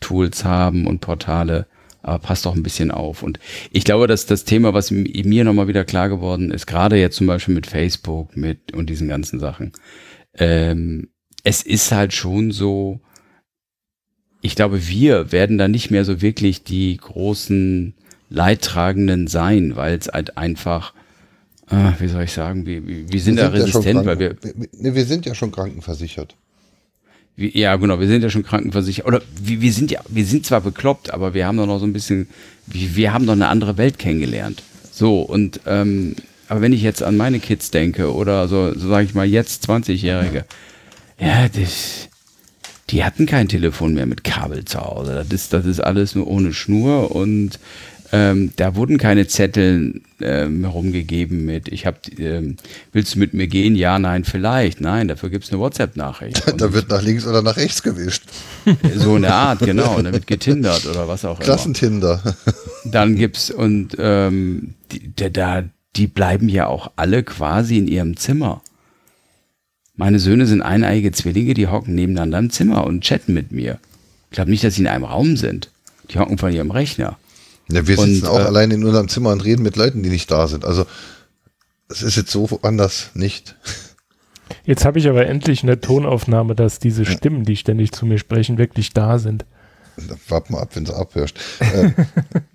Speaker 3: Tools haben und Portale, aber passt doch ein bisschen auf. Und ich glaube, dass das Thema, was mir nochmal wieder klar geworden ist, gerade jetzt zum Beispiel mit Facebook mit und diesen ganzen Sachen, ähm, es ist halt schon so, ich glaube, wir werden da nicht mehr so wirklich die großen Leidtragenden sein, weil es halt einfach, ah, wie soll ich sagen, wir, wir wir sind da
Speaker 1: ja
Speaker 3: resistent, weil wir,
Speaker 1: wir, wir sind ja schon krankenversichert.
Speaker 3: Ja genau, wir sind ja schon krankenversichert, oder wir, wir sind ja, wir sind zwar bekloppt, aber wir haben doch noch so ein bisschen, wir, wir haben doch eine andere Welt kennengelernt. So, und, ähm, aber wenn ich jetzt an meine Kids denke, oder so, so sage ich mal, jetzt 20-Jährige, ja, das, die hatten kein Telefon mehr mit Kabel zu Hause. Das ist, das ist alles nur ohne Schnur und ähm, da wurden keine Zettel ähm, herumgegeben mit, ich hab, ähm, willst du mit mir gehen? Ja, nein, vielleicht. Nein, dafür gibt's eine WhatsApp-Nachricht. [laughs]
Speaker 1: Da wird nach links oder nach rechts gewischt. [laughs]
Speaker 3: so eine Art, genau. Und da wird getindert oder was auch immer.
Speaker 1: Klassentinder. [laughs]
Speaker 3: Dann gibt's und ähm, die, da, die bleiben ja auch alle quasi in ihrem Zimmer. Meine Söhne sind eineige Zwillinge, die hocken nebeneinander im Zimmer und chatten mit mir. Ich glaube nicht, dass sie in einem Raum sind. Die hocken von ihrem Rechner.
Speaker 1: Ja, wir
Speaker 3: Und,
Speaker 1: sitzen auch
Speaker 3: äh,
Speaker 1: allein in unserem Zimmer und reden mit Leuten, die nicht da sind. Also es ist jetzt so anders nicht. [laughs]
Speaker 2: Jetzt habe ich aber endlich eine Tonaufnahme, dass diese Stimmen, die ständig zu mir sprechen, wirklich da sind.
Speaker 1: Wart mal ab, wenn du abhörst. äh,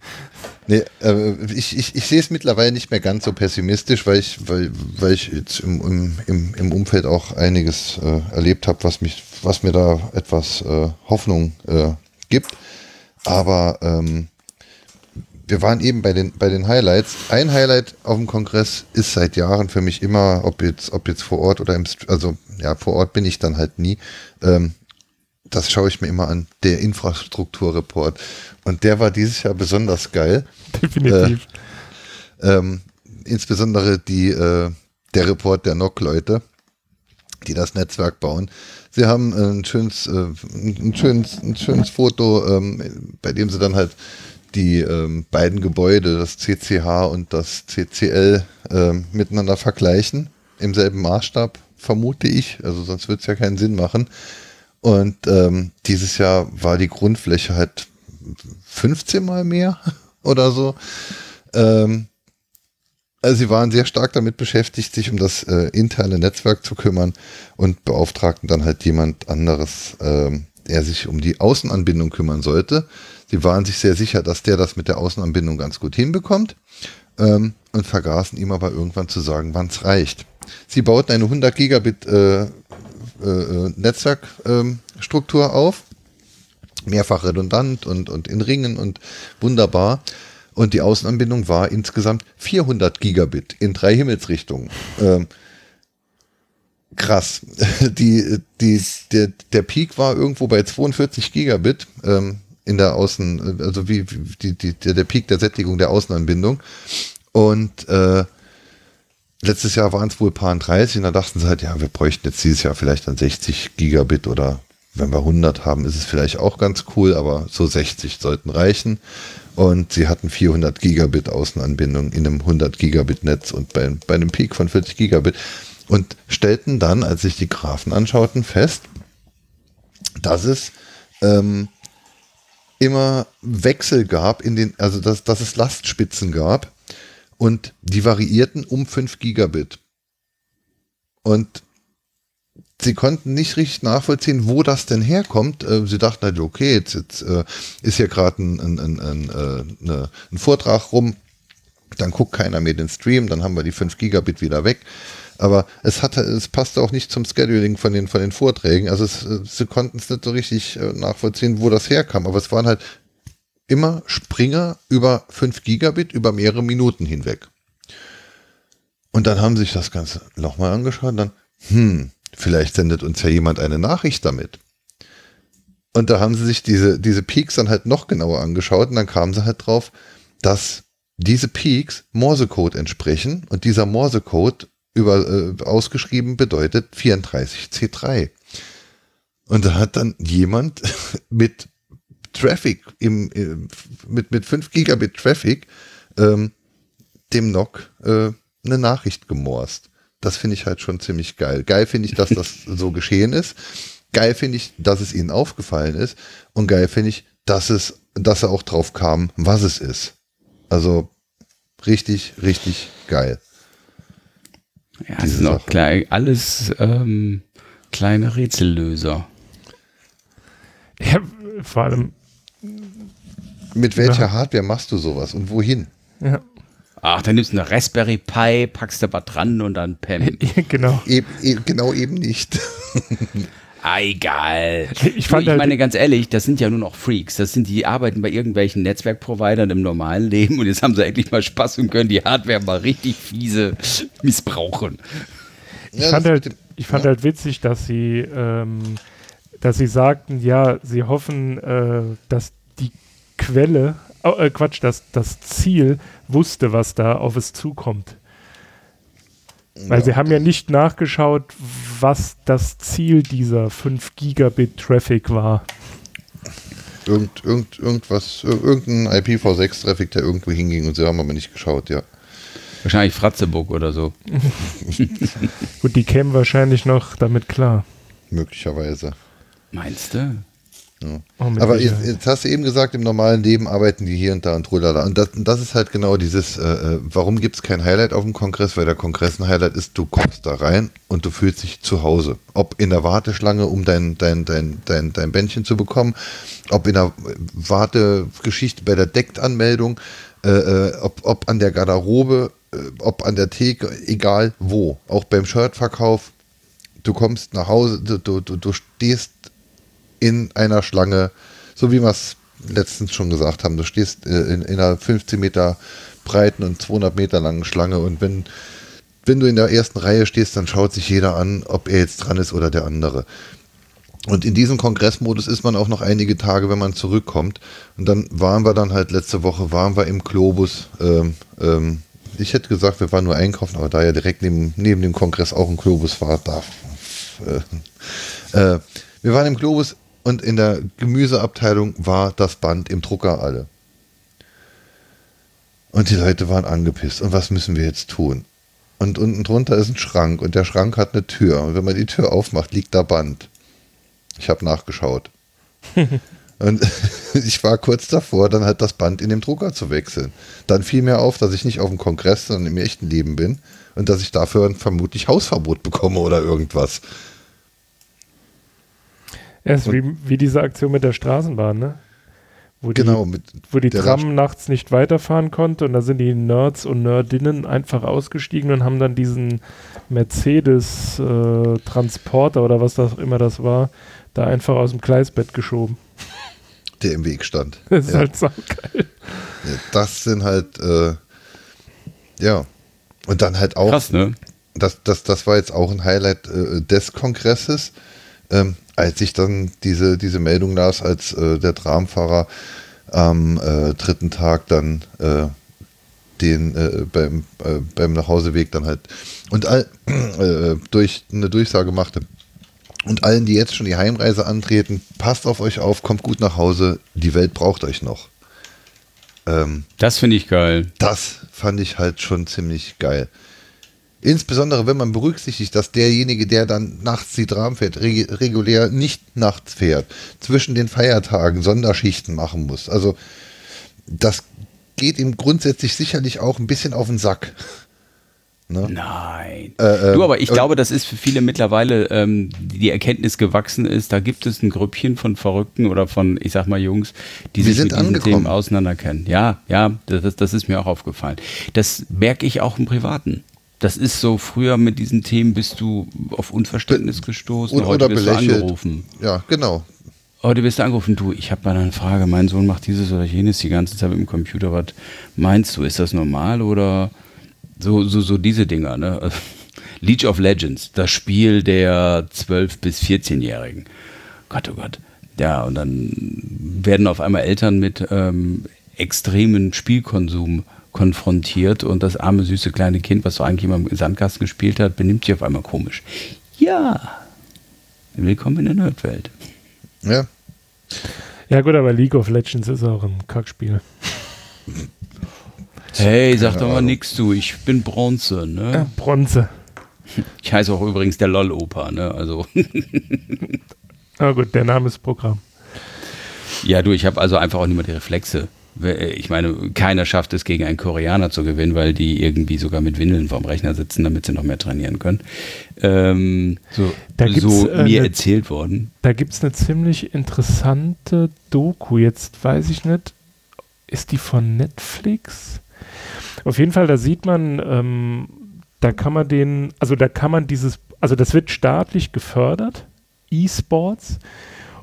Speaker 1: [laughs] nee, äh, ich, ich, ich sehe es mittlerweile nicht mehr ganz so pessimistisch, weil ich, weil, weil ich jetzt im, im, im, Umfeld auch einiges äh, erlebt habe, was mich, was mir da etwas äh, Hoffnung äh, gibt. Aber ähm, wir waren eben bei den, bei den Highlights. Ein Highlight auf dem Kongress ist seit Jahren für mich immer, ob jetzt, ob jetzt vor Ort oder im, also ja, vor Ort bin ich dann halt nie. Ähm, das schaue ich mir immer an, der Infrastrukturreport. Und der war dieses Jahr besonders geil. [laughs]
Speaker 2: Definitiv.
Speaker 1: Ähm, insbesondere die, äh, der Report der NOC-Leute, die das Netzwerk bauen. Sie haben äh, ein schönes, äh, ein schönes, ein schönes Foto, ähm, bei dem sie dann halt die ähm, beiden Gebäude, das CCH und das CCL, ähm, miteinander vergleichen im selben Maßstab. vermute ich. Also sonst wird es ja keinen Sinn machen. Und ähm, dieses Jahr war die Grundfläche halt 15 mal mehr [laughs] oder so. Ähm, also sie waren sehr stark damit beschäftigt, sich um das äh, interne Netzwerk zu kümmern und beauftragten dann halt jemand anderes, ähm, der sich um die Außenanbindung kümmern sollte. Sie waren sich sehr sicher, dass der das mit der Außenanbindung ganz gut hinbekommt ähm, und vergaßen ihm aber irgendwann zu sagen, wann es reicht. Sie bauten eine 100 Gigabit äh, äh, Netzwerkstruktur ähm, auf, mehrfach redundant und, und in Ringen und wunderbar. Und die Außenanbindung war insgesamt 400 Gigabit in drei Himmelsrichtungen. Ähm, krass. [laughs] Die, die, der, der Peak war irgendwo bei 42 Gigabit ähm, in der Außen, also wie, wie die, die, der Peak der Sättigung der Außenanbindung. Und äh, letztes Jahr waren es wohl paar 30 und da dachten sie halt, ja, wir bräuchten jetzt dieses Jahr vielleicht dann 60 Gigabit oder wenn wir 100 haben, ist es vielleicht auch ganz cool, aber so 60 sollten reichen. Und sie hatten 400 Gigabit Außenanbindung in einem 100 Gigabit Netz und bei, bei einem Peak von 40 Gigabit und stellten dann, als sich die Graphen anschauten, fest, dass es ähm, immer Wechsel gab in den, also dass, dass es Lastspitzen gab und die variierten um 5 Gigabit. Und sie konnten nicht richtig nachvollziehen, wo das denn herkommt. Äh, sie dachten halt, okay, jetzt, jetzt äh, ist hier gerade ein, ein, ein, äh, ein Vortrag rum, dann guckt keiner mehr den Stream, dann haben wir die 5 Gigabit wieder weg. Aber es hatte, es passte auch nicht zum Scheduling von den, von den Vorträgen. Also es, sie konnten es nicht so richtig nachvollziehen, wo das herkam. Aber es waren halt immer Springer über 5 Gigabit über mehrere Minuten hinweg. Und dann haben sie sich das Ganze nochmal angeschaut und dann, hm, Vielleicht sendet uns ja jemand eine Nachricht damit. Und da haben sie sich diese, diese Peaks dann halt noch genauer angeschaut und dann kamen sie halt drauf, dass diese Peaks Morsecode entsprechen und dieser Morsecode über, äh, ausgeschrieben bedeutet 34C3. Und da hat dann jemand [laughs] mit Traffic im, äh, mit, mit 5 Gigabit Traffic ähm, dem NOC äh, eine Nachricht gemorst. Das finde ich halt schon ziemlich geil. Geil finde ich, dass das [laughs] so geschehen ist. Geil finde ich, dass es ihnen aufgefallen ist. Und geil finde ich, dass es, dass er auch drauf kam, was es ist. Also richtig, richtig geil.
Speaker 3: Ja, das sind auch klar, alles ähm, kleine Rätsellöser.
Speaker 2: Ja, vor allem.
Speaker 1: Mit welcher ja. Hardware machst du sowas und wohin?
Speaker 3: Ja. Ach, dann nimmst du eine Raspberry Pi, packst da was dran und dann Pam. [laughs]
Speaker 2: genau.
Speaker 1: E e genau eben nicht. [laughs]
Speaker 3: ah, egal. Ich, fand ich halt meine, ganz ehrlich, das sind ja nur noch Freaks. Das sind die, die arbeiten bei irgendwelchen Netzwerkprovidern im normalen Leben und jetzt haben sie endlich mal Spaß und können die Hardware mal richtig fiese missbrauchen.
Speaker 2: Ich ja, fand, halt, ich fand ja. halt witzig, dass sie, ähm, dass sie sagten, ja, sie hoffen, äh, dass die Quelle oh, äh, Quatsch, dass das Ziel wusste, was da auf es zukommt. Weil ja. sie haben ja nicht nachgeschaut, was das Ziel dieser 5 Gigabit Traffic war.
Speaker 1: Irgend, irgend, irgendwas, irgendein IPv6-Traffic, der irgendwo hinging und sie haben aber nicht geschaut, ja.
Speaker 3: Wahrscheinlich Fratzeburg oder so. [laughs]
Speaker 2: Gut, die kämen wahrscheinlich noch damit klar.
Speaker 1: Möglicherweise.
Speaker 3: Meinst du?
Speaker 1: Ja. Oh, Aber jetzt, jetzt, hast du eben gesagt, im normalen Leben arbeiten die hier und da und trulala. Und das, das ist halt genau dieses, äh, äh warum gibt es kein Highlight auf dem Kongress? Weil der Kongress ein Highlight ist, du kommst da rein und du fühlst dich zu Hause. Ob in der Warteschlange, um dein, dein, dein, dein, dein Bändchen zu bekommen, ob in der Wartegeschichte bei der Decktanmeldung, äh, äh, ob, ob an der Garderobe, äh, ob an der Theke, egal wo. Auch beim Shirtverkauf, du kommst nach Hause, du, du, du stehst in einer Schlange, so wie wir es letztens schon gesagt haben. Du stehst äh, in, in, einer 15 Meter breiten und 200 Meter langen Schlange und wenn, wenn du in der ersten Reihe stehst, dann schaut sich jeder an, ob er jetzt dran ist oder der andere. Und in diesem Kongressmodus ist man auch noch einige Tage, wenn man zurückkommt. Und dann waren wir dann halt letzte Woche, waren wir im Globus. Ähm, ähm, ich hätte gesagt, wir waren nur einkaufen, aber da ja direkt neben, neben dem Kongress auch ein Globus war, da. Äh, äh, wir waren im Globus und in der Gemüseabteilung war das Band im Drucker alle. Und die Leute waren angepisst. Und was müssen wir jetzt tun? Und unten drunter ist ein Schrank und der Schrank hat eine Tür. Und wenn man die Tür aufmacht, liegt da Band. Ich habe nachgeschaut. [laughs] und [laughs] ich war kurz davor, dann halt das Band in dem Drucker zu wechseln. Dann fiel mir auf, dass ich nicht auf dem Kongress, sondern im echten Leben bin und dass ich dafür vermutlich Hausverbot bekomme oder irgendwas.
Speaker 2: Ja, ist wie, wie diese Aktion mit der Straßenbahn, ne? Wo die,
Speaker 1: Genau, mit
Speaker 2: wo die Tram nachts nicht weiterfahren konnte und da sind die Nerds und Nerdinnen einfach ausgestiegen und haben dann diesen Mercedes äh, Transporter oder was das immer das war, da einfach aus dem Gleisbett geschoben. [laughs]
Speaker 1: der im Weg stand. [laughs]
Speaker 2: Das ist
Speaker 1: Ja.
Speaker 2: halt saugeil.
Speaker 1: Ja, Das sind halt, äh, ja. Und dann halt auch,
Speaker 3: Krass, ne?
Speaker 1: das, das, das war jetzt auch ein Highlight äh, des Kongresses, ähm, als ich dann diese, diese Meldung las, als äh, der Tramfahrer am äh, dritten Tag dann äh, den äh, beim, äh, beim Nachhauseweg dann halt und all, [clears throat] äh, durch eine Durchsage machte. Und allen, die jetzt schon die Heimreise antreten, passt auf euch auf, kommt gut nach Hause, die Welt braucht euch noch. Ähm,
Speaker 3: Das finde ich geil.
Speaker 1: das fand ich halt schon ziemlich geil. Insbesondere, wenn man berücksichtigt, dass derjenige, der dann nachts die Tram fährt, reg regulär nicht nachts fährt, zwischen den Feiertagen Sonderschichten machen muss. Also, das geht ihm grundsätzlich sicherlich auch ein bisschen auf den Sack. [laughs] Ne?
Speaker 3: Nein.
Speaker 1: Äh,
Speaker 3: du, aber ich
Speaker 1: äh,
Speaker 3: glaube, das ist für viele mittlerweile ähm, die Erkenntnis gewachsen ist, da gibt es ein Grüppchen von Verrückten oder von, ich sag mal, Jungs, die sich mit diesen
Speaker 1: angekommen.
Speaker 3: Themen auseinanderkennen. Ja, ja, das, das ist mir auch aufgefallen. Das merke ich auch im Privaten. Das ist so, früher mit diesen Themen bist du auf Unverständnis gestoßen,
Speaker 1: oder,
Speaker 3: heute
Speaker 1: oder
Speaker 3: du
Speaker 1: belächelt.
Speaker 3: angerufen.
Speaker 1: Ja, genau.
Speaker 3: Heute wirst du angerufen, du, ich habe mal eine Frage, mein Sohn macht dieses oder jenes die ganze Zeit mit dem Computer, was meinst du, ist das normal oder so, so, so diese Dinger, ne? [laughs] League of Legends, das Spiel der 12- bis 14-Jährigen. Gott, oh Gott. Ja, und dann werden auf einmal Eltern mit ähm, extremen Spielkonsum konfrontiert und das arme, süße kleine Kind, was so eigentlich immer im Sandkasten gespielt hat, benimmt sich auf einmal komisch. Ja, willkommen in der Nerdwelt.
Speaker 1: Ja.
Speaker 2: Ja gut, aber League of Legends ist auch ein Kackspiel. [laughs]
Speaker 3: Hey, sag doch mal nix du, ich bin Bronze,
Speaker 2: Ja,
Speaker 3: ne?
Speaker 2: Bronze. [laughs]
Speaker 3: Ich heiße auch übrigens der LOL-Opa, ne? Also, [laughs]
Speaker 2: Ah gut, der Name ist Programm.
Speaker 3: ja, du, ich habe also einfach auch nicht mehr die Reflexe. Ich meine, keiner schafft es, gegen einen Koreaner zu gewinnen, weil die irgendwie sogar mit Windeln vorm Rechner sitzen, damit sie noch mehr trainieren können. Ähm, so so
Speaker 2: äh,
Speaker 3: mir
Speaker 2: ne-
Speaker 3: erzählt worden.
Speaker 2: Da gibt es eine ziemlich interessante Doku. Jetzt weiß ich nicht, ist die von Netflix? Auf jeden Fall, da sieht man, ähm, da kann man den, also da kann man dieses, also das wird staatlich gefördert, E-Sports.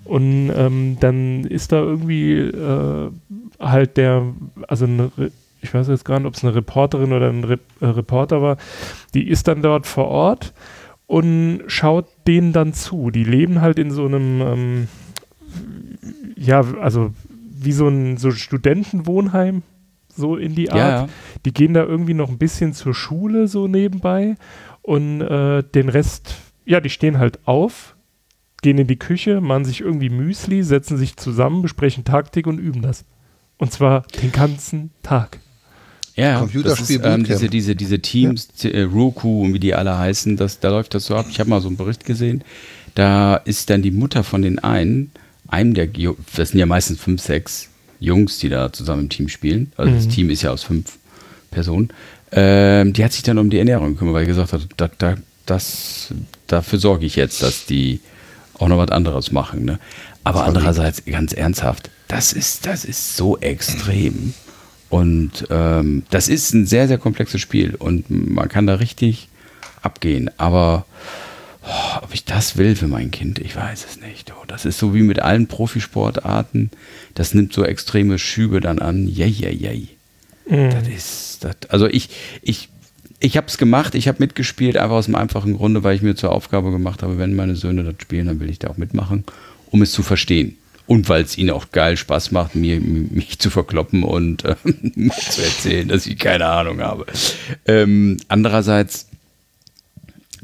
Speaker 2: Und ähm, dann ist da irgendwie äh, halt der, also eine, ich weiß jetzt gar nicht, ob es eine Reporterin oder ein Re äh, Reporter war, die ist dann dort vor Ort und schaut denen dann zu. Die leben halt in so einem, ähm, ja, also wie so ein so Studentenwohnheim, so in die Art.
Speaker 3: Ja.
Speaker 2: Die gehen da irgendwie noch ein bisschen zur Schule so nebenbei und äh, den Rest, ja, die stehen halt auf, gehen in die Küche, machen sich irgendwie Müsli, setzen sich zusammen, besprechen Taktik und üben das. Und zwar den ganzen Tag.
Speaker 3: Ja, ja.
Speaker 1: Computerspiel
Speaker 3: das ist, ähm, diese, diese, diese Teams, äh, Roku und wie die alle heißen, das, da läuft das so ab. Ich habe mal so einen Bericht gesehen. Da ist dann die Mutter von den einen, einem der, das sind ja meistens fünf, sechs Jungs, die da zusammen im Team spielen. Also das
Speaker 2: Mhm.
Speaker 3: Team ist ja aus fünf Personen. Ähm, die hat sich dann um die Ernährung gekümmert, weil sie gesagt hat, da, da, das, dafür sorge ich jetzt, dass die auch noch was anderes machen. Ne? Aber andererseits, ganz ernsthaft, das ist, das ist so extrem. Und ähm, das ist ein sehr, sehr komplexes Spiel und man kann da richtig abgehen. Aber oh, ob ich das will für mein Kind, ich weiß es nicht. Oh, das ist so wie mit allen Profisportarten. Das nimmt so extreme Schübe dann an. Jei, jei, jei. Das ist, das, also ich, ich, ich habe es gemacht, ich habe mitgespielt, einfach aus dem einfachen Grunde, weil ich mir zur Aufgabe gemacht habe, wenn meine Söhne das spielen, dann will ich da auch mitmachen, um es zu verstehen. Und weil es ihnen auch geil Spaß macht, mir, mich zu verkloppen und äh, [laughs] zu erzählen, dass ich keine Ahnung habe. Ähm, andererseits,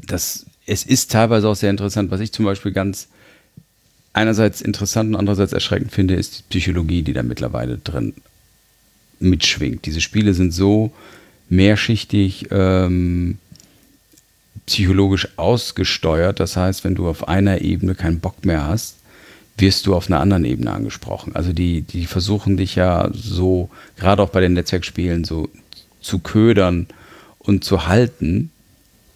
Speaker 3: das, es ist teilweise auch sehr interessant, was ich zum Beispiel ganz einerseits interessant und andererseits erschreckend finde, ist die Psychologie, die da mittlerweile drin mitschwingt. Diese Spiele sind so mehrschichtig ähm, psychologisch ausgesteuert. Das heißt, wenn du auf einer Ebene keinen Bock mehr hast, wirst du auf einer anderen Ebene angesprochen. Also die, die versuchen dich ja so, gerade auch bei den Netzwerkspielen, so zu ködern und zu halten,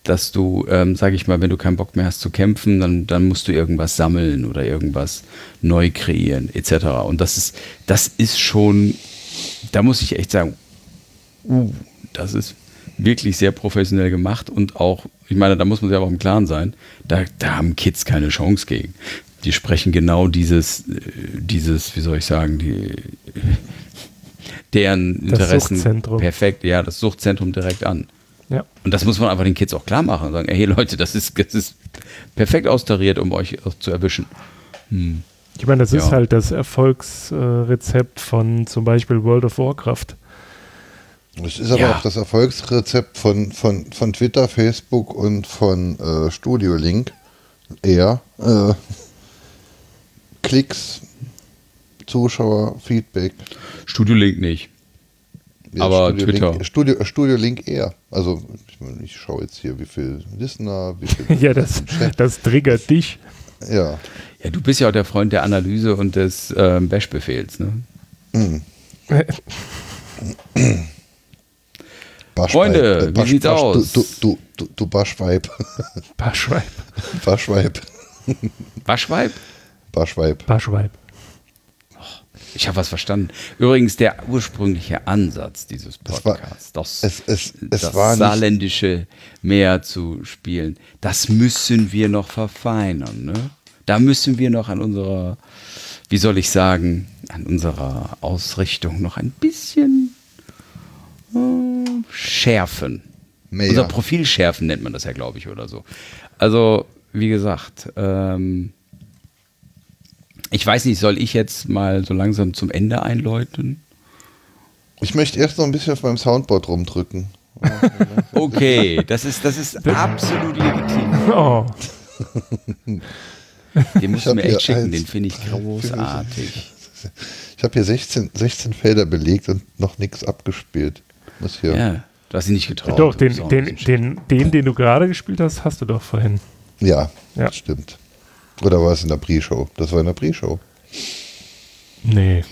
Speaker 3: dass du, ähm, sag ich mal, wenn du keinen Bock mehr hast zu kämpfen, dann, dann musst du irgendwas sammeln oder irgendwas neu kreieren, etc. Und das ist, das ist schon, da muss ich echt sagen, uh, das ist wirklich sehr professionell gemacht und auch, ich meine, da muss man sich aber auch im Klaren sein, da, da haben Kids keine Chance gegen. Die sprechen genau dieses, äh, dieses, wie soll ich sagen, die, deren
Speaker 2: Das
Speaker 3: Interessen
Speaker 2: Suchtzentrum.
Speaker 3: perfekt, ja, das Suchtzentrum direkt an.
Speaker 2: Ja.
Speaker 3: Und das muss man einfach den Kids auch klar machen und sagen, hey Leute, das ist, das ist perfekt austariert, um euch zu erwischen. Hm.
Speaker 2: Ich meine, das ist
Speaker 3: Ja.
Speaker 2: halt das Erfolgsrezept von zum Beispiel World of Warcraft.
Speaker 1: Es ist aber
Speaker 3: Ja.
Speaker 1: auch das Erfolgsrezept von, von, von Twitter, Facebook und von äh, Studio Link. Eher äh, Klicks, Zuschauer, Feedback.
Speaker 3: Studio Link nicht. Aber
Speaker 1: Studio
Speaker 3: Twitter.
Speaker 1: Link, Studio, Studio Link eher. Also ich, meine, ich schaue jetzt hier, wie viel Listener, wie viel. [laughs]
Speaker 2: ja, das, das triggert dich.
Speaker 1: ja.
Speaker 3: Ja, du bist ja auch der Freund der Analyse und des ähm, Bash-Befehls, ne?
Speaker 1: Baschweib.
Speaker 3: Freunde, wie sieht's aus?
Speaker 1: Du, du, du, du Baschweib. Baschweib.
Speaker 3: Waschweib? [laughs]
Speaker 1: Baschweib.
Speaker 2: Barschweib.
Speaker 3: Ich habe was verstanden. Übrigens, der ursprüngliche Ansatz dieses Podcasts, das,
Speaker 1: Es, es, es
Speaker 3: das saarländische Meer zu spielen, das müssen wir noch verfeinern. Ne? Da müssen wir noch an unserer, wie soll ich sagen, an unserer Ausrichtung noch ein bisschen äh, schärfen.
Speaker 1: mehr.
Speaker 3: Unser Profil schärfen nennt man das ja, glaube ich, oder so. Also, wie gesagt, ähm, ich weiß nicht, soll ich jetzt mal so langsam zum Ende einläuten?
Speaker 1: Ich möchte erst noch ein bisschen auf meinem Soundboard rumdrücken. [laughs]
Speaker 3: Okay, das ist, das ist absolut legitim. [laughs]
Speaker 2: Oh,
Speaker 3: Den musst
Speaker 1: Ich
Speaker 3: du mir echt schicken,
Speaker 1: eins,
Speaker 3: den finde ich großartig.
Speaker 1: Ich habe hier 16, 16 Felder belegt und noch nichts abgespielt. Muss hier.
Speaker 3: Ja, du hast dich nicht getraut.
Speaker 2: doch, den, den, den, den, den du gerade gespielt hast, hast du doch vorhin.
Speaker 1: Ja,
Speaker 2: Ja.
Speaker 1: stimmt. Oder war es in der Pre-Show? Das war in der Pre-Show.
Speaker 2: Nee.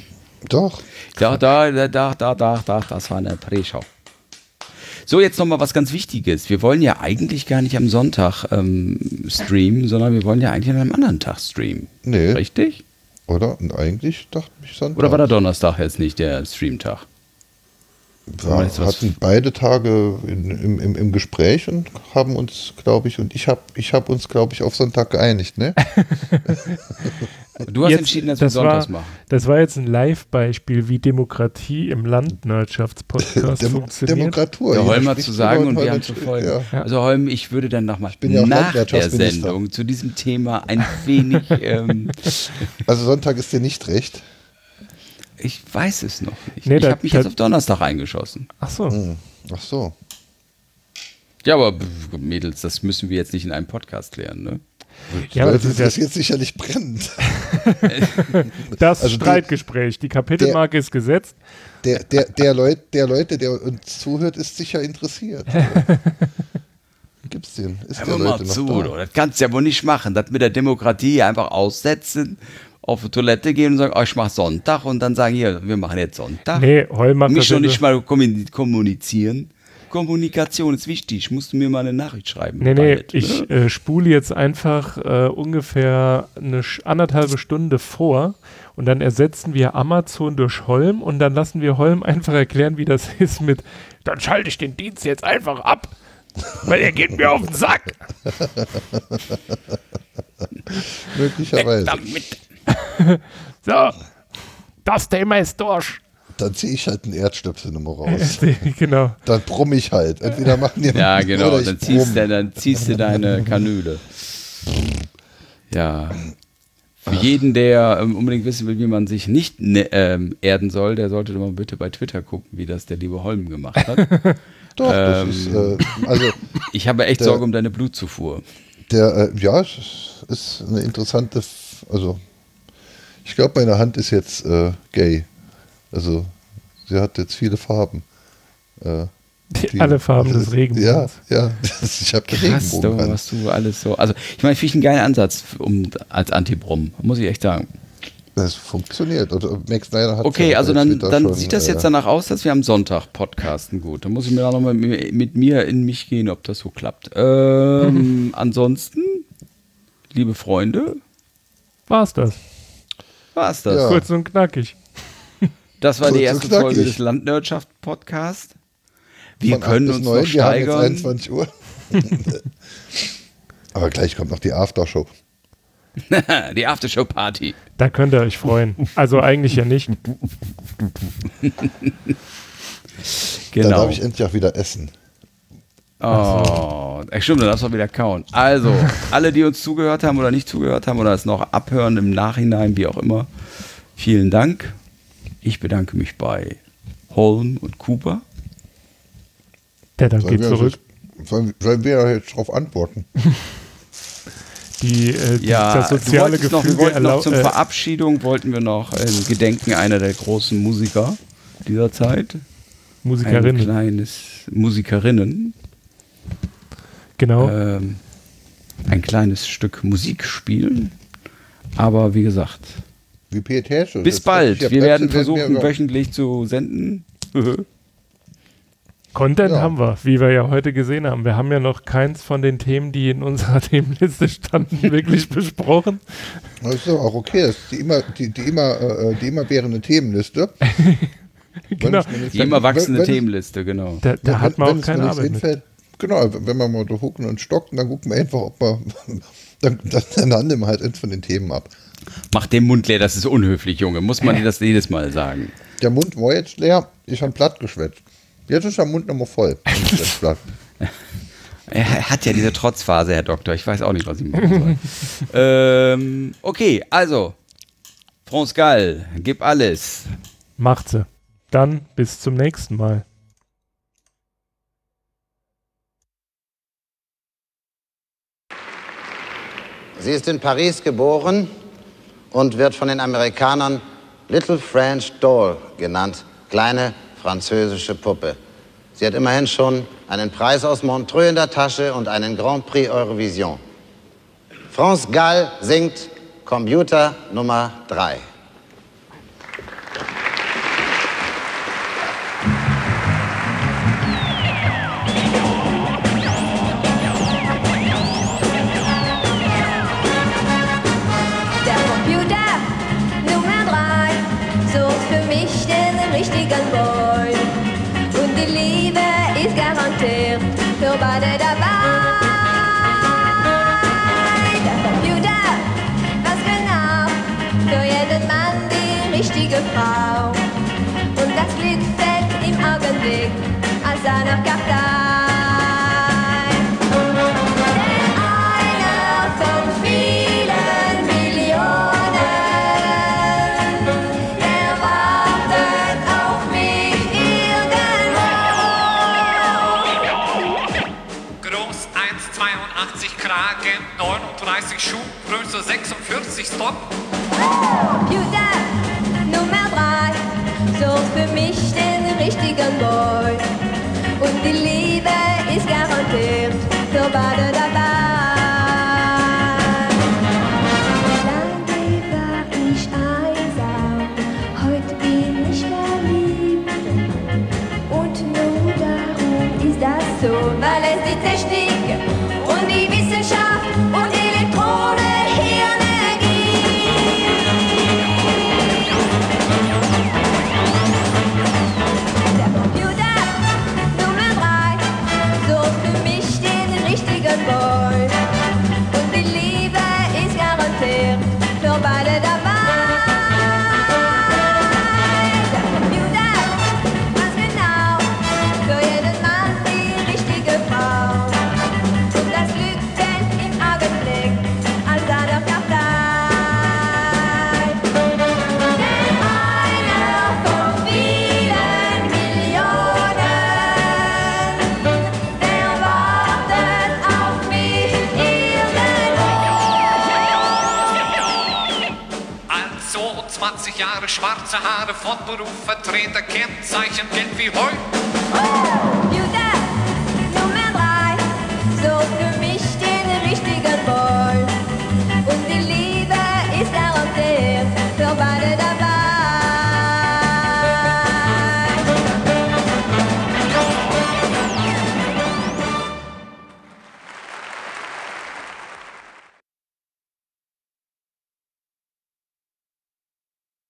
Speaker 1: Doch.
Speaker 3: Da, da, da, da, da, da, da, das war eine Pre-Show. So, jetzt nochmal was ganz Wichtiges. Wir wollen ja eigentlich gar nicht am Sonntag ähm, streamen, sondern wir wollen ja eigentlich an einem anderen Tag streamen.
Speaker 1: Nee.
Speaker 3: Richtig?
Speaker 1: Oder? Und eigentlich dachte ich Sonntag.
Speaker 3: Oder war der Donnerstag jetzt nicht der Streamtag?
Speaker 1: Wir
Speaker 3: was-
Speaker 1: hatten beide Tage in, im, im, im Gespräch und haben uns, glaube ich, und ich habe ich hab uns, glaube ich, auf Sonntag geeinigt, ne? [laughs]
Speaker 3: Du hast
Speaker 2: Jetzt-
Speaker 3: entschieden, dass wir
Speaker 2: das
Speaker 3: sonntags
Speaker 2: war,
Speaker 3: machen.
Speaker 2: Das war jetzt ein Live-Beispiel, wie Demokratie im Landwirtschaftspodcast [laughs]
Speaker 1: Demo
Speaker 2: funktioniert.
Speaker 1: Demokratur.
Speaker 3: Der Holm hat zu sagen und wir haben zu folgen.
Speaker 1: Ja.
Speaker 3: Also Holm, ich würde dann nochmal
Speaker 1: bin ja
Speaker 3: nach der. Sendung zu diesem Thema ein wenig, ähm,
Speaker 1: Also Sonntag ist dir nicht recht.
Speaker 3: Ich weiß es noch nicht.
Speaker 2: Nee,
Speaker 3: ich habe mich jetzt auf Donnerstag eingeschossen.
Speaker 2: Ach so.
Speaker 1: Hm. Ach so.
Speaker 3: Ja, aber Mädels, das müssen wir jetzt nicht in einem Podcast klären, ne?
Speaker 2: Ja, das ist
Speaker 1: das
Speaker 2: ja
Speaker 1: jetzt sicherlich brennend. [laughs]
Speaker 2: das
Speaker 1: also
Speaker 2: Streitgespräch. Die Kapitelmarke ist gesetzt.
Speaker 1: Der, der, der, Leut, der Leute, der uns zuhört, ist sicher interessiert. [laughs] Gibt's den? Ist
Speaker 3: Hör
Speaker 1: der
Speaker 3: mal
Speaker 1: Leute noch
Speaker 3: zu,
Speaker 1: da?
Speaker 3: das kannst du ja wohl nicht machen. Das mit der Demokratie einfach aussetzen, auf die Toilette gehen und sagen, oh, ich mach Sonntag und dann sagen, hier, wir machen jetzt Sonntag.
Speaker 2: Nee, Holm macht
Speaker 3: Mich schon nicht mal kommun- kommunizieren. Kommunikation ist wichtig. Musst du mir mal eine Nachricht schreiben.
Speaker 2: Nee, nee,
Speaker 3: bald,
Speaker 2: ich
Speaker 3: ne?
Speaker 2: äh, spule jetzt einfach äh, ungefähr eine Sch- anderthalbe Stunde vor und dann ersetzen wir Amazon durch Holm und dann lassen wir Holm einfach erklären, wie das [laughs] ist mit, dann schalte ich den Dienst jetzt einfach ab, weil er geht mir auf den Sack.
Speaker 1: Möglicherweise.
Speaker 3: Damit. [laughs]
Speaker 2: So, das Thema ist durch.
Speaker 1: Dann ziehe ich halt einen Erdstöpsel nochmal raus. [laughs]
Speaker 2: genau.
Speaker 1: Dann brumm ich halt. Entweder machen die [laughs]
Speaker 3: Ja, genau.
Speaker 1: oder ich
Speaker 3: Dann ziehst, du, dann ziehst du deine Kanüle. Ja. Für jeden, der ähm, unbedingt wissen will, wie man sich nicht ne, ähm, erden soll, der sollte doch mal bitte bei Twitter gucken, wie das der liebe Holm gemacht hat.
Speaker 1: Doch, das
Speaker 3: ähm,
Speaker 1: ist, äh, also
Speaker 3: Ich habe echt
Speaker 1: Der-
Speaker 3: Sorge um deine Blutzufuhr.
Speaker 1: der, äh, ja, es ist- ist eine interessante, F- also ich glaube, meine Hand ist jetzt äh, gay. Also sie hat jetzt viele Farben. Äh,
Speaker 2: Die, alle Farben des Regenbogens.
Speaker 1: Ja, ja. [laughs] ich habe
Speaker 3: Krass, du, was du alles so. Also, ich meine, finde ich einen geilen Ansatz um, als Antibrom, muss ich echt sagen.
Speaker 1: Das funktioniert. Oder Max Snyder hat
Speaker 3: okay, also dann, dann schon, sieht das jetzt äh, danach aus, dass wir am Sonntag podcasten. Gut, dann muss ich mir auch nochmal mit, mit mir in mich gehen, ob das so klappt. Ähm, [laughs] ansonsten, liebe Freunde.
Speaker 2: War's das?
Speaker 3: War's das?
Speaker 2: Ja. Kurz und knackig.
Speaker 3: Das war Kurz die erste Folge des Landwirtschaft-Podcasts. Wir Von können uns 9, noch steigern. Wir haben jetzt
Speaker 1: 21 Uhr. [laughs] Aber gleich kommt noch die Aftershow. [laughs]
Speaker 3: die Aftershow-Party.
Speaker 2: Da könnt ihr euch freuen. Also eigentlich ja nicht. [laughs]
Speaker 1: genau. Da darf ich endlich auch wieder essen.
Speaker 3: Oh, so. stimmt, dann darfst du wieder kauen. Also, [laughs] alle, die uns zugehört haben oder nicht zugehört haben oder es noch abhören im Nachhinein, wie auch immer, vielen Dank. Ich bedanke mich bei Holm und Cooper.
Speaker 2: Der dann geht zurück.
Speaker 1: Jetzt, sollen, sollen wir jetzt darauf antworten? [laughs]
Speaker 2: die, äh, die ja, das soziale Gefüge
Speaker 3: noch, wir wollten noch zur äh, Verabschiedung wollten wir noch äh, Gedenken einer der großen Musiker dieser Zeit.
Speaker 2: Musikerinnen.
Speaker 3: Ein kleines Musikerinnen.
Speaker 2: Genau.
Speaker 3: Ähm, ein kleines Stück Musik spielen. Aber wie gesagt.
Speaker 1: Wie pietätisch.
Speaker 3: Bis bald. Wir werden versuchen, wöchentlich zu senden. [laughs]
Speaker 2: Content ja. haben wir, wie wir ja heute gesehen haben. Wir haben ja noch keins von den Themen, die in unserer [laughs] Themenliste standen, [laughs] wirklich besprochen.
Speaker 1: Das ist doch auch okay. Das ist die immer, die, die immer, äh, die immer währende Themenliste.
Speaker 3: genau. Die immer wachsende wenn, Themenliste, genau.
Speaker 2: Da, da wenn, hat man auch keine Arbeit
Speaker 1: hinfällt, Genau, wenn wir mal so hucken und stocken, dann gucken wir einfach, ob wir, [laughs] dann, dann, dann handeln wir halt eins von den Themen ab.
Speaker 3: Mach den Mund leer, das ist unhöflich, Junge. Muss man dir das jedes Mal sagen.
Speaker 1: Der Mund war jetzt leer, ich habe platt geschwätzt. Jetzt ist der Mund nochmal voll. [laughs]
Speaker 3: er hat ja diese Trotzphase, Herr Doktor. Ich weiß auch nicht, was ich machen soll. [laughs] ähm, okay, also. France Gall, gib alles.
Speaker 2: Macht sie. Dann bis zum nächsten Mal.
Speaker 4: Sie ist in Paris geboren und wird von den Amerikanern Little French Doll genannt, kleine französische Puppe. Sie hat immerhin schon einen Preis aus Montreux in der Tasche und einen Grand Prix Eurovision. France Gall singt Computer Nummer 3.
Speaker 5: Frau. Und das glitzert im Augenblick, als er nach Kapitän. Denn einer von vielen Millionen, der wartet auf mich irgendwo.
Speaker 6: Groß 1,82 Kragen, 39 Schuh, Größe 46 Stop. Für mich den richtigen Boy. Und die Liebe ist garantiert für beide dabei. von Beruf vertreter Kennzeichen, Geld wie Heu